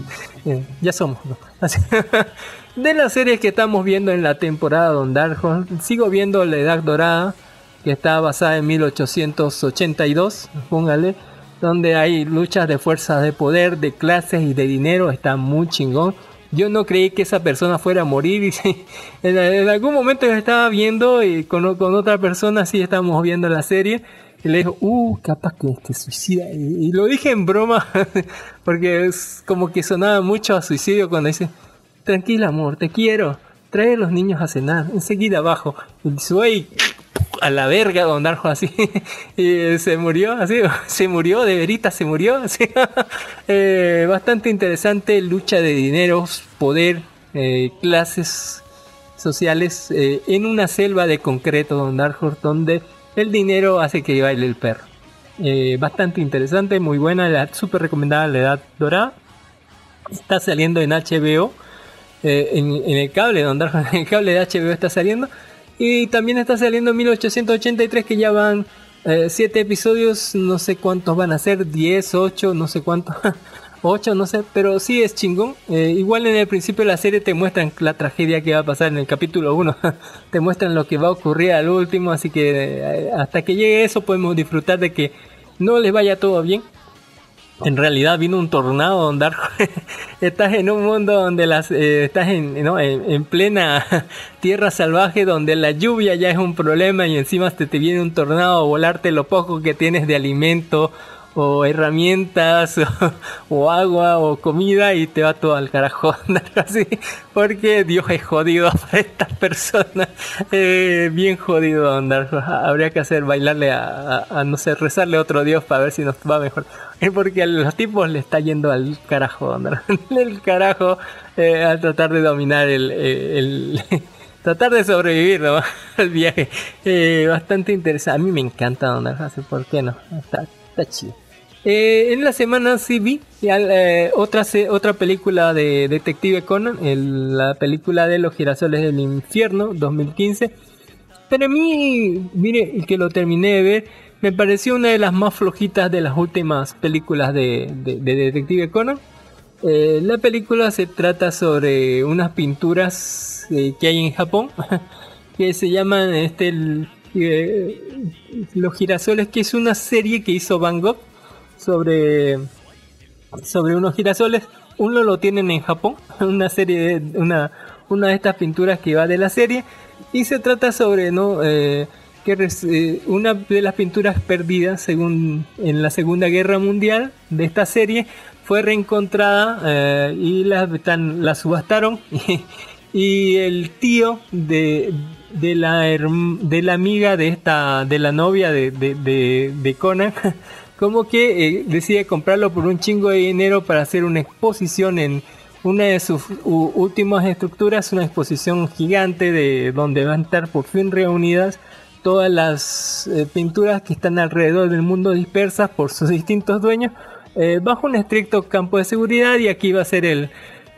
ya somos. de las series que estamos viendo en la temporada Don Darjo, sigo viendo La Edad Dorada, que está basada en 1882, póngale, donde hay luchas de fuerzas de poder, de clases y de dinero, está muy chingón. Yo no creí que esa persona fuera a morir. Y en, en, algún momento yo estaba viendo y con, otra persona, así estábamos viendo la serie. Y le dijo, uh, capaz que te suicida. Y, lo dije en broma, porque es como que sonaba mucho a suicidio cuando dice, tranquila amor, te quiero, trae a los niños a cenar, enseguida abajo. Y dice, a la verga, don Darjo, así. y se murió, así, se murió, de verita se murió, así. eh, bastante interesante, lucha de dineros, poder, eh, clases sociales, eh, en una selva de concreto, don Darjo, donde el dinero hace que baile el perro. Eh, bastante interesante, muy buena, la súper recomendada la edad dorada. Está saliendo en HBO, eh, en, el cable, donde el cable de HBO está saliendo. Y también está saliendo en 1883, que ya van 7 eh, episodios, no sé cuántos van a ser, 10, 8, no sé cuántos. 8, no sé, pero sí es chingón. Eh, igual en el principio de la serie te muestran la tragedia que va a pasar en el capítulo 1. te muestran lo que va a ocurrir al último, así que eh, hasta que llegue eso podemos disfrutar de que no les vaya todo bien. En realidad vino un tornado donde estás en un mundo donde las eh, estás en, ¿no? en, en plena tierra salvaje donde la lluvia ya es un problema y encima te, te viene un tornado a volarte lo poco que tienes de alimento o herramientas o, agua o comida y te va todo al carajo. Así porque Dios es jodido para estas personas. Eh, bien jodido andar. Habría que hacer bailarle a, no sé rezarle a otro Dios para ver si nos va mejor. Es porque a los tipos le está yendo al carajo andar. El carajo eh, al tratar de dominar el, tratar de sobrevivir ¿no? al viaje. Eh, bastante interesante. A mí me encanta Don ¿por qué no? Está chido eh, en la semana sí vi eh, otra, otra película de Detective Conan, el- la película de Los girasoles del infierno 2015. Pero a mí, mire, que lo terminé de ver, me pareció una de las más flojitas de las últimas películas de, de- de Detective Conan. Eh, la película se trata sobre unas pinturas eh, que hay en Japón que se llaman este el- Los girasoles, que es una serie que hizo Van Gogh sobre sobre unos girasoles. Uno lo tienen en Japón, una serie de una una de estas pinturas que va de la serie. Y se trata sobre no Eh, que eh, una de las pinturas perdidas según en la Segunda Guerra Mundial de esta serie fue reencontrada eh, y la, están- la subastaron. Y el tío de, de la de la amiga de esta de la novia de, de, de, de Conan como que eh, decide comprarlo por un chingo de dinero para hacer una exposición en una de sus últimas estructuras, una exposición gigante de donde van a estar por fin reunidas todas las eh, pinturas que están alrededor del mundo dispersas por sus distintos dueños eh, bajo un estricto campo de seguridad y aquí va a ser el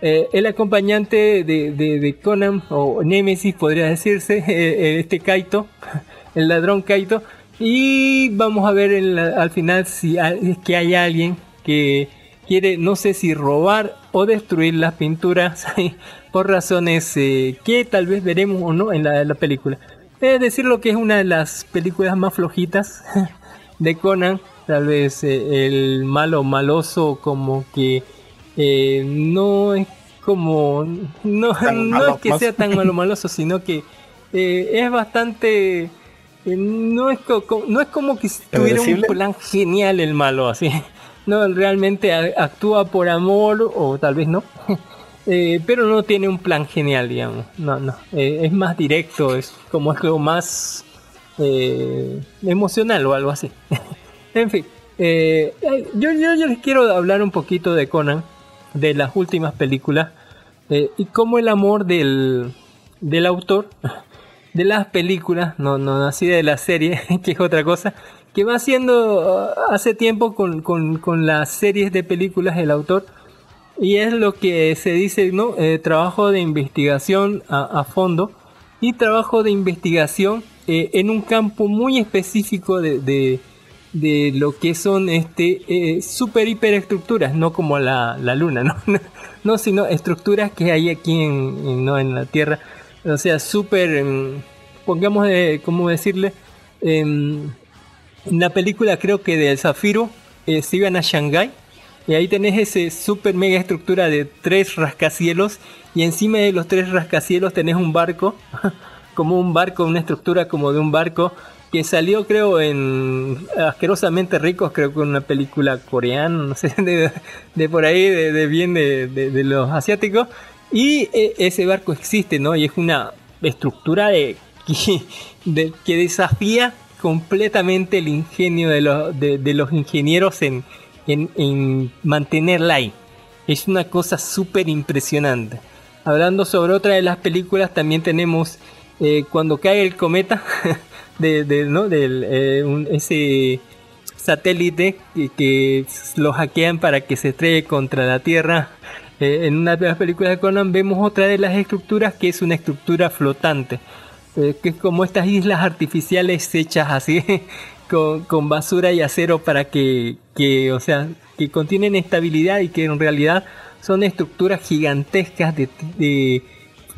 eh, el acompañante de, de- Conan o Nemesis podría decirse eh, eh, este Kaito el ladrón Kaito. Y vamos a ver al final si hay- es que hay alguien que quiere no sé si robar o destruir las pinturas por razones que tal vez veremos o no en la, la película. Es decir lo que es una de las películas más flojitas de Conan tal vez el malo maloso como que eh, no es como no, no es que sea tan malo maloso sino que eh, es bastante eh, no es no es como que tuviera un plan genial el malo así. No realmente actúa por amor o tal vez no Eh, pero no tiene un plan genial digamos. No no Eh, es más directo es como es lo más eh, emocional o algo así. En fin yo, yo, yo les quiero hablar un poquito de Conan de las últimas películas eh, y cómo el amor del, del autor de las películas, no, no así de la serie, que es otra cosa, que va haciendo uh, hace tiempo con, con, con las series de películas el autor, y es lo que se dice, ¿no? Eh, trabajo de investigación a, fondo y trabajo de investigación eh, en un campo muy específico de, de lo que son este eh, super hiperestructuras, no como la, la luna, ¿no? no, sino estructuras que hay aquí en, ¿no? en la Tierra, o sea, super, em, pongamos, de, ¿cómo decirle? Em, en la película creo que de Zafiro eh, se iban a Shanghái y ahí tenés ese super mega estructura de tres rascacielos y encima de los tres rascacielos tenés un barco, como un barco, una estructura como de un barco que salió creo en asquerosamente ricos, creo que una película coreana, no sé, de, de por ahí, de, de bien de, de- los asiáticos. Y eh, ese barco existe, ¿no? Y es una estructura de, que, que desafía completamente el ingenio de los, de los ingenieros en, en, en mantenerla ahí. Es una cosa súper impresionante. Hablando sobre otra de las películas, también tenemos eh, cuando cae el cometa, de, ¿no? del, eh, ese satélite que, que lo hackean para que se estrelle contra la Tierra. Eh, en una de las películas de Conan vemos otra de las estructuras que es una estructura flotante, eh, que es como estas islas artificiales hechas así con, con basura y acero para que, que, o sea, que contienen estabilidad y que en realidad son estructuras gigantescas de-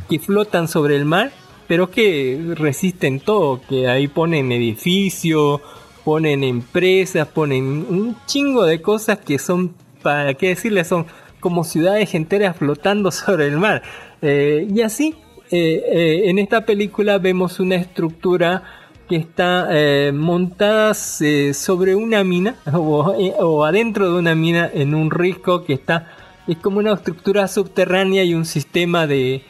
que flotan sobre el mar, pero que resisten todo, que ahí ponen edificios, ponen empresas, ponen un chingo de cosas que son, para qué decirle, son como ciudades enteras flotando sobre el mar. Eh, y así, eh, eh, en esta película vemos una estructura que está montada sobre una mina o adentro de una mina en un risco que está es como una estructura subterránea y un sistema de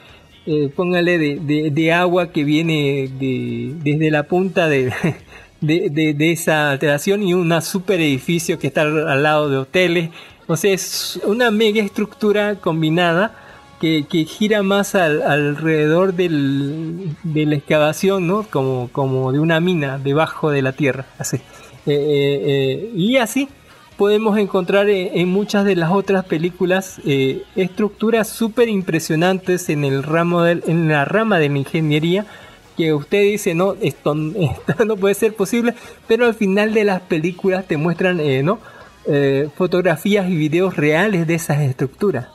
eh, póngale de, de- agua que viene de- desde la punta de, de, esa alteración y un super edificio que está al, lado de hoteles o sea es una mega estructura combinada que, que gira más al- alrededor del, de la excavación, ¿no? Como, como de una mina debajo de la tierra. Así. Eh, eh, y así podemos encontrar en, muchas de las otras películas eh, estructuras súper impresionantes en el ramo del- en la rama de la ingeniería que usted dice no esto, no puede ser posible pero al final de las películas te muestran eh, no Eh, fotografías y videos reales de esas estructuras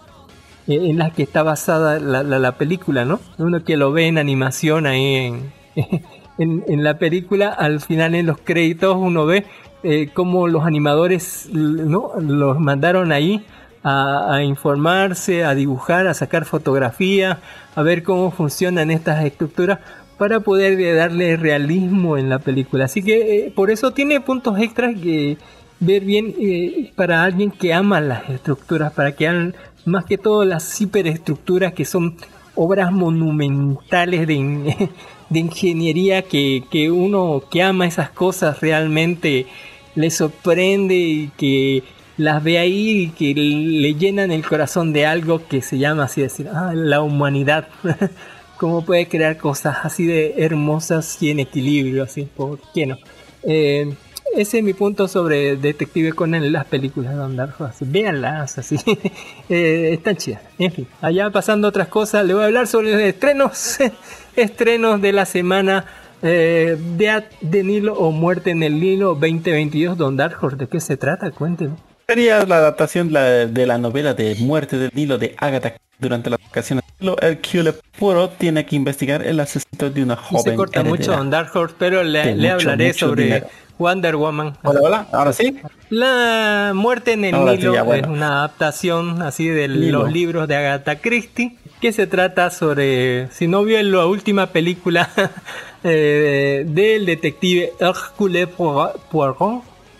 en las que está basada la, la- la película, ¿no? Uno que lo ve en animación ahí en, en la película, al final en los créditos uno ve eh, cómo los animadores ¿no? los mandaron ahí a, informarse, a dibujar, a sacar fotografías, a ver cómo funcionan estas estructuras para poder eh, darle realismo en la película. Así que eh, por eso tiene puntos extras que ver bien eh, para alguien que ama las estructuras, para que hagan más que todo las hiperestructuras que son obras monumentales de, de ingeniería que, que uno que ama esas cosas realmente le sorprende y que las ve ahí y que le llenan el corazón de algo que se llama así decir, ah, la humanidad. Cómo puede crear cosas así de hermosas y en equilibrio, así, ¿por qué no? Eh, ese es mi punto sobre Detective Conan las películas de. Así, véanlas, así. Eh, están chidas. En fin, allá pasando otras cosas, le voy a hablar sobre los estrenos. estrenos de la semana eh, de, Nilo o Muerte en el Nilo 2022. Don Darko, ¿de qué se trata? Cuénteme. Sería la adaptación de la novela de Muerte del Nilo de Agatha durante las vacaciones. Hercule Poirot tiene que investigar el asesinato de una joven. se corta mucho Dark Horse, pero le, hablaré mucho sobre dinero. Wonder Woman. Hola, hola, ahora sí. La muerte en el Ahora sí, Nilo ya, bueno. es una adaptación así de los libros de Agatha Christie que se trata sobre, si no vio la última película eh, del detective Hercule Poirot,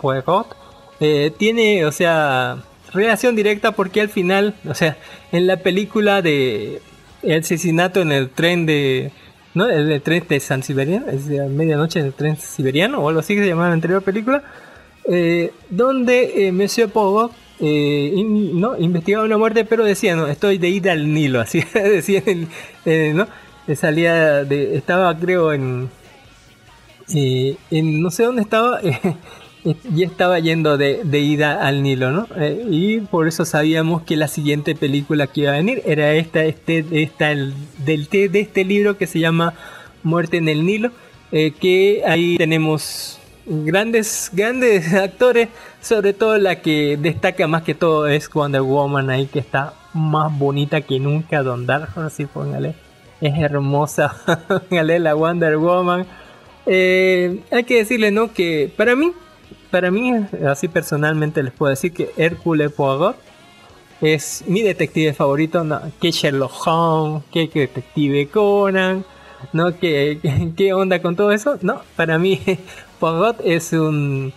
Poirot, eh, tiene, o sea, relación directa porque al final, o sea, en la película de el asesinato en el tren de ¿no? El, tren de San Siberiano, es de medianoche en el tren siberiano o algo así que se llamaba en la anterior película, eh, donde eh, Monsieur Poirot eh, investigaba una muerte, pero decía, no, estoy de ida al Nilo, así decía, eh, ¿no? Eh, Salía de, estaba creo en, en no sé dónde estaba, y estaba yendo de, de ida al Nilo, ¿no? Eh, y por eso sabíamos que la siguiente película que iba a venir era esta, este, esta el, del de este libro que se llama Muerte en el Nilo, eh, que ahí tenemos grandes, grandes actores, sobre todo la que destaca más que todo es Wonder Woman ahí que está más bonita que nunca, Don Dark, así póngale, es hermosa, póngale la Wonder Woman. Eh, hay que decirle, ¿no? Que para mí, para mí, así personalmente les puedo decir que Hércules Poirot es mi detective favorito, no, que Sherlock Holmes, que, Detective Conan, ¿no? ¿Qué, qué, onda con todo eso? No, para mí Poirot es un...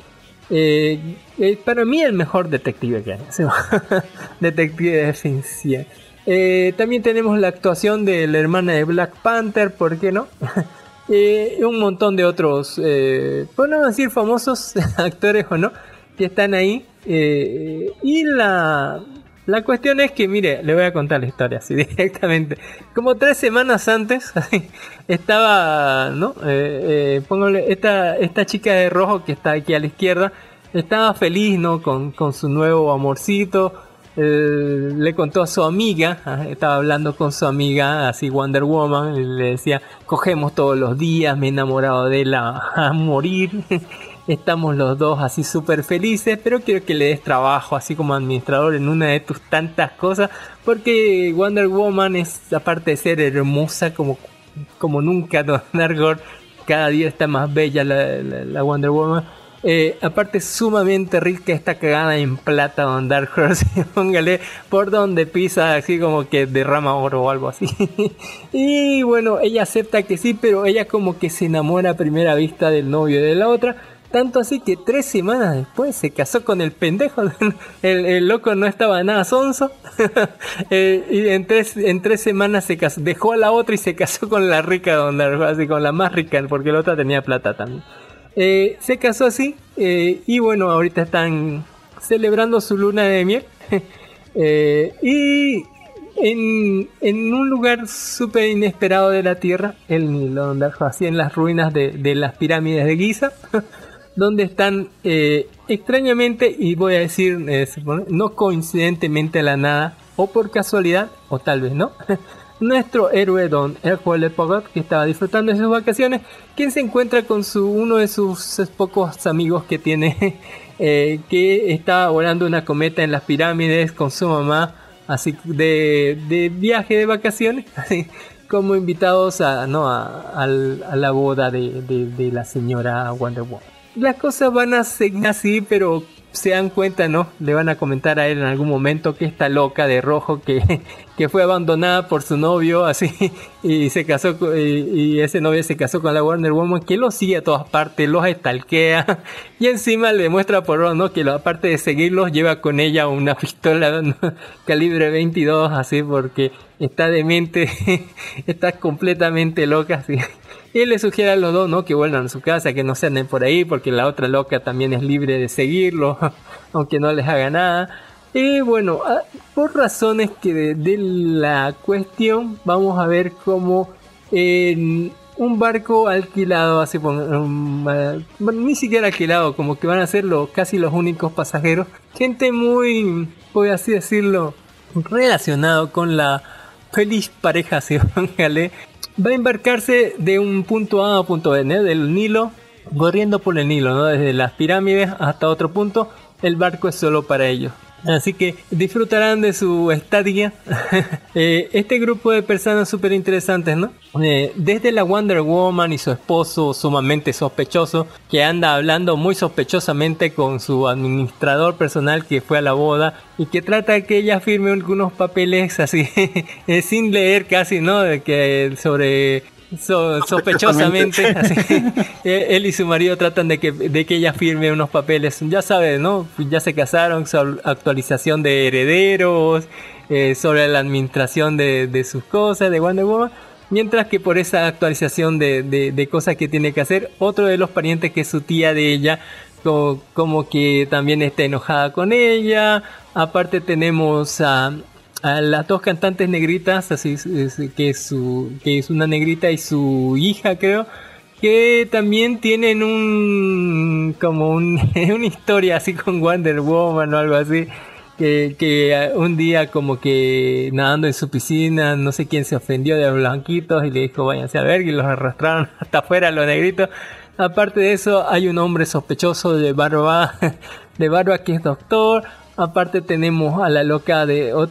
eh, eh, para mí el mejor detective que hay. detective de ficción. Eh, también tenemos la actuación de la hermana de Black Panther, ¿por qué no? Un montón de otros, eh, podemos decir famosos actores o no, que están ahí. eh, y la, la cuestión es que, mire, le voy a contar la historia así directamente. Como tres semanas antes, estaba, ¿no? Eh, eh, póngale, esta, esta chica de rojo que está aquí a la izquierda, estaba feliz, ¿no? Con, con su nuevo amorcito. Eh, le contó a su amiga, ah, estaba hablando con su amiga, así Wonder Woman, y le decía, cogemos todos los días, me he enamorado de él a, morir. estamos los dos así súper felices, pero quiero que le des trabajo así como administrador en una de tus tantas cosas, porque Wonder Woman es, aparte de ser hermosa como, como nunca, Don Dargor, cada día está más bella la, la- la Wonder Woman. Eh, aparte sumamente rica está cagada en plata Don Dark Horse. Póngale por donde pisa así como que derrama oro o algo así. Y bueno ella acepta que sí pero ella como que se enamora a primera vista del novio de la otra. Tanto así que tres semanas después se casó con el pendejo. El, el loco no estaba nada sonso. Eh, y en tres, en tres semanas se casó, dejó a la otra y se casó con la rica Don Dark Horse, así con la más rica porque la otra tenía plata también eh, se casó así eh, y bueno, ahorita están celebrando su luna de miel. Eh, y en, un lugar súper inesperado de la Tierra, el Nilo, donde así en las ruinas de, de las pirámides de Giza, donde están extrañamente, y voy a decir, no coincidentemente a la nada, o por casualidad, o tal vez no, nuestro héroe Don Hercule Pogot, que estaba disfrutando de sus vacaciones, quien se encuentra con su, uno de sus pocos amigos que tiene, eh, que está volando una cometa en las pirámides con su mamá, así de, de viaje de vacaciones, así como invitados a, no, a la boda de, de- de la señora Wonder Woman. Las cosas van a seguir así, pero se dan cuenta, ¿no? Le van a comentar a él en algún momento que está loca de rojo, que, que fue abandonada por su novio, así, y se casó, y, ese novio se casó con la Wonder Woman, que lo sigue a todas partes, los estalquea, y encima le muestra por ¿no? Que lo- aparte de seguirlos, lleva con ella una pistola calibre 22, así, porque está demente, está completamente loca, así. Y le sugiere a los dos, ¿no? Que vuelvan a su casa, que no se anden por ahí, porque la otra loca también es libre de seguirlo, aunque no les haga nada. Y bueno, ah, por razones que de, la cuestión, vamos a ver cómo en un barco alquilado, así pon- um, ah, ni siquiera alquilado, como que van a ser los, casi los únicos pasajeros. Gente muy, voy así decirlo, relacionado con la feliz pareja, si póngale, va a embarcarse de un punto A a punto B, del Nilo, corriendo por el Nilo, ¿no? desde las pirámides hasta otro punto, el barco es solo para ellos. Así que disfrutarán de su estadía. Eh, este grupo de personas súper interesantes, ¿no? Eh, desde la Wonder Woman y su esposo sumamente sospechoso, que anda hablando muy sospechosamente con su administrador personal que fue a la boda y que trata de que ella firme algunos papeles así, eh, sin leer casi, ¿no? De que sobre so- sospechosamente, así, eh, él y su marido tratan de que, de que ella firme unos papeles, ya sabes, ¿no? Ya se casaron, actualización de herederos, eh, sobre la administración de, de sus cosas, de Wonder Woman. Mientras que por esa actualización de, de- de cosas que tiene que hacer, otro de los parientes que es su tía de ella, co- como, que también está enojada con ella. Aparte tenemos a, a las dos cantantes negritas, así que es su, que es una negrita y su hija creo, que también tienen un como un, una historia así con Wonder Woman o algo así. Que, que un día como que nadando en su piscina, no sé quién se ofendió de los blanquitos y le dijo váyanse a ver y los arrastraron hasta afuera los negritos. Aparte de eso hay un hombre sospechoso de barba, de barba que es doctor. Aparte tenemos a la loca de uh,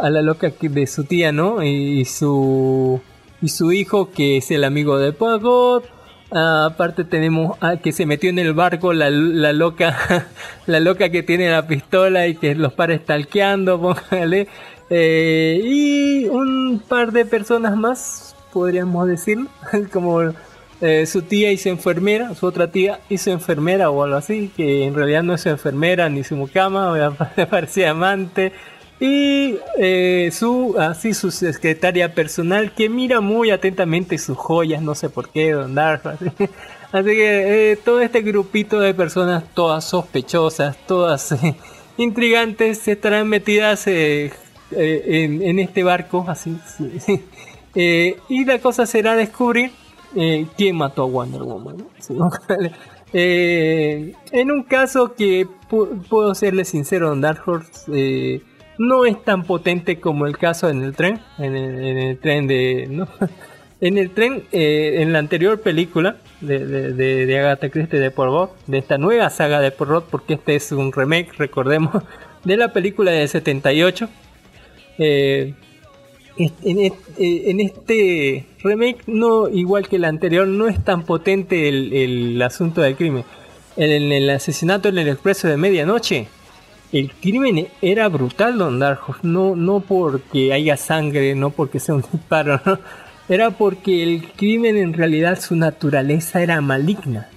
a la loca de su tía, ¿no? Y, su y su hijo que es el amigo de Pagot. Ah, aparte tenemos a que se metió en el barco la, la loca la loca que tiene la pistola y que los para stalkeando, póngale. Eh, y un par de personas más, podríamos decirlo, como eh, su tía su enfermera, su otra tía su enfermera o algo así, que en realidad no es enfermera ni su mucama, parecía amante. Y eh, su, así su secretaria personal que mira muy atentamente sus joyas, no sé por qué, Don Dark, así. Así que eh, todo este grupito de personas, todas sospechosas, todas intrigantes, estarán metidas eh, en, este barco, así. sí, sí. Y la cosa será descubrir eh, quién mató a Wonder Woman. Eh, en un caso que pu- puedo serle sincero, Dark Horse eh, no es tan potente como el caso en el tren, en el, en el tren de, ¿no? En el tren, eh, en la anterior película de, de, de, de Agatha Christie de Poirot, de esta nueva saga de Poirot, porque este es un remake, recordemos, de la película de 78. Eh, eh, en este remake, no igual que el anterior, no es tan potente el, asunto del crimen. En el, asesinato en el expreso de medianoche, el crimen era brutal, Don Darjos. No, no porque haya sangre, no porque sea un disparo, ¿no? Era porque el crimen en realidad su naturaleza era maligna.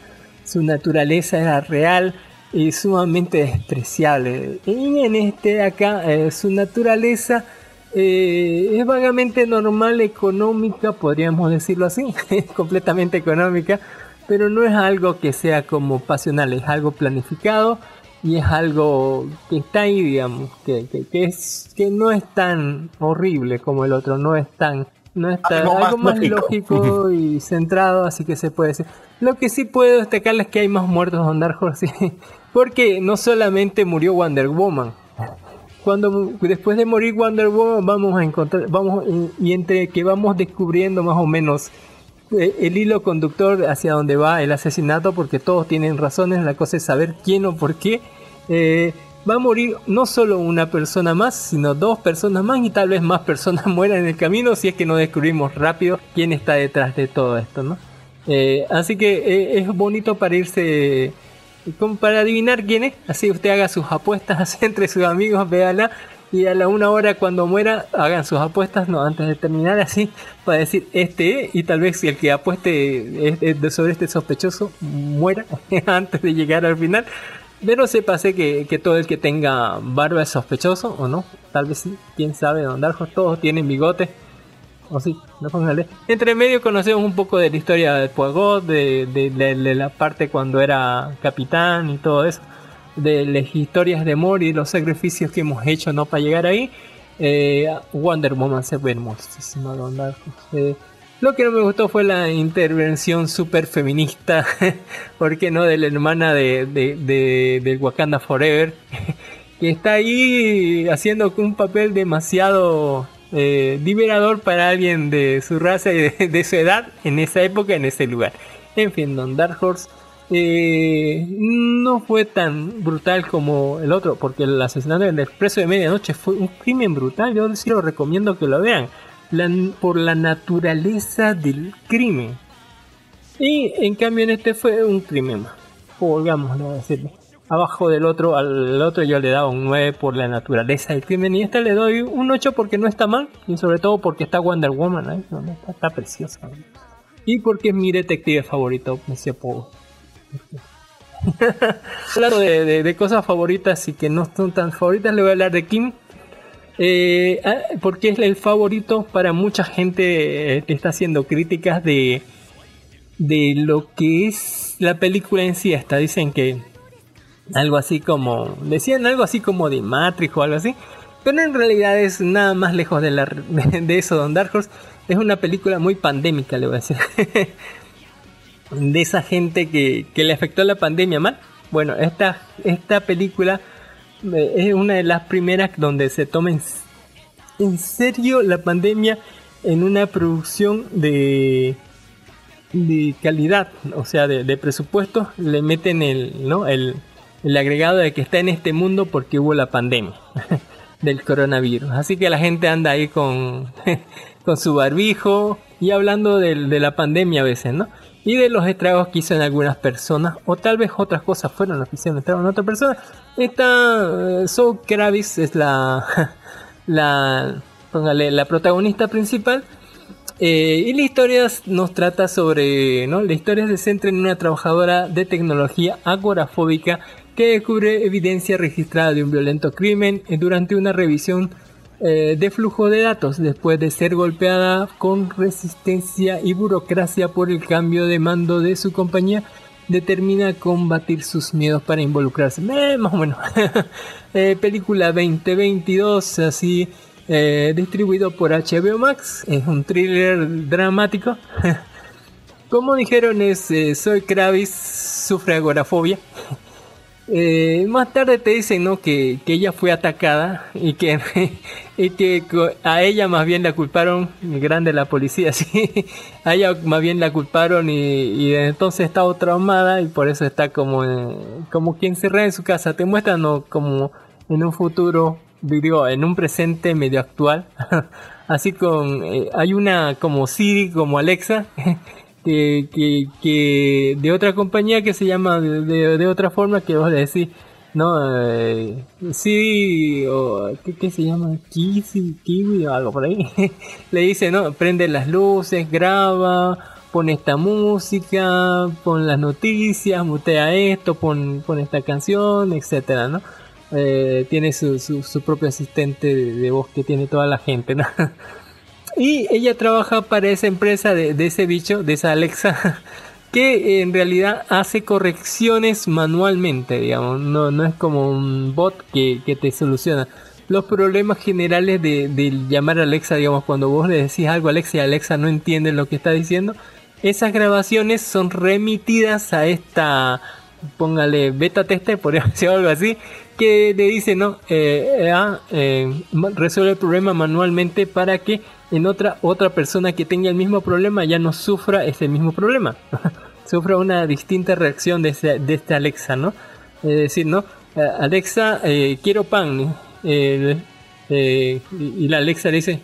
Su naturaleza era real y sumamente despreciable. Y en este de acá, eh, su naturaleza eh, es vagamente normal, económica, podríamos decirlo así, es completamente económica, pero no es algo que sea como pasional, es algo planificado y es algo que está ahí, digamos, que, que, que es, que no es tan horrible como el otro, no es tan... No es tan- Algo más algo más lógico. lógico y centrado, así que se puede decir. Lo que sí puedo destacar es que hay más muertos Don Dark Horse, porque no solamente murió Wonder Woman. Cuando después de morir Wonder Woman vamos a encontrar, vamos y, entre que vamos descubriendo más o menos eh, el hilo conductor hacia dónde va el asesinato, porque todos tienen razones, la cosa es saber quién o por qué. eh, va a morir no solo una persona más, sino dos personas más y tal vez más personas mueran en el camino si es que no descubrimos rápido quién está detrás de todo esto, ¿no? Eh, así que es bonito para irse, como para adivinar quién es, así usted haga sus apuestas entre sus amigos, véala y a la una hora cuando muera hagan sus apuestas no antes de terminar así para decir este es, y tal vez si el que apueste sobre este sospechoso muera antes de llegar al final. Pero sépase que, que todo el que tenga barba es sospechoso o no tal vez sí quién sabe don Darjo todos tienen bigote o sí, no póngale. Entre medio conocemos un poco de la historia de Poirot, de, la parte cuando era capitán y todo eso, de las historias de amor y los sacrificios que hemos hecho no para llegar ahí. Eh, Wonder Woman se ve hermosísima. Eh, lo que no me gustó fue la intervención super feminista, porque no, de la hermana de- del Wakanda Forever, que está ahí haciendo un papel demasiado eh, liberador para alguien de su raza y de, su edad en esa época, en ese lugar. En fin, Don Dark Horse eh, no fue tan brutal como el otro, porque el asesinato del expreso de medianoche fue un crimen brutal. Yo sí lo recomiendo que lo vean, por la naturaleza del crimen. Y en cambio en este fue un crimen más, volgámoslo a decirlo. Abajo del otro, al otro yo le daba un 9 por la naturaleza del crimen y a este le doy un 8 porque no está mal y sobre todo porque está Wonder Woman ahí, ¿no? está, preciosa. Y porque es mi detective favorito, Monsieur Poe. Hablando de, de- cosas favoritas y que no son tan favoritas, le voy a hablar de Kim. Eh, ah, porque es el favorito para mucha gente eh, que está haciendo críticas de, de lo que es la película en sí. Esta dicen que algo así como decían algo así como de Matrix o algo así pero en realidad es nada más lejos de, la, de eso Don Dark es una película muy pandémica le voy a decir. De esa gente que, que le afectó la pandemia mal bueno esta, esta película eh, es una de las primeras donde se toma en, en serio la pandemia en una producción de de calidad, o sea, de, de presupuesto, le meten el, ¿no? el, el agregado de que está en este mundo porque hubo la pandemia del coronavirus. Así que la gente anda ahí con, con su barbijo y hablando del- de, la pandemia a veces, ¿no? Y de los estragos que hizo en algunas personas, o tal vez otras cosas fueron las que hicieron estragos en otras personas. Esta eh, Zoe Kravitz es la, la, póngale, la protagonista principal. Eh, y la historia nos trata sobre, ¿no? La historia se centra en una trabajadora de tecnología agorafóbica que descubre evidencia registrada de un violento crimen durante una revisión eh, de flujo de datos después de ser golpeada con resistencia y burocracia por el cambio de mando de su compañía determina combatir sus miedos para involucrarse. Eh, más o menos. Eh, película 2022 así distribuido por HBO Max. Es un thriller dramático. Como dijeron es Zoe Kravitz sufre agorafobia Eh, más tarde te dicen ¿no? que, que ella fue atacada y que, y que a ella más bien la culparon, grande la policía, sí, a ella más bien la culparon y, y entonces estaba traumada y por eso está como, eh, como quien encerrada en su casa. Te muestran ¿no? como en un futuro, digo, en un presente medio actual, así con, eh, hay una como Siri, como Alexa, que, que, que de otra compañía que se llama de, de- de otra forma que vos le decís, ¿no? Eh, sí, o ¿qué, qué se llama? Kisi, Kiwi o algo por ahí. le dice, ¿no? Prende las luces, graba, pone esta música, pon las noticias, mutea esto, pon, pon esta canción, etcétera, ¿no? Eh, tiene su, su, su propio asistente de voz que tiene toda la gente, ¿no? Y ella trabaja para esa empresa de, ese bicho, de esa Alexa, que en realidad hace correcciones manualmente, digamos. No, no es como un bot que, que te soluciona. Los problemas generales de, llamar a Alexa, digamos, cuando vos le decís algo a Alexa y Alexa no entiende lo que está diciendo, esas grabaciones son remitidas a esta, póngale beta tester, podría decir algo así, que le dice, no, eh, ah, eh, resuelve el problema manualmente para que en otra, otra persona que tenga el mismo problema ya no sufra ese mismo problema. sufra una distinta reacción de, ese- de esta Alexa, ¿no? Es decir, ¿no? Eh, Alexa, eh, quiero pan. Eh, y la Alexa le dice,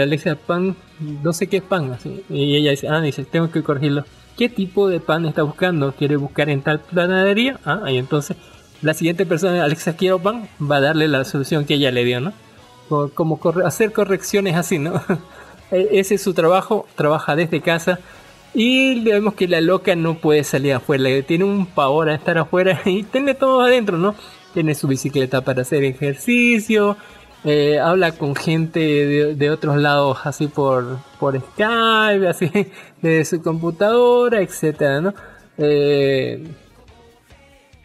Alexa, pan, no sé qué es pan. Así. Y ella dice, ah, dice, tengo que corregirlo. ¿Qué tipo de pan está buscando? ¿Quiere buscar en tal panadería? Ah, y entonces la siguiente persona, Alexa, quiero pan, va a darle la solución que ella le dio, ¿no? Co- Como hacer correcciones así, ¿no? E- Ese es su trabajo, trabaja desde casa. Y vemos que la loca no puede salir afuera, tiene un pavor a estar afuera y tiene todo adentro, ¿no? Tiene su bicicleta para hacer ejercicio, eh, habla con gente de, otros lados así por, por Skype, así, de su computadora, etcétera, ¿no? Eh,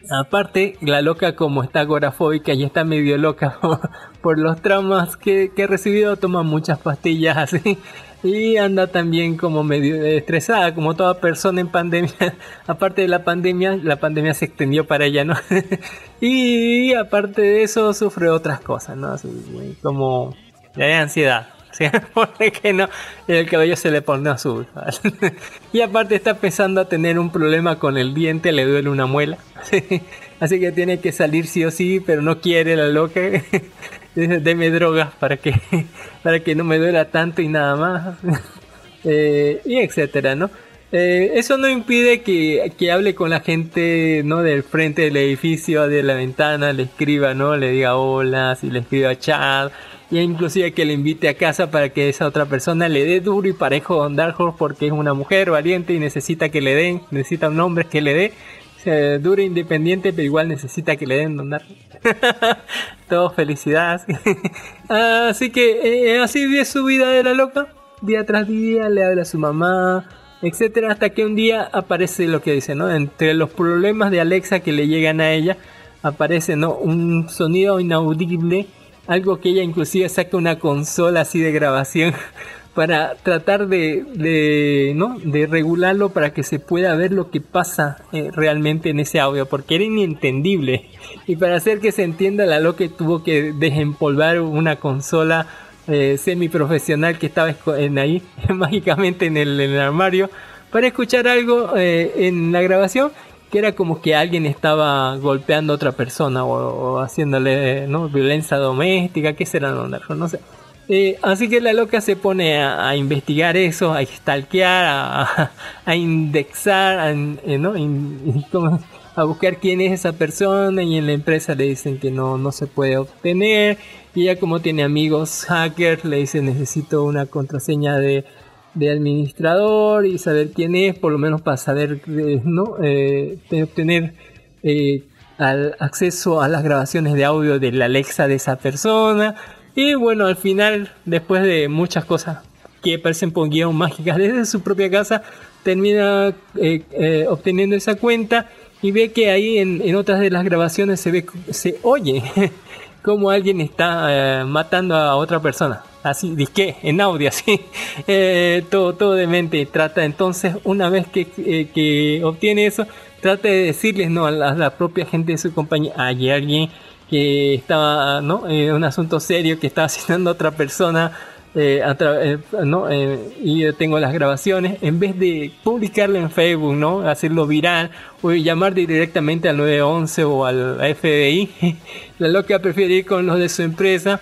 Aparte, la loca como está agorafóbica y está medio loca por los traumas que, que ha recibido, toma muchas pastillas así. Y anda también como medio estresada, como toda persona en pandemia. Aparte de la pandemia, la pandemia se extendió para ella, ¿no? y aparte de eso, sufre otras cosas, ¿no? Así, como de ansiedad. ¿sí? Porque no, el cabello se le pone azul. y aparte está empezando a tener un problema con el diente, le duele una muela. Así que tiene que salir sí o sí, pero no quiere la loca. Dice, deme drogas para que, para que no me duela tanto y nada más. Eh, y etcétera, ¿no? Eh, eso no impide que, que hable con la gente, ¿no? Del frente del edificio, de la ventana, le escriba, ¿no? Le diga hola, si le escriba chat, y inclusive que le invite a casa para que esa otra persona le dé duro y parejo Don Dark Horse porque es una mujer valiente y necesita que le den, necesita un hombre que le dé. Sea, duro e independiente, pero igual necesita que le den Don Dark Horse. Todo felicidad. Así que eh, así vive su vida de la loca. Día tras día le habla a su mamá, etcétera, hasta que un día aparece lo que dice, ¿no? Entre los problemas de Alexa que le llegan a ella, aparece, ¿no? Un sonido inaudible, algo que ella inclusive saca una consola así de grabación para tratar de, ¿no? de regularlo para que se pueda ver lo que pasa eh, realmente en ese audio, porque era inentendible. Y para hacer que se entienda, la loca tuvo que desempolvar una consola eh, semiprofesional que estaba en ahí, mágicamente en el, en el armario, para escuchar algo eh, en la grabación que era como que alguien estaba golpeando a otra persona o, o haciéndole violencia doméstica, ¿qué será? No, sé. Eh, así que la loca se pone a, investigar eso, a stalkear, a, indexar, a, eh, ¿no? A buscar quién es esa persona y en la empresa le dicen que no, no se puede obtener. Y ella como tiene amigos hackers le dice necesito una contraseña de, de administrador y saber quién es, por lo menos para saber, eh, ¿no? Eh, obtener eh, al acceso a las grabaciones de audio de la Alexa de esa persona. Y bueno, al final, después de muchas cosas que parecen por guion mágicas desde su propia casa, termina eh, eh, obteniendo esa cuenta y ve que ahí en, en otras de las grabaciones se ve se oye como alguien está eh, matando a otra persona así, disque, en audio, así, eh, todo, todo de mente. Trata entonces, una vez que, eh, que obtiene eso, trata de decirles, no, a la, propia gente de su compañía, hay alguien que estaba, ¿no? Eh, un asunto serio que estaba asesinando a otra persona, eh, a eh, ¿no? Eh, y yo tengo las grabaciones, en vez de publicarlo en Facebook, ¿no? Hacerlo viral, o llamar directamente al 911 o al FBI, la loca prefiere ir con los de su empresa,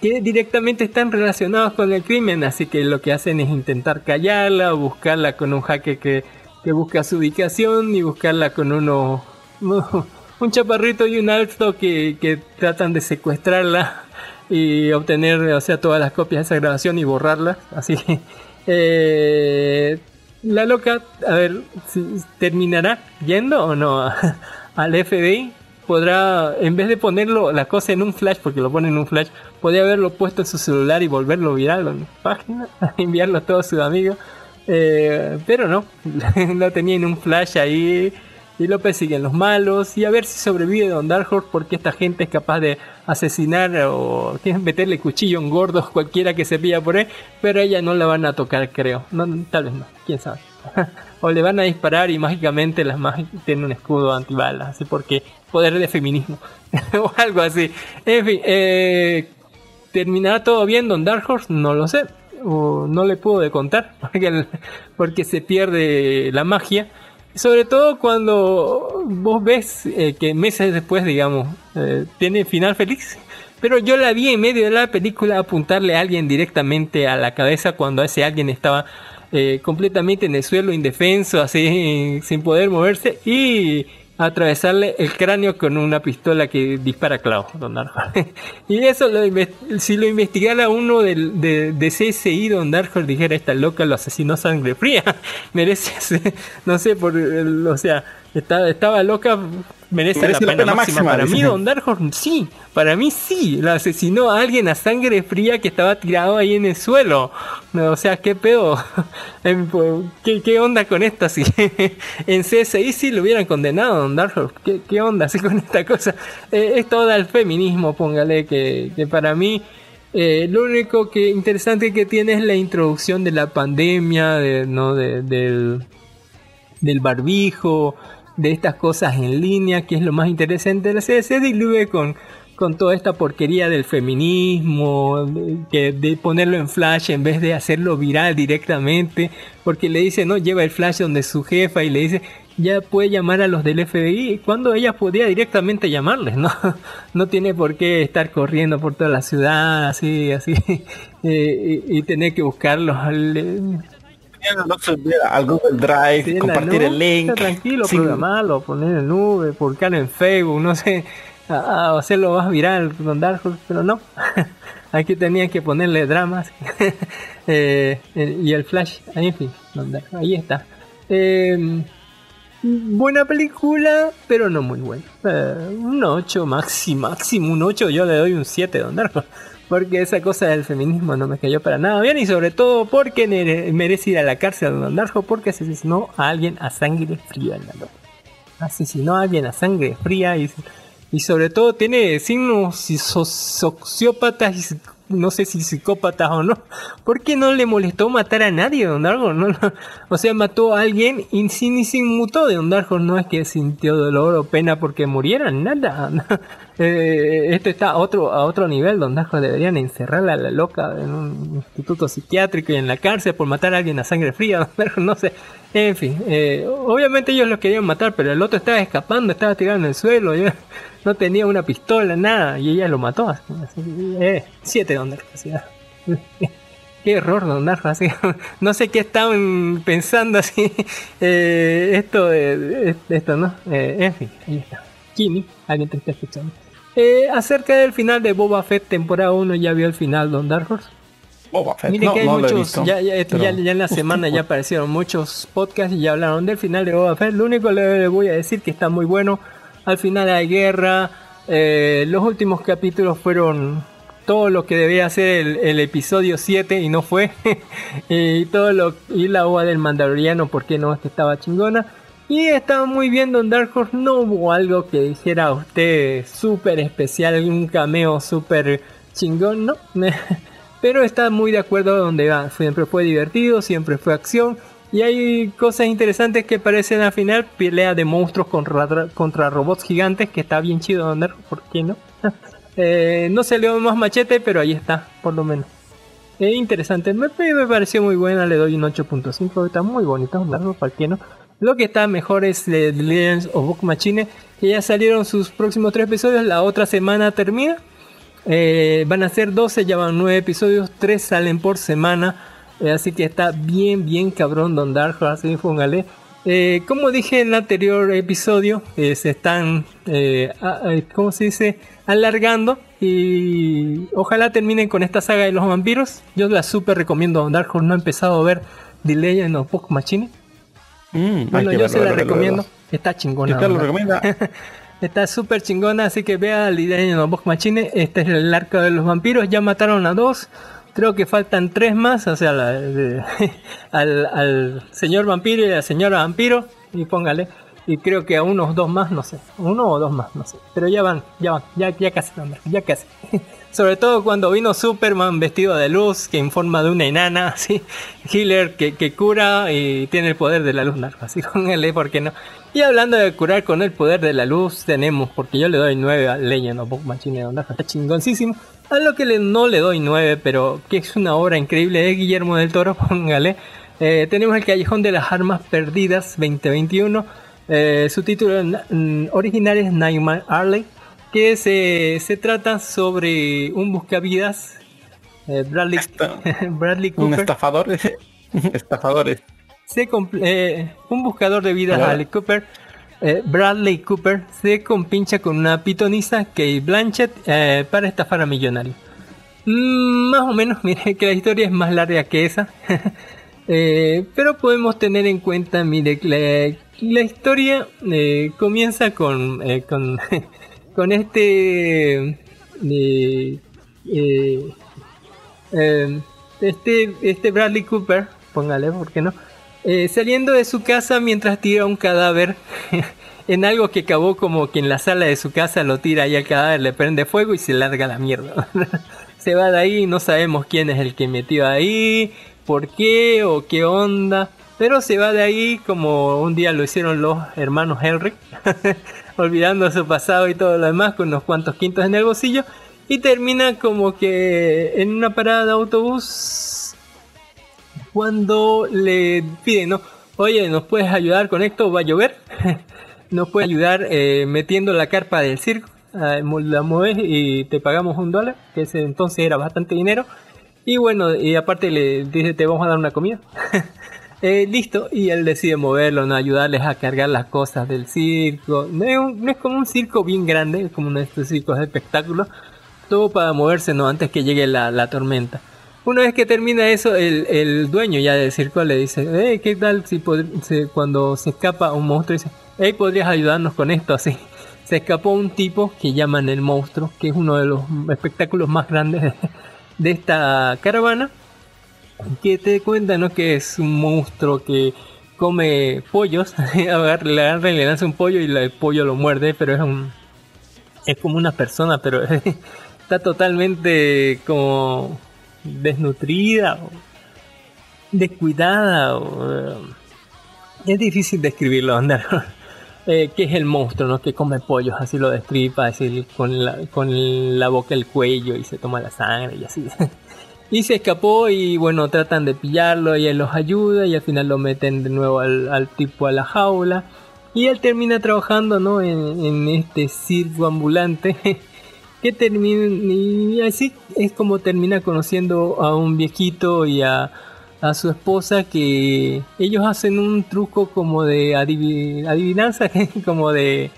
que directamente están relacionados con el crimen, así que lo que hacen es intentar callarla o buscarla con un hacker que, que busca su ubicación y buscarla con uno, un chaparrito y un alto que, que tratan de secuestrarla y obtener, o sea, todas las copias de esa grabación y borrarlas, así que, eh, la loca, a ver, terminará yendo o no al FBI. Podrá, en vez de ponerlo la cosa en un flash, porque lo pone en un flash, podría haberlo puesto en su celular y volverlo viral en página, enviarlo a todos sus amigos. Eh, pero no, lo tenía en un flash ahí y lo persiguen los malos y a ver si sobrevive Don Dark Horse porque esta gente es capaz de asesinar o meterle cuchillo en gordos cualquiera que se pilla por ahí, pero ella no la van a tocar creo, no, tal vez no, quién sabe. O le van a disparar y mágicamente las mágicas tienen un escudo antibalas, así porque poder de feminismo o algo así. En fin, eh, ¿terminará todo bien Don Dark Horse? No lo sé. O no le puedo contar porque, porque se pierde la magia. Sobre todo cuando vos ves eh, que meses después, digamos, eh, tiene final feliz. Pero yo la vi en medio de la película apuntarle a alguien directamente a la cabeza cuando ese alguien estaba eh, completamente en el suelo, indefenso, así, sin poder moverse, y atravesarle el cráneo con una pistola que dispara clavos, don Darjo. y eso, lo si lo investigara uno del- de, de CSI, don Darjo dijera, esta loca lo asesinó sangre fría, merece, no sé, por, o sea, estaba, estaba loca, merece, Merece la, pena máxima. Para mí, don Darkhorn sí, para mí sí, la asesinó a alguien a sangre fría que estaba tirado ahí en el suelo. O sea, qué pedo. Em, ¿Qué, qué onda con esta? Si en CSI sí lo hubieran condenado, don Darkhorn. ¿Qué, qué onda así con esta cosa? Eh, es todo el feminismo, póngale, que, que para mí. eh, lo único que interesante que tiene es la introducción de la pandemia, de, ¿no? de, del, del barbijo, de estas cosas en línea, que es lo más interesante serie, se diluye con, con toda esta porquería del feminismo, que de ponerlo en flash en vez de hacerlo viral directamente, porque le dice, no, lleva el flash donde su jefa y le dice, ya puede llamar a los del FBI, cuando ella podía directamente llamarles, ¿no? No tiene por qué estar corriendo por toda la ciudad, así, así, eh, y, y tener que buscarlos. Al- Google Drive, Sí, compartir nube, el link. Tranquilo, sin- programarlo, poner en nube, publicarlo en Facebook, no sé, a, a hacerlo más viral con Dark Horse, pero no. Aquí tenían que ponerle dramas. Eh, y el Flash, en fin, ahí está. Eh, buena película, pero no muy buena. Eh, un 8, máximo, máximo un 8, yo le doy un 7 Don Dark Horse, Porque esa cosa del feminismo no me cayó para nada bien y sobre todo porque mere- merece ir a la cárcel Don Horse porque asesinó a alguien a sangre fría en la noche. Asesinó a alguien a sangre fría y, y sobre todo tiene signos so- sociópatas no sé si psicópatas o no. ¿Por qué no le molestó matar a nadie, Don Darjo? No. O sea, mató a alguien y sin, ni se inmutó de Don Darjo. No es que sintió dolor o pena porque murieran, nada. Eh, esto está a otro, a otro nivel. Don Darjo deberían encerrarla a la loca en un instituto psiquiátrico y en la cárcel por matar a alguien a sangre fría. Don no sé. En fin, eh, obviamente ellos lo querían matar, pero el otro estaba escapando, estaba tirado en el suelo. no tenía una pistola, nada, y ella lo mató. Así, eh, siete Darjo, así, ah. Qué error, Don así. No sé qué estaban pensando así. eh, esto, esto, ¿no? Eh, en fin, ahí está. Kimi, alguien te está escuchando. Eh, acerca del final de Boba Fett, temporada 1, ¿ya vio el final, Don Dark? Boba Fett. Miren No, que hay no muchos, ya, ya, pero- ya- ya en la semana ya aparecieron muchos podcasts y ya hablaron del final de Boba Fett. Lo único que le voy a decir que está muy bueno. Al final hay guerra. eh, los últimos capítulos fueron todo lo que debía ser el, el episodio 7 y no fue. y todo lo y la ova del Mandaloriano, porque no es que estaba chingona. Y estaba muy bien Don Dark Horse. No hubo algo que dijera a usted súper especial, un cameo súper chingón, ¿no? pero está muy de acuerdo a donde va. Siempre fue divertido, siempre fue acción. Y hay cosas interesantes que parecen al final, pelea de monstruos contra, contra robots gigantes, que está bien chido andar, ¿por qué no? Eh, no salió más machete, pero ahí está, por lo menos. Es interesante, me, me pareció muy buena, le doy un 8.5, está muy bonita, un largo, ¿para qué no? Lo que está mejor es The Legends of Book Machine, que ya salieron sus próximos tres episodios, la otra semana termina. Eh, van a ser 12, ya van 9 episodios, 3 salen por semana. eh, así que está bien, bien cabrón Don Dark así póngale. Eh, como dije en el anterior episodio, eh, se están, eh, ¿cómo se dice? Alargando y ojalá terminen con esta saga de los vampiros. Yo la super recomiendo. Don Dark Horse no he empezado a ver The Legend of Book Machine. Mm, Bueno, yo verlo, se la verlo, recomiendo. verlo. Está chingona. ¿Y usted lo recomienda? Está súper chingona, así que vea la idea de Box Machine. Este es el arco de los vampiros. Ya mataron a dos. Creo que faltan tres más. O sea, al, al señor vampiro y a la señora vampiro. Y póngale. Y creo que a unos dos más, no sé. Uno o dos más, no sé. Pero ya van, ya van. Ya, ya casi, ya casi. Sobre todo cuando vino Superman vestido de luz, que en forma de una enana, así. Healer que, que cura y tiene el poder de la luz narco. Así con él, ¿por qué no? Y hablando de curar con el poder de la luz, tenemos, porque yo le doy 9 a Legend of Machine Onda, está chingoncísimo. A lo que le- no le doy 9, pero que es una obra increíble de Guillermo del Toro, póngale. Eh, tenemos el Callejón de las Armas Perdidas 2021. Eh, su título original es Nightmare Alley, que se, se trata sobre un buscavidas, eh, Bradley, Bradley Un Cooper. estafador. Estafadores. Se eh, un buscador de vidas. Bradley Cooper, eh, Bradley Cooper, se compincha con una pitonisa, Kate Blanchett, eh, para estafar a millonarios. Mm, más o menos, mire que la historia es más larga que esa. Pero podemos tener en cuenta, mire, que la, historia eh, comienza con, eh, con, este... eh, eh, eh, este, este Bradley Cooper, póngale, ¿por qué no? Saliendo de su casa mientras tira un cadáver en algo que acabó como que en la sala de su casa lo tira y el cadáver le prende fuego y se larga la mierda. se va de ahí, no sabemos quién es el que metió ahí, por qué o qué onda. Pero se va de ahí como un día lo hicieron los hermanos Henry, olvidando su pasado y todo lo demás con unos cuantos quintos en el bolsillo. Y termina como que en una parada de autobús cuando le piden, ¿no? Oye, ¿nos puedes ayudar con esto? ¿Va a llover? ¿Nos puedes ayudar eh, metiendo la carpa del circo? Ah, la mueves y te pagamos un dólar, que ese entonces era bastante dinero. Y bueno, y aparte le dice, te vamos a dar una comida. Eh, listo, y él decide moverlo, ¿no? ayudarles a cargar las cosas del circo. No es, un- no es como un circo bien grande, es como uno de estos circos de espectáculo. Todo para moverse, ¿no? Antes que llegue la, la tormenta. Una vez que termina eso, el, el dueño ya del circo le dice, hey, ¿qué tal si se- cuando se escapa un monstruo? Dice, hey, ¿podrías ayudarnos con esto? Así. Se escapó un tipo que llaman el monstruo, que es uno de los espectáculos más grandes de, de esta caravana. Que te cuenta, ¿no? Que es un monstruo que come pollos. Le agarra y le lanza un pollo y el pollo lo muerde, pero es un... Es como una persona, pero está totalmente como desnutrida descuidada eh, es difícil describirlo andar eh, que es el monstruo no que come pollos así lo destripa así con la, con la boca el cuello y se toma la sangre y así y se escapó y bueno tratan de pillarlo y él los ayuda y al final lo meten de nuevo al, tipo a la jaula. Y él termina trabajando no en, este circo ambulante que termina y así es como termina conociendo a un viejito y a, a su esposa que ellos hacen un truco como de adivi- adivinanza como de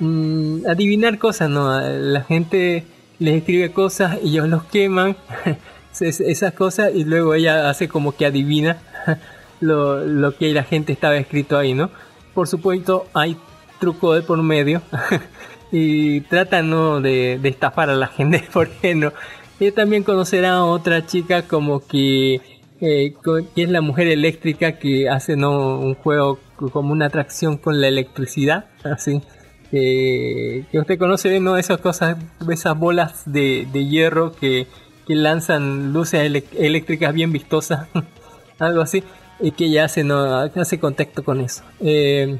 mm, adivinar cosas no la gente les escribe cosas y ellos los queman esas cosas y luego ella hace como que adivina lo, lo que la gente estaba escrito ahí no por supuesto hay truco de por medio y tratan ¿no? de, de estafar a la gente, ¿por qué no? Ella también conocerá a otra chica como que, eh, que es la mujer eléctrica que hace ¿no? un juego co- como una atracción con la electricidad, así. Que, que usted conoce, ¿no? Esas cosas, esas bolas de, de hierro que que lanzan luces eléctricas bien vistosas, algo así, y que ya hace, no, hace contacto con eso. Eh,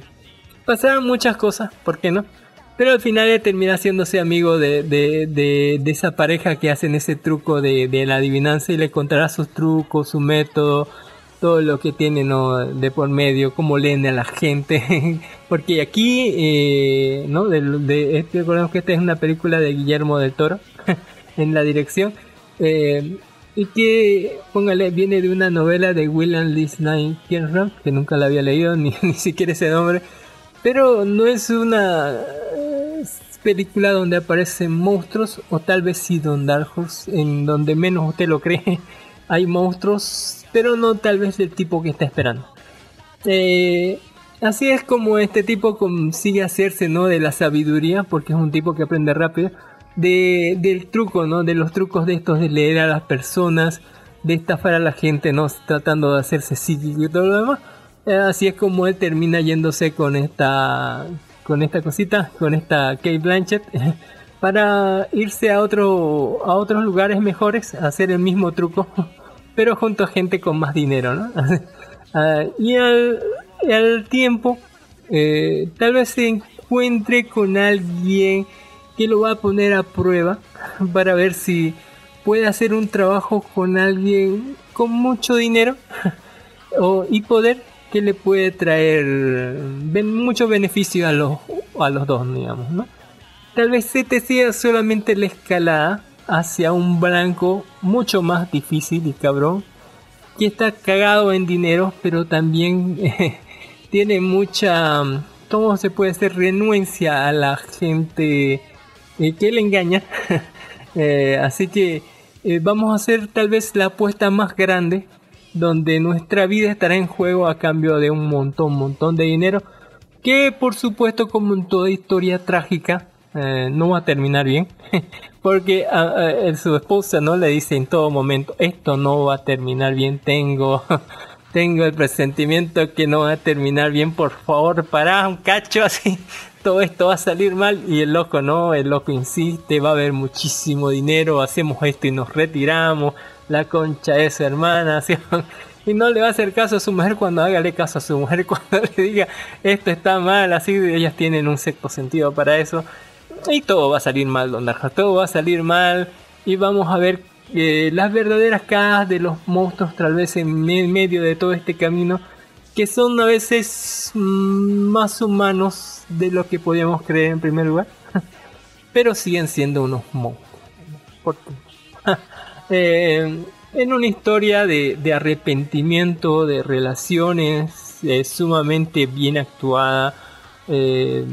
pasaron muchas cosas, ¿por qué no? Pero al final termina haciéndose amigo de, de, de, esa pareja que hacen ese truco de, la adivinanza y le contará sus trucos, su método, todo lo que tiene ¿no? de por medio, cómo leen a la gente. Porque aquí, eh, ¿no? De, este- recordemos que esta es una película de Guillermo del Toro en la dirección. Eh, y que, póngale, viene de una novela de William Lisney Kierram, que nunca la había leído, ni, ni siquiera ese nombre. Pero no es una eh, película donde aparecen monstruos, o tal vez sí Don Dark en donde menos usted lo cree. Hay monstruos, pero no tal vez del tipo que está esperando. Eh, así es como este tipo consigue hacerse ¿no? de la sabiduría, porque es un tipo que aprende rápido, de, del truco, ¿no? de los trucos de estos de leer a las personas, de estafar a la gente, ¿no? tratando de hacerse psíquico y todo lo demás. Eh, así es como él termina yéndose con esta con esta cosita, con esta Kate Blanchett, para irse a otro a otros lugares mejores, a hacer el mismo truco, pero junto a gente con más dinero, ¿no? Ah, y al, al tiempo, eh, tal vez se encuentre con alguien que lo va a poner a prueba para ver si puede hacer un trabajo con alguien con mucho dinero o, y poder que le puede traer mucho beneficio a los, a los dos, digamos, ¿no? Tal vez este sea solamente la escalada hacia un blanco mucho más difícil y cabrón, que está cagado en dinero, pero también tiene mucha, ¿cómo se puede decir? Renuencia a la gente eh, que le engaña. Eh, así que eh, vamos a hacer tal vez la apuesta más grande, donde nuestra vida estará en juego a cambio de un montón, montón de dinero, que por supuesto como en toda historia trágica eh, no va a terminar bien, porque a, a- su esposa no le dice en todo momento esto no va a terminar bien, tengo tengo el presentimiento que no va a terminar bien, por favor, pará un cacho así, todo esto va a salir mal. Y el loco no, el loco insiste, va a haber muchísimo dinero, hacemos esto y nos retiramos, la concha de su hermana, así, y no le va a hacer caso a su mujer cuando hágale caso a su mujer cuando le diga esto está mal, así ellas tienen un sexto sentido para eso. Y todo va a salir mal, Don Darja, todo va a salir mal. Y vamos a ver eh, las verdaderas caras de los monstruos tal vez en me- medio de todo este camino que son a veces mm, más humanos de lo que podíamos creer en primer lugar pero siguen siendo unos monstruos. Eh, en una historia de, arrepentimiento, de relaciones eh, sumamente bien actuada, eh,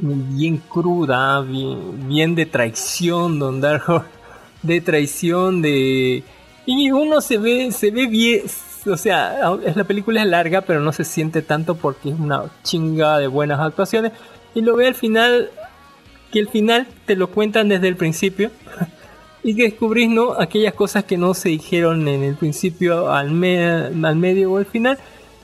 bien cruda, bien, de traición, Don Darjo, de traición, de... Y uno se ve, se ve bien, o sea, es- la película es larga, pero no se siente tanto porque es una chinga de buenas actuaciones. Y lo ve al final, que el final te lo cuentan desde el principio. y que descubrís no aquellas cosas que no se dijeron en el principio al, me- al medio o al final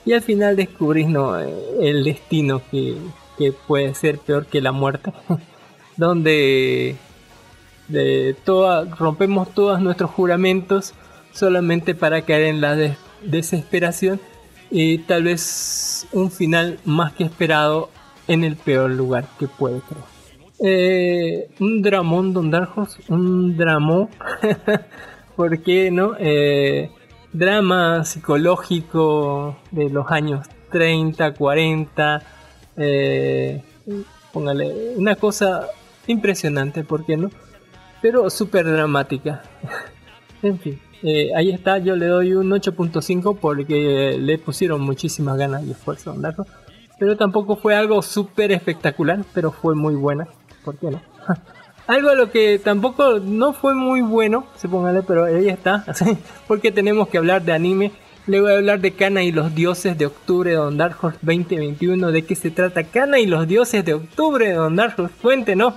y al final descubrís no el destino que, que puede ser peor que la muerte donde de toda, rompemos todos nuestros juramentos solamente para caer en la desesperación y tal vez un final más que esperado en el peor lugar que puede creer. Eh, un dramón, Don Darjos, un dramón, ¿por qué no? Eh, drama psicológico de los años 30, 40, eh, póngale, una cosa impresionante, ¿por qué no? Pero súper dramática. en fin, eh, ahí está, yo le doy un 8.5 porque le pusieron muchísimas ganas y esfuerzo a. Pero tampoco fue algo súper espectacular, pero fue muy buena. ¿Por qué no? Algo a lo que tampoco no fue muy bueno, supóngale, pero ahí está. Porque tenemos que hablar de anime. Le voy a hablar de Kana y los dioses de octubre de Dark Horse 2021. ¿De qué se trata Kana y los dioses de octubre de Don Dark Horse? Cuéntenos.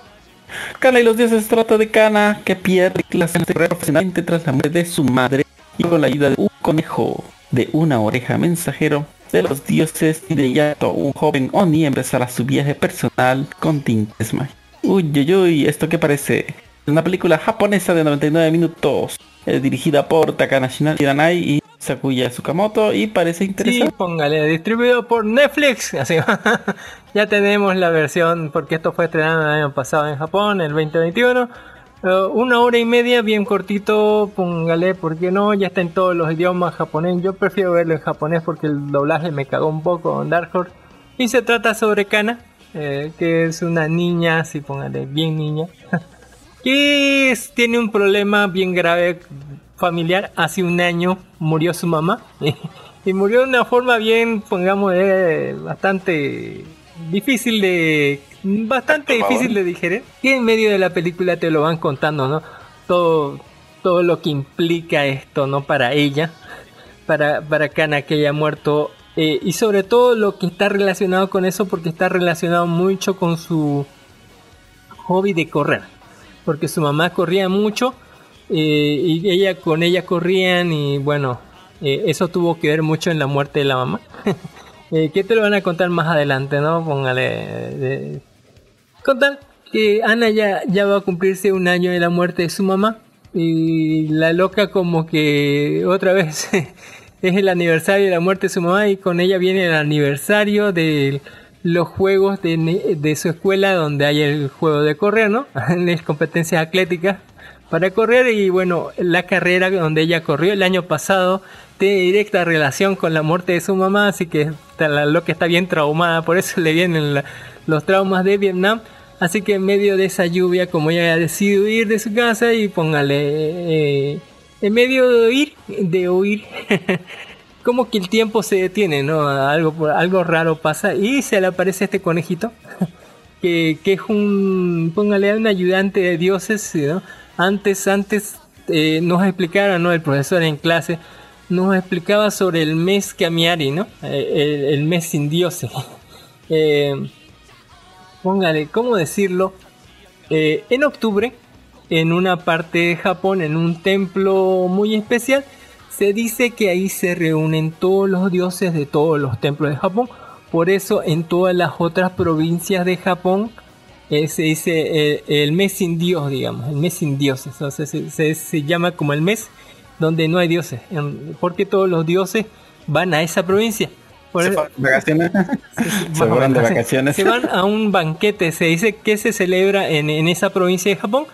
Kana y los dioses trata de Kana que pierde clases profesionalmente tras la muerte de su madre y con la ayuda de un conejo de una oreja mensajero de los dioses y de Yato, un joven Oni empezará su viaje personal con tintes. Uy, uy, uy, ¿esto qué parece? Una película japonesa de 99 minutos, eh, dirigida por Takanashi Shiranai y Sakuya Tsukamoto y parece Sí, interesante. póngale, distribuido por Netflix. Así, ya tenemos la versión, porque esto fue estrenado el año pasado en Japón, el 2021. Eh, una hora y media, bien cortito, póngale, ¿por qué no? Ya está en todos los idiomas japonés. Yo prefiero verlo en japonés porque el doblaje me cagó un poco en Dark Horse. Y se trata sobre Kana, eh, que es una niña, así póngale, bien niña, que tiene un problema bien grave familiar. Hace un año murió su mamá y murió de una forma bien, pongamos, eh, bastante difícil de, bastante difícil de digerir. Y en medio de la película te lo van contando, ¿no? Todo, todo lo que implica esto, ¿no? Para ella, para, para Kana que haya muerto. eh, y sobre todo lo que está relacionado con eso, porque está relacionado mucho con su hobby de correr. Porque su mamá corría mucho eh, y ella con ella corrían y bueno, eh, eso tuvo que ver mucho en la muerte de la mamá. eh, que te lo van a contar más adelante, ¿no? Póngale... eh, Contar que Ana ya, ya va a cumplirse un año de la muerte de su mamá y la loca como que otra vez es el aniversario de la muerte de su mamá y con ella viene el aniversario de los juegos de, de su escuela donde hay el juego de correr, ¿no? Las competencias atléticas para correr y bueno, la carrera donde ella corrió el año pasado tiene directa relación con la muerte de su mamá, así que la loca está bien traumada, por eso le vienen los traumas de Vietnam. Así que en medio de esa lluvia, como ella ha decidido ir de su casa y póngale, eh, en medio de oír, de oír, como que el tiempo se detiene, ¿no? Algo, algo raro pasa y se le aparece este conejito, que, que es un, póngale, un ayudante de dioses, ¿sí, ¿no? Antes, antes eh, nos explicara, ¿no? El profesor en clase nos explicaba sobre el mes Kamiari, ¿no? Eh, el, mes sin dioses. Eh, póngale, ¿cómo decirlo? En octubre, en una parte de Japón, en un templo muy especial, se dice que ahí se reúnen todos los dioses de todos los templos de Japón. Por eso en todas las otras provincias de Japón se dice eh, el mes sin dios, digamos, el mes sin dioses. O sea, se, se- se llama como el mes donde no hay dioses, en- porque todos los dioses van a esa provincia. Por ¿Se de vacaciones? Se fueron de vacaciones. Se van a un banquete, se dice que se celebra en, en esa provincia de Japón.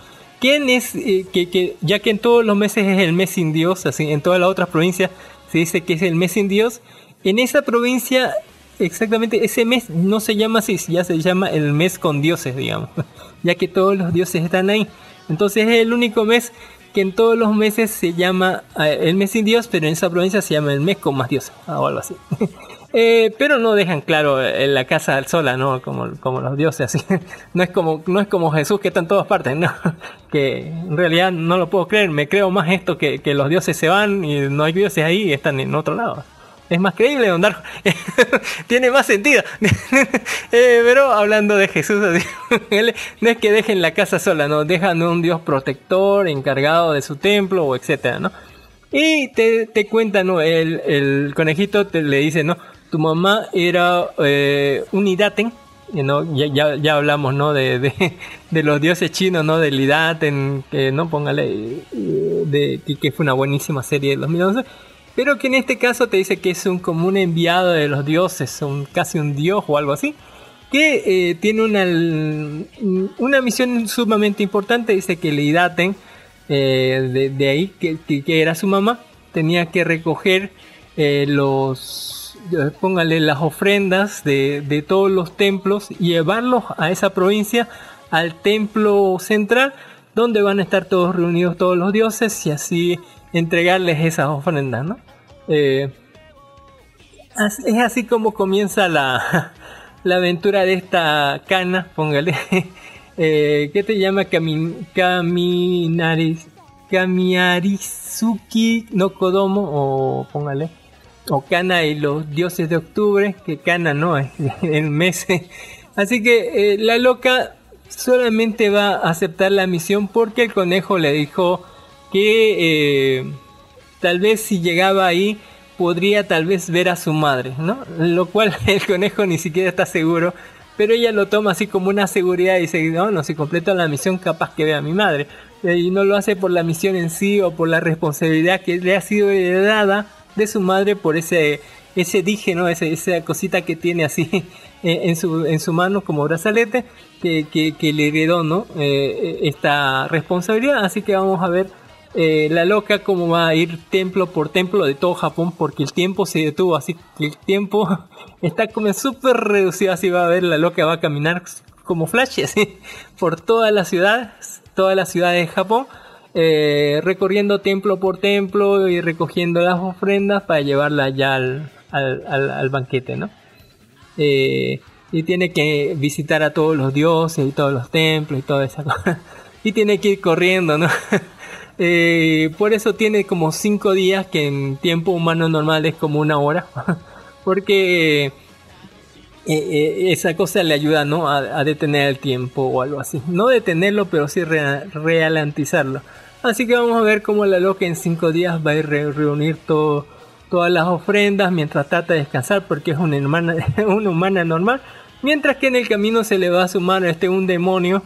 ¿Quién es, eh, que, que- ya que en todos los meses es el mes sin Dios, así en todas las otras provincias se dice que es el mes sin Dios, en esa provincia exactamente ese mes no se llama así, ya se llama el mes con dioses, digamos, ya que todos los dioses están ahí. Entonces es el único mes que en todos los meses se llama eh, el mes sin Dios, pero en esa provincia se llama el mes con más dioses, o algo así. Eh, pero no dejan claro en la casa al sola, ¿no? Como, como los dioses, así. No es como, no es como Jesús que está en todas partes, ¿no? Que en realidad no lo puedo creer, me creo más esto que, que los dioses se van y no hay dioses ahí están en otro lado. Es más creíble, don Darjo. Tiene más sentido. Eh, pero hablando de Jesús, así, no es que dejen la casa sola, no, dejan un Dios protector, encargado de su templo o etcétera, ¿no? Y te, te cuenta, ¿no? El, el conejito te le dice, ¿no? Tu mamá era eh, un Idaten, y, ¿no? Ya, ya, ya hablamos, ¿no? De, de, de los dioses chinos, ¿no? Del Idaten, que no póngale, eh, de, que, que fue una buenísima serie de 2011. Pero que en este caso te dice que es un como un enviado de los dioses, un, casi un dios o algo así. Que eh, tiene una, una misión sumamente importante. Dice que el Idaten, eh, de, ahí, que, que- era su mamá, tenía que recoger eh, los, póngale las ofrendas de, de todos los templos y llevarlos a esa provincia, al templo central, donde van a estar todos reunidos todos los dioses y así entregarles esas ofrendas, ¿no? Eh, es así como comienza la, la aventura de esta cana, póngale. Eh, ¿Qué te llama? Kami, Kaminaris, Kamiarizuki no Kodomo, o póngale. O Kana y los dioses de octubre, que Kana no es el mes. Así que eh, la loca solamente va a aceptar la misión porque el conejo le dijo que eh, tal vez si llegaba ahí podría tal vez ver a su madre, ¿no? Lo cual el conejo ni siquiera está seguro pero ella lo toma así como una seguridad y dice, no, no, si completo la misión capaz que vea a mi madre. Eh, Y no lo hace por la misión en sí o por la responsabilidad que le ha sido heredada de su madre por ese, ese dije, ¿no? Ese- esa cosita que tiene así eh, en su, en su mano como brazalete que, que, que le heredó, ¿no? Eh, esta responsabilidad. Así que vamos a ver eh, la loca cómo va a ir templo por templo de todo Japón porque el tiempo se detuvo, así que el tiempo está como súper reducido, así va a ver la loca va a caminar como flash por todas las ciudades, todas las ciudades de Japón, eh, recorriendo templo por templo y recogiendo las ofrendas para llevarla ya al banquete, ¿no? Eh, y tiene que visitar a todos los dioses y todos los templos y toda esa cosa. Y tiene que ir corriendo, ¿no? Eh, por eso tiene como cinco días que en tiempo humano normal es como una hora. Porque eh, eh, esa cosa le ayuda ¿no? a, detener el tiempo o algo así. No detenerlo, pero sí rea- ralentizarlo. Así que vamos a ver cómo la loca en cinco días va a ir re- reunir todas las ofrendas mientras trata de descansar porque es una una humana normal. Mientras que en el camino se le va a sumar este un demonio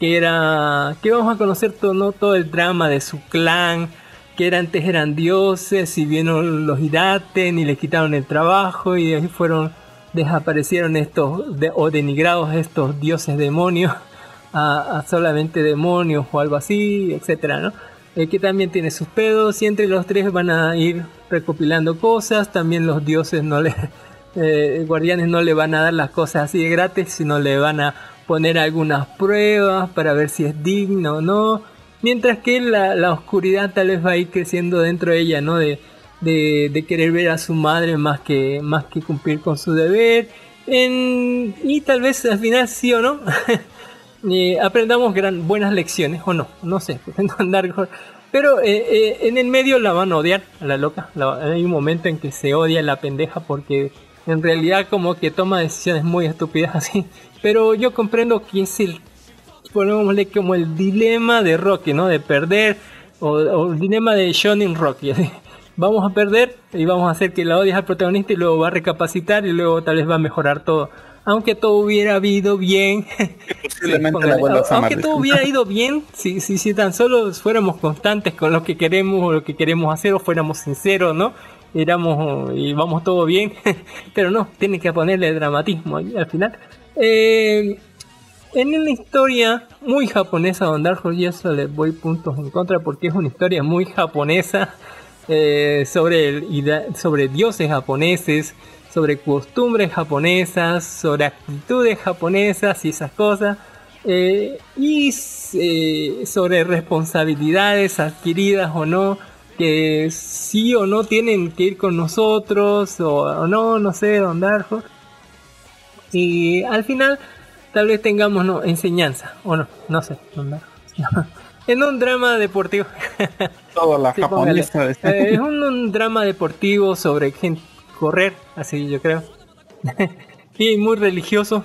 que era que vamos a conocer todo, todo el drama de su clan que era, antes eran dioses y vieron los Hiraten y le quitaron el trabajo y ahí fueron desaparecieron estos de- o denigrados estos dioses demonios a, solamente demonios o algo así etcétera no Eh, que también tiene sus pedos y entre los tres van a ir recopilando cosas. También los dioses no le eh, guardianes no le van a dar las cosas así de gratis sino le van a poner algunas pruebas para ver si es digno o no. Mientras que la, la oscuridad tal vez va a ir creciendo dentro de ella, ¿no? De, de, querer ver a su madre más que, más que cumplir con su deber. En- y tal vez al final sí o no. eh, aprendamos gran, buenas lecciones o no, no sé. Pero eh, eh, en el medio la van a odiar a la loca. La- hay un momento en que se odia a la pendeja porque en realidad como que toma decisiones muy estúpidas así. Pero yo comprendo que es el, ponémosle como el dilema de Rocky, ¿no? De perder, o, o el dilema de Shonen Rocky. así. Vamos a perder y vamos a hacer que la odies al protagonista y luego va a recapacitar y luego tal vez va a mejorar todo. Aunque todo hubiera ido bien, Posiblemente aunque todo hubiera ido bien, si, si, si tan solo fuéramos constantes con lo que queremos o lo que queremos hacer o fuéramos sinceros, ¿no? Éramos y vamos todo bien, pero no, tiene que ponerle dramatismo al final. Eh, en una historia muy japonesa, Don Dark Horse, y eso le voy puntos en contra porque es una historia muy japonesa eh, sobre, el sobre dioses japoneses, sobre costumbres japonesas, sobre actitudes japonesas y esas cosas, eh, y eh, sobre responsabilidades adquiridas o no, que sí o no tienen que ir con nosotros, o, o no, no sé, Don Horse. Y al final tal vez tengamos no, enseñanza, o no, no sé, Don Horse. en un drama deportivo. Toda la Sí, japonesa. Eh, es un, un drama deportivo sobre gente correr, así yo creo. y muy religioso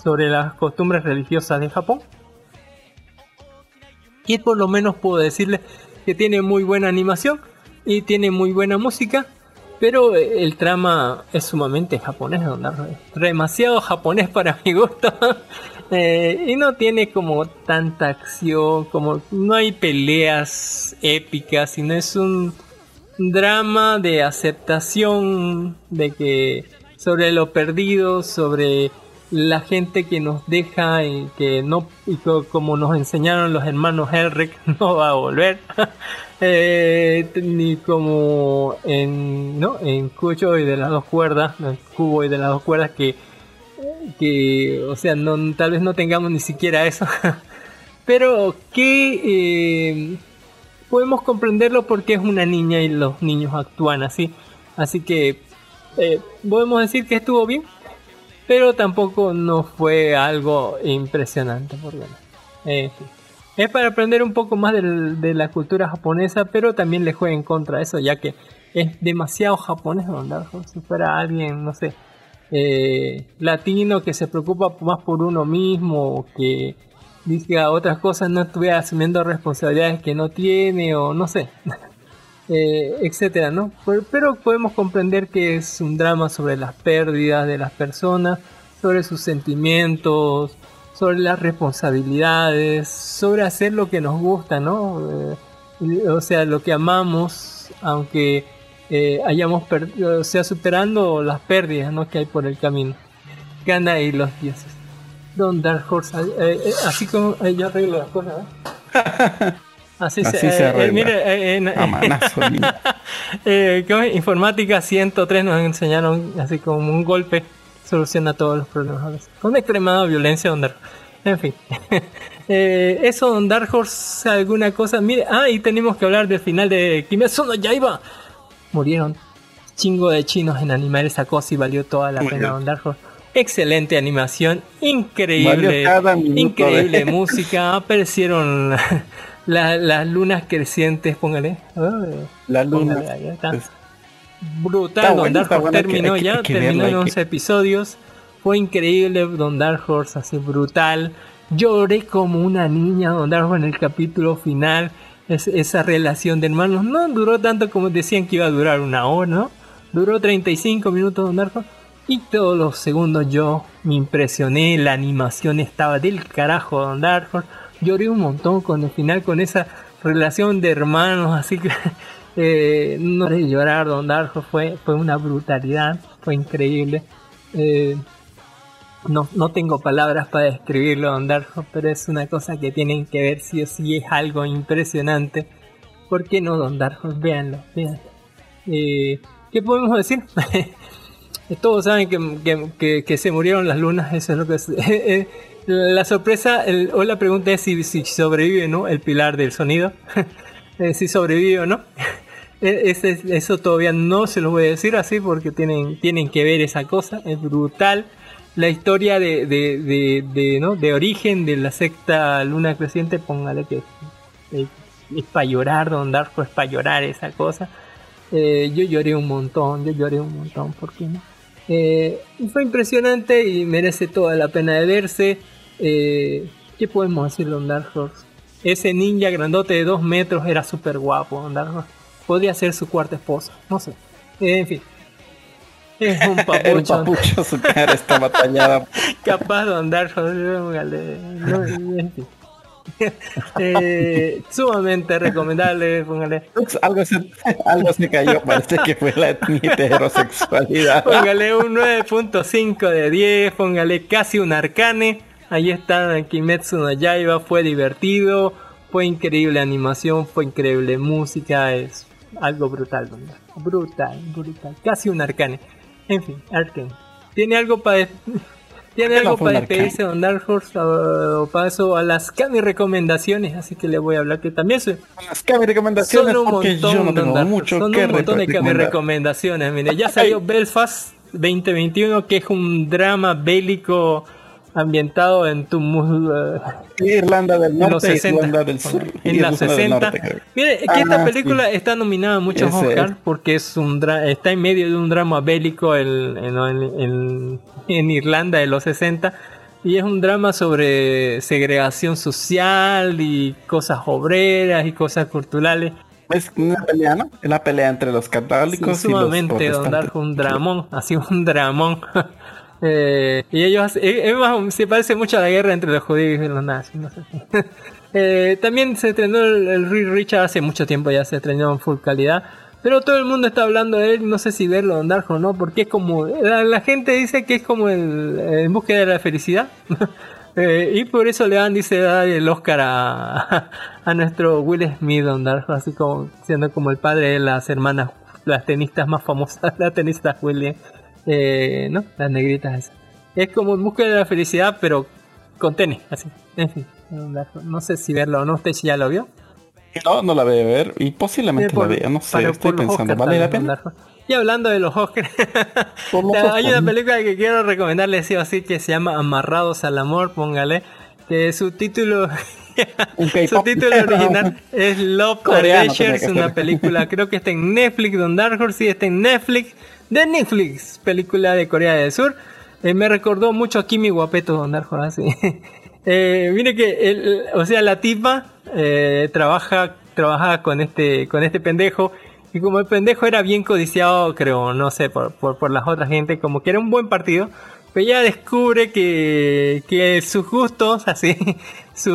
sobre las costumbres religiosas de Japón. Y por lo menos puedo decirle que tiene muy buena animación y tiene muy buena música. Pero eh, el trama es sumamente japonés, demasiado japonés para mi gusto. Eh, y no tiene como tanta acción, como no hay peleas épicas, sino es un drama de aceptación de que sobre lo perdido, sobre la gente que nos deja y que no, y co- como nos enseñaron los hermanos Elric, no va a volver. Eh, ni como en, ¿no? en Cucho y de las dos cuerdas, el cubo y de las dos cuerdas que, que o sea, no, tal vez no tengamos ni siquiera eso. Pero que eh, podemos comprenderlo porque es una niña y los niños actúan así. Así que eh, podemos decir que estuvo bien, pero tampoco no fue algo impresionante. Por menos. Eh. Es para aprender un poco más de la cultura japonesa, pero también le juega en contra eso, ya que es demasiado japonés, ¿verdad? Como Si fuera alguien, no sé, eh, latino que se preocupa más por uno mismo, que diga otras cosas, no estuviera asumiendo responsabilidades que no tiene, o no sé, eh, etcétera, ¿no? Pero, pero podemos comprender que es un drama sobre las pérdidas de las personas, sobre sus sentimientos, sobre las responsabilidades, sobre hacer lo que nos gusta, ¿no? Eh, y- o sea, lo que amamos, aunque eh, hayamos o sea, superando las pérdidas, ¿no? Que hay por el camino. Gana ahí los dioses. Don Dark Horse, así como yo arreglo las cosas, ¿eh? Así, Así se, se eh, arregla. mire, eh, en- eh, ¿cómo es? Informática 103 nos enseñaron así como un golpe soluciona todos los problemas. Con extremada violencia Don Dark En fin. Eh, eso Don Dark Horse alguna cosa. Mire, ah, y tenemos que hablar del final de Kimetsu no Yaiba. Murieron chingo de chinos en animar esa cosa y valió toda la Muy pena bien. Don Dark Horse. Excelente animación, increíble, Valió cada minuto increíble de- música, aparecieron la- las lunas crecientes, póngale. Ay, La luna. póngale, ahí está. Brutal, Está Don Dark Horse terminó que- ya, que terminó en hay 11 episodios. Fue increíble Don Dark Horse, así brutal. Lloré como una niña Don Dark Horse en el capítulo final. Es- esa relación de hermanos no duró tanto como decían que iba a durar una hora, ¿no? Duró 35 minutos Don Dark Horse. Y todos los segundos yo me impresioné, la animación estaba del carajo Don Dark Horse. Lloré un montón con el final, con esa relación de hermanos, así que eh, no de llorar Don Dark Horse fue, fue una brutalidad, fue increíble. Eh, no, no tengo palabras para describirlo Don Dark Horse, pero es una cosa que tienen que ver sí sí, es algo impresionante. ¿Por qué no Don Dark Horse? Véanlo, véanlo. Eh, ¿Qué podemos decir? Todos saben que, que- que- que se murieron las lunas, eso es lo que es. la sorpresa, el- o la pregunta es si, si sobrevive ¿no? el pilar del sonido. Eh, si sobrevive o no. Eh, eso todavía no se lo voy a decir así porque tienen, tienen que ver esa cosa, es brutal. La historia de, de, de, de, ¿no? de origen de la secta luna creciente, póngale que eh, es para llorar, Don Darko es para llorar esa cosa. Eh, yo lloré un montón, yo lloré un montón, ¿por qué no? Eh, fue impresionante y merece toda la pena de verse. Eh, ¿Qué podemos decir de Don Dark Horse? Ese ninja grandote de 2 metros era súper guapo, Don Dark Horse. Podría ser su cuarta esposa, no sé. Eh, en fin. Es un papucho. papucho, su cara está batallada. Capaz en fin. Eh, sumamente recomendable, póngale. Algo, se, algo se cayó, parece que fue la heterosexualidad. Póngale un 9.5 de 10, póngale casi un arcane. Ahí está Kimetsu no Yaiba, fue divertido, fue increíble animación, fue increíble música, es algo brutal, ¿no? brutal, brutal, casi un arcane. En fin, arcane. ¿Tiene algo para ¿Tiene ¿Por qué no algo para despedirse Don Dark Horse o, o paso a las Kami recomendaciones? Así que le voy a hablar que también soy Las Kami recomendaciones son un porque montón, yo no tengo mucho son que un montón de recomendar. recomendaciones. Mire, ya salió Belfast 2021, que es un drama bélico ambientado en tu Irlanda del Norte los y 60, Irlanda del Sur. en los Irlanda del 60. Norte, creo. Mire, que Ah, esta película sí. está nominada a muchos Ese es. porque es un dra- está en medio de un drama bélico en, en- en- Irlanda de los 60 y es un drama sobre segregación social y cosas obreras y cosas culturales. Es una pelea, ¿no? Es la pelea entre los católicos Sí, y los sumamente protestantes. Darko, un dramón, así un dramón. Eh, y ellos, eh, se parece mucho a la guerra entre los judíos y los nazis, no sé. Eh, también se estrenó el, Richard hace mucho tiempo, ya se estrenó en full calidad. Pero todo el mundo está hablando de él, no sé si verlo Don Darko o no, porque es como, la, la gente dice que es como el, en búsqueda de la felicidad. Eh, y por eso le dan, dice, dar el Oscar a, a nuestro Will Smith, Don así como siendo como el padre de las hermanas, las tenistas más famosas, las tenistas Williams, eh, ¿no? Las negritas esas. Es como en búsqueda de la felicidad, pero con tenis, así. En fin, no sé si verlo o no, usted ya lo vio. No, no la voy a ver y posiblemente Eh, por- la vea, no sé, estoy pensando, ¿vale la pena? Y hablando de los Oscars, los hay una película que quiero recomendarles sí o sí que se llama Amarrados al Amor, póngale, que su título su título original es Love Coreano que una película, creo que está en Netflix, Don Dark Horse sí está en Netflix, de Netflix, película de Corea del Sur. Eh, me recordó mucho a Kimi Guapeto, Horse, así. Eh, mire que, el- o sea, la tipa eh, trabaja, trabaja con este, con este pendejo. Y como el pendejo era bien codiciado, creo, no sé, por, por, por las otras gente, como que era un buen partido, Pero ella descubre que, que sus gustos, así, su,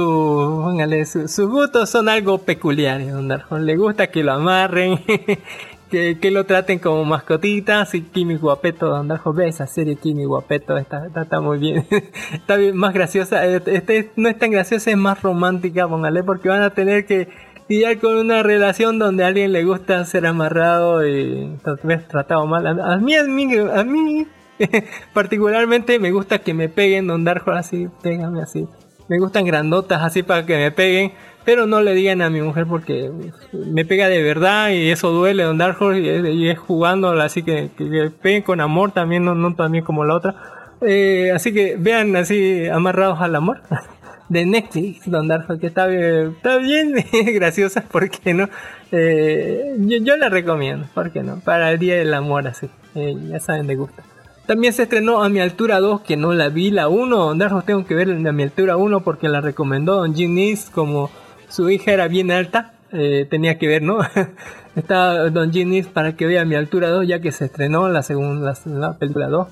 póngale, su- sus gustos son algo peculiares, Don. Le gusta que lo amarren, que, que lo traten como mascotita, así Kimi Guapeto, Don Darjo, ve esa serie Kimi Guapeto, está, está, está muy bien, está bien, más graciosa, eh, este no es tan graciosa, es más romántica, póngale, porque van a tener que lidiar con una relación donde a alguien le gusta ser amarrado y tal vez tratado mal. A mí, a mí, a mí particularmente me gusta que me peguen, Don Darjo, así, pégame así. Me gustan grandotas así para que me peguen, pero no le digan a mi mujer porque me pega de verdad y eso duele, Don Dark Horse, y y es jugando, así que, que, que peguen con amor también, no, no también como la otra. Eh, así que vean así amarrados al amor de Netflix, Don Dark Horse, que está, bien- está bien graciosa, ¿por qué no? Eh, yo, yo la recomiendo, ¿por qué no? Para el Día del Amor, así, eh, ya saben de gusto. También se estrenó A Mi Altura 2, que no la vi, la 1. Don Darjo tengo que ver A Mi Altura 1 porque la recomendó Don Jim como su hija era bien alta, eh, tenía que ver, ¿no? Está Don Nis para que vea A Mi Altura 2, ya que se estrenó la segunda la película 2.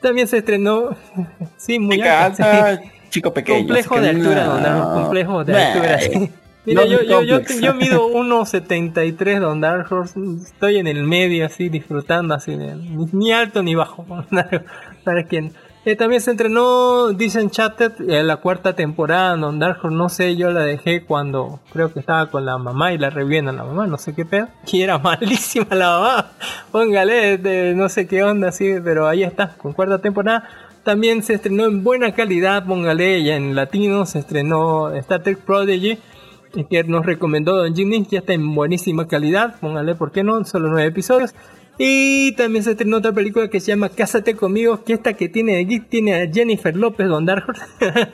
También se estrenó, sí, muy Chica alta, alta, sí. chico pequeño. Complejo de altura, no. Complejo de altura. sí. Mira, No yo, yo, yo, yo mido 1.73 Don Dark Horse, estoy en el medio así disfrutando así, ni, ni alto ni bajo, para quien. Eh, también se entrenó Disenchanted, eh, la cuarta temporada Don Dark Horse, no sé, yo la dejé cuando creo que estaba con la mamá y la reviven a la mamá, no sé qué pedo, que era malísima la mamá, póngale, de no sé qué onda así, pero ahí está, con cuarta temporada. También se estrenó en buena calidad, póngale, ya en latino se estrenó Star Trek Prodigy, que nos recomendó Don Jimmy, ya está en buenísima calidad, póngale, ¿por qué no? Solo nueve episodios. Y también se estrenó otra película que se llama Cásate conmigo, que esta que tiene aquí tiene a Jennifer López, Don Dark Horse.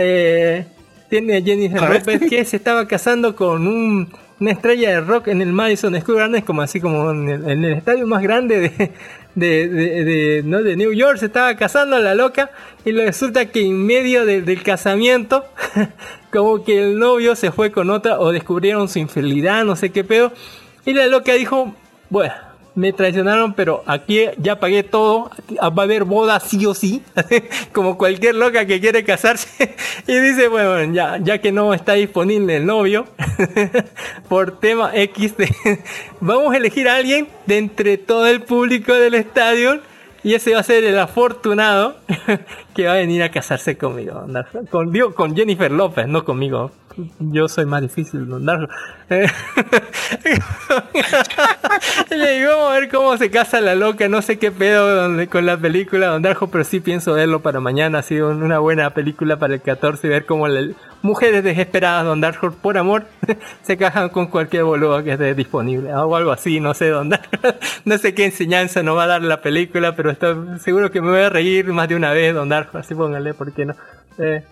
Eh, tiene a Jennifer A. López que se estaba casando con un- una estrella de rock en el Madison Square Garden, como así como en el, en el estadio más grande de, de, de- de- ¿no? de New York, se estaba casando la loca y resulta que en medio de- del casamiento, como que el novio se fue con otra o descubrieron su infidelidad, no sé qué pedo, y la loca dijo, bueno, me traicionaron, pero aquí ya pagué todo. aquí Va a haber boda sí o sí. Como cualquier loca que quiere casarse. Y dice, bueno, ya, ya que no está disponible el novio, por tema X, vamos a elegir a alguien de entre todo el público del estadio. Y ese va a ser el afortunado que va a venir a casarse conmigo. Con, digo, con Jennifer López, no conmigo. Yo soy más difícil de andar. Le digo, a ver cómo se casa la loca, no sé qué pedo con la película Don Darjo, pero sí pienso verlo para mañana, ha sido una buena película para el 14, ver cómo la- mujeres desesperadas Don Darjo por amor se cajan con cualquier boludo que esté disponible, o algo así, no sé Don no sé qué enseñanza nos va a dar la película, pero estoy seguro que me voy a reír más de una vez Don Darjo, así póngale, ¿por qué no? Eh,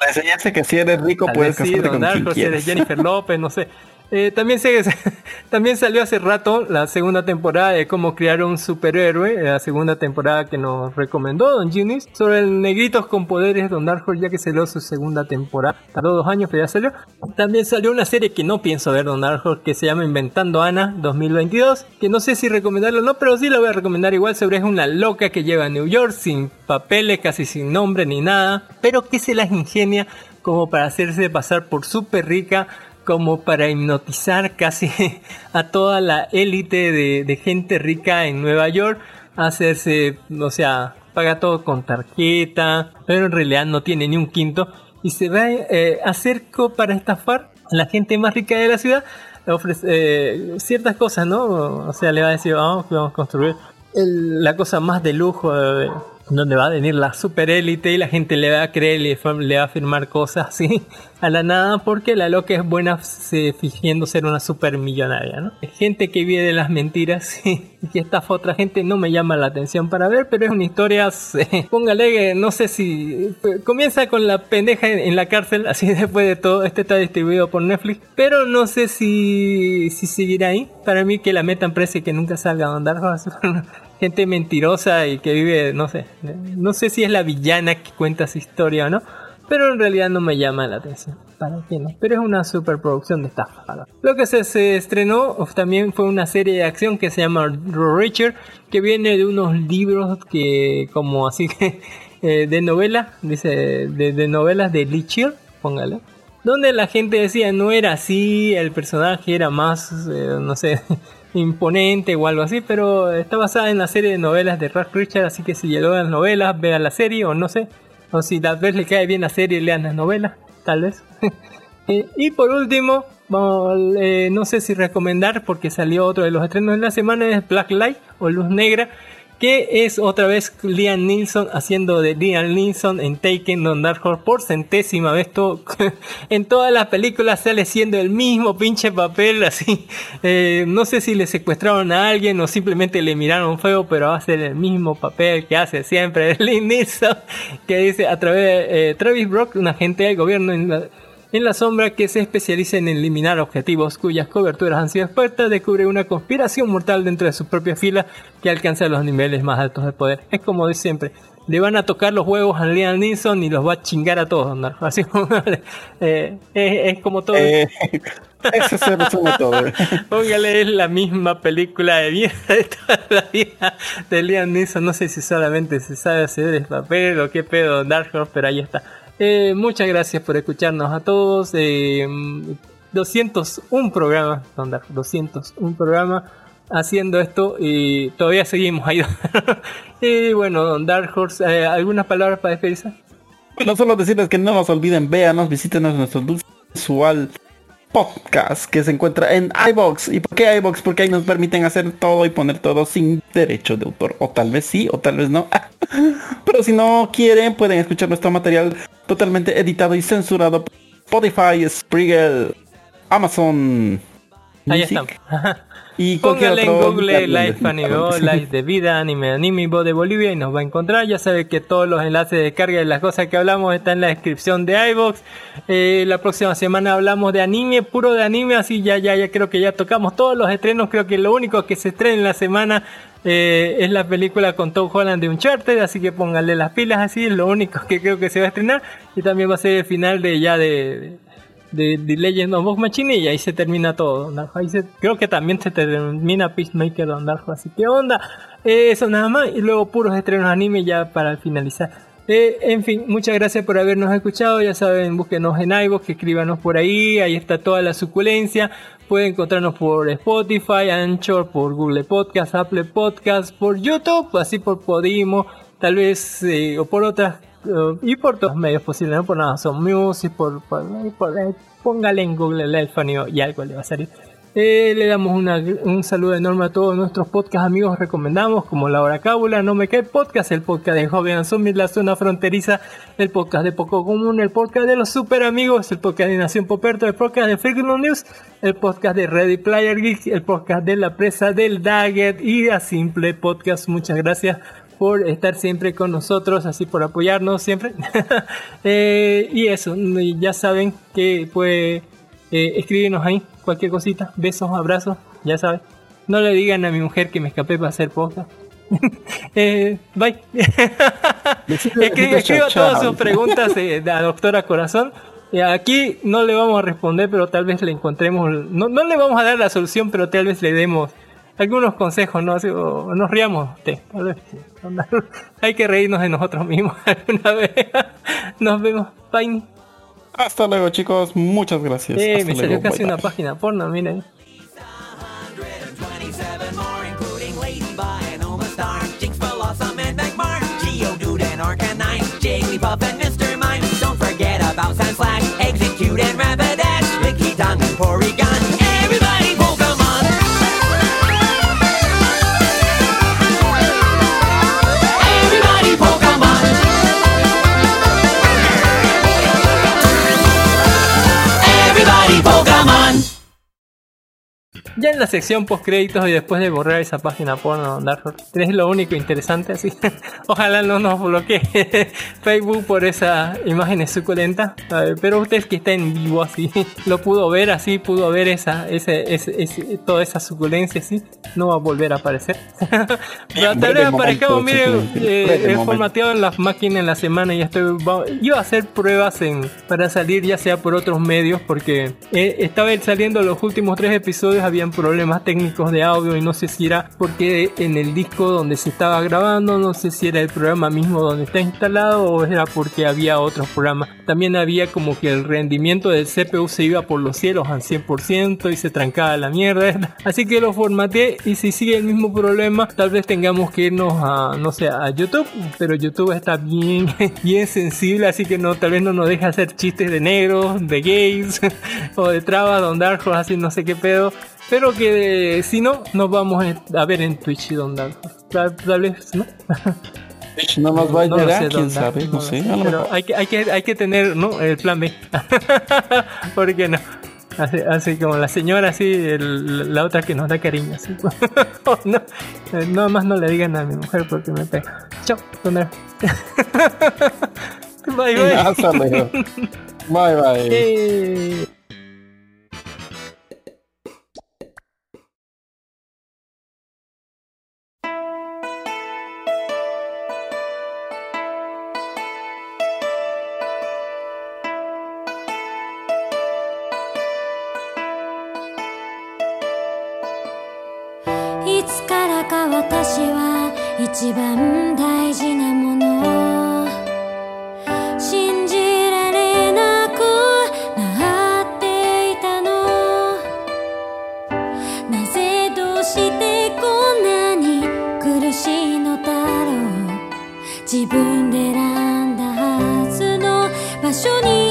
La enseñanza que si eres rico puedes sí, casarte Don con quien si eres. Jennifer López, no sé. Eh, también, se, también salió hace rato la segunda temporada de cómo crear un superhéroe, eh, la segunda temporada que nos recomendó Don Ginis, sobre el negritos con poderes Don Dark ya que salió su segunda temporada. Tardó dos años, pero ya salió. También salió una serie que no pienso ver Don Dark que se llama Inventando Ana 2022, que no sé si recomendarlo o no, pero sí la voy a recomendar igual sobre es una loca que llega a New York sin papeles, casi sin nombre ni nada, pero que se las ingenia como para hacerse pasar por súper rica, como para hipnotizar casi a toda la élite de, gente rica en Nueva York, hacerse, o sea, paga todo con tarjeta, pero en realidad no tiene ni un quinto, y se va eh, a hacer co- para estafar a la gente más rica de la ciudad, ofrece eh, ciertas cosas, ¿no? O sea, le va a decir, vamos, vamos a construir la cosa más de lujo, eh, donde va a venir la super élite y la gente le va a creer y le, va a firmar cosas así a la nada porque la loca es buena se, fingiendo ser una super millonaria, ¿no? Gente que vive de las mentiras y que estafa a otra gente no me llama la atención para ver, pero es una historia, póngale que no sé si eh, comienza con la pendeja en, en la cárcel, así después de todo, este está distribuido por Netflix, pero no sé si, si seguirá ahí. Para mí que la metan presa y que nunca salga a andar gente mentirosa y que vive, no sé, no sé si es la villana que cuenta esa historia o no. pero en realidad no me llama la atención. ¿Para qué no? Pero es una superproducción de estafa. Lo que se, se estrenó también fue una serie de acción que se llama Richard, que viene de unos libros que, como así eh, de novela, dice, de, de novelas de Lichir, póngale. Donde la gente decía no era así, el personaje era más, eh, no sé, imponente o algo así, pero está basada en la serie de novelas de Ralph Richard, así que si llegó las novelas, vean la serie o no sé, o si tal vez le cae bien la serie, lean las novelas, tal vez. Y por último, vamos, eh, no sé si recomendar porque salió otro de los estrenos de la semana, es Black Light o Luz Negra, que es otra vez Liam Neeson haciendo de Liam Neeson en Taken on Dark Horse por centésima vez. Todo, en todas las películas sale siendo el mismo pinche papel, así. Eh, no sé si le secuestraron a alguien o simplemente le miraron feo, pero ser el mismo papel que hace siempre Liam Neeson, que dice a través de eh, Travis Brock, un agente del gobierno en la, sombra que se especializa en eliminar objetivos cuyas coberturas han sido expuestas, descubre una conspiración mortal dentro de sus propias filas que alcanza los niveles más altos de poder. Es como de siempre. Le van a tocar los huevos a Liam Neeson y los va a chingar a todos. ¿no? Así como, eh, es, es como todo. Eh, eso se resume todo. Póngale, es la misma película de mierda de toda la vida de Liam Neeson. No sé si solamente se sabe hacer el papel o qué pedo Dark Horse, pero ahí está. Eh, muchas gracias por escucharnos a todos. Eh, 201 programas, Don Dark, 201 programas haciendo esto y todavía seguimos ahí. y bueno, Don Dark Horse, eh, ¿algunas palabras para despedirse? Bueno, solo decirles que no nos olviden, véanos, visítenos en nuestro dulce visual podcast que se encuentra en iBox. ¿Y por qué iBox? Porque ahí nos permiten hacer todo y poner todo sin derecho de autor. O tal vez sí, o tal vez no. Pero si no quieren, pueden escuchar nuestro material totalmente editado y censurado por Spotify, Spreaker, Amazon. Ahí estamos. Y Póngale en Google Live Anime, Live de Vida, Anime Animibo de Bolivia y nos va a encontrar. Ya sabe que todos los enlaces de descarga de las cosas que hablamos están en la descripción de iVox. Eh, la próxima semana hablamos de anime, puro de anime, así ya, ya, ya creo que ya tocamos todos los estrenos. Creo que lo único que se estrena en la semana eh, es la película con Tom Holland de Uncharted, así que pónganle las pilas así, es lo único que creo que se va a estrenar. Y también va a ser el final de ya de, de, de Legend of Vox Machine y ahí se termina todo. ¿no? Ahí se- creo que también se termina Peacemaker Don Darjo, así que onda. Eso nada más y luego puros estrenos anime ya para finalizar. Eh, en fin, muchas gracias por habernos escuchado. Ya saben, búsquenos en iVoox, escríbanos por ahí. Ahí está toda la suculencia. Pueden encontrarnos por Spotify, Anchor, por Google Podcast, Apple Podcast, por YouTube, así por Podimo, tal vez, eh, o por otras, eh, y por todos los medios posibles, no por nada, son Music, por, por, por- eh, póngale en Google el Elfanio y algo le va a salir. Eh, le damos una- un saludo enorme a todos nuestros podcast amigos recomendamos como La Cábula, No Me Cae Podcast, el podcast de Joven Zombie, La Zona Fronteriza, el podcast de Poco Común, el podcast de los Super Amigos, el podcast de Nación Poperto, el podcast de Freaking News, el podcast de Ready Player Geek, el podcast de La Presa del Daggett y a Simple Podcast. Muchas gracias por estar siempre con nosotros, así por apoyarnos siempre. Eh, y eso, ya saben que puede eh, escribirnos ahí cualquier cosita, besos, abrazos, ya saben. No le digan a mi mujer que me escapé para hacer podcast. eh, bye. Escri- Escriba todas sus preguntas eh, a doctora Corazón. Eh, aquí no le vamos a responder, pero tal vez le encontremos. No, no le vamos a dar la solución, pero tal vez le demos algunos consejos, ¿no? Así, o- o nos riamos. de- tal vez. Hay que reírnos de nosotros mismos alguna vez. Nos vemos. Bye. Hasta luego chicos, muchas gracias. Eh, Hasta me luego, salió casi bye, una bye. página porno, miren. Ya en la sección post créditos y después de borrar esa página porno, Dark Horse, es lo único interesante así. Ojalá no nos bloquee Facebook por esa imagen suculenta. A ver, Pero usted que está en vivo así, lo pudo ver así, pudo ver esa, ese, ese, ese- toda esa suculencia así. No va a volver a aparecer. Pero tal vez aparezcamos, mire, eh, he formateado en las máquinas en la semana y estoy va- iba a hacer pruebas en para salir ya sea por otros medios porque eh, estaba saliendo los últimos tres episodios habían problemas técnicos de audio y no sé si era porque en el disco donde se estaba grabando no sé si era el programa mismo donde está instalado o era porque había otros programas. También había como que el rendimiento del CPU se iba por los cielos al 100% y se trancaba la mierda. Así que lo formateé y si sigue el mismo problema tal vez tengamos que irnos a no sé a YouTube pero YouTube está bien bien sensible así que no tal vez no nos deja hacer chistes de negros de gays o de trabas Don Dark Horse, así no sé qué pedo pero que si no nos vamos a ver en Twitch y Don Horse. tal, tal vez no No nos va a no llegar, sé, quién sabe, no, lo sé. sé, pero hay que, hay que hay que tener no el plan B ¿por qué no? Así, así como la señora así, el- la otra que nos da cariño así. Oh, no, eh, nada más no le digan a mi mujer porque me pega. Chao, Don. Bye bye. Hasta luego. Bye bye. Eh. 自分で選んだはずの場所に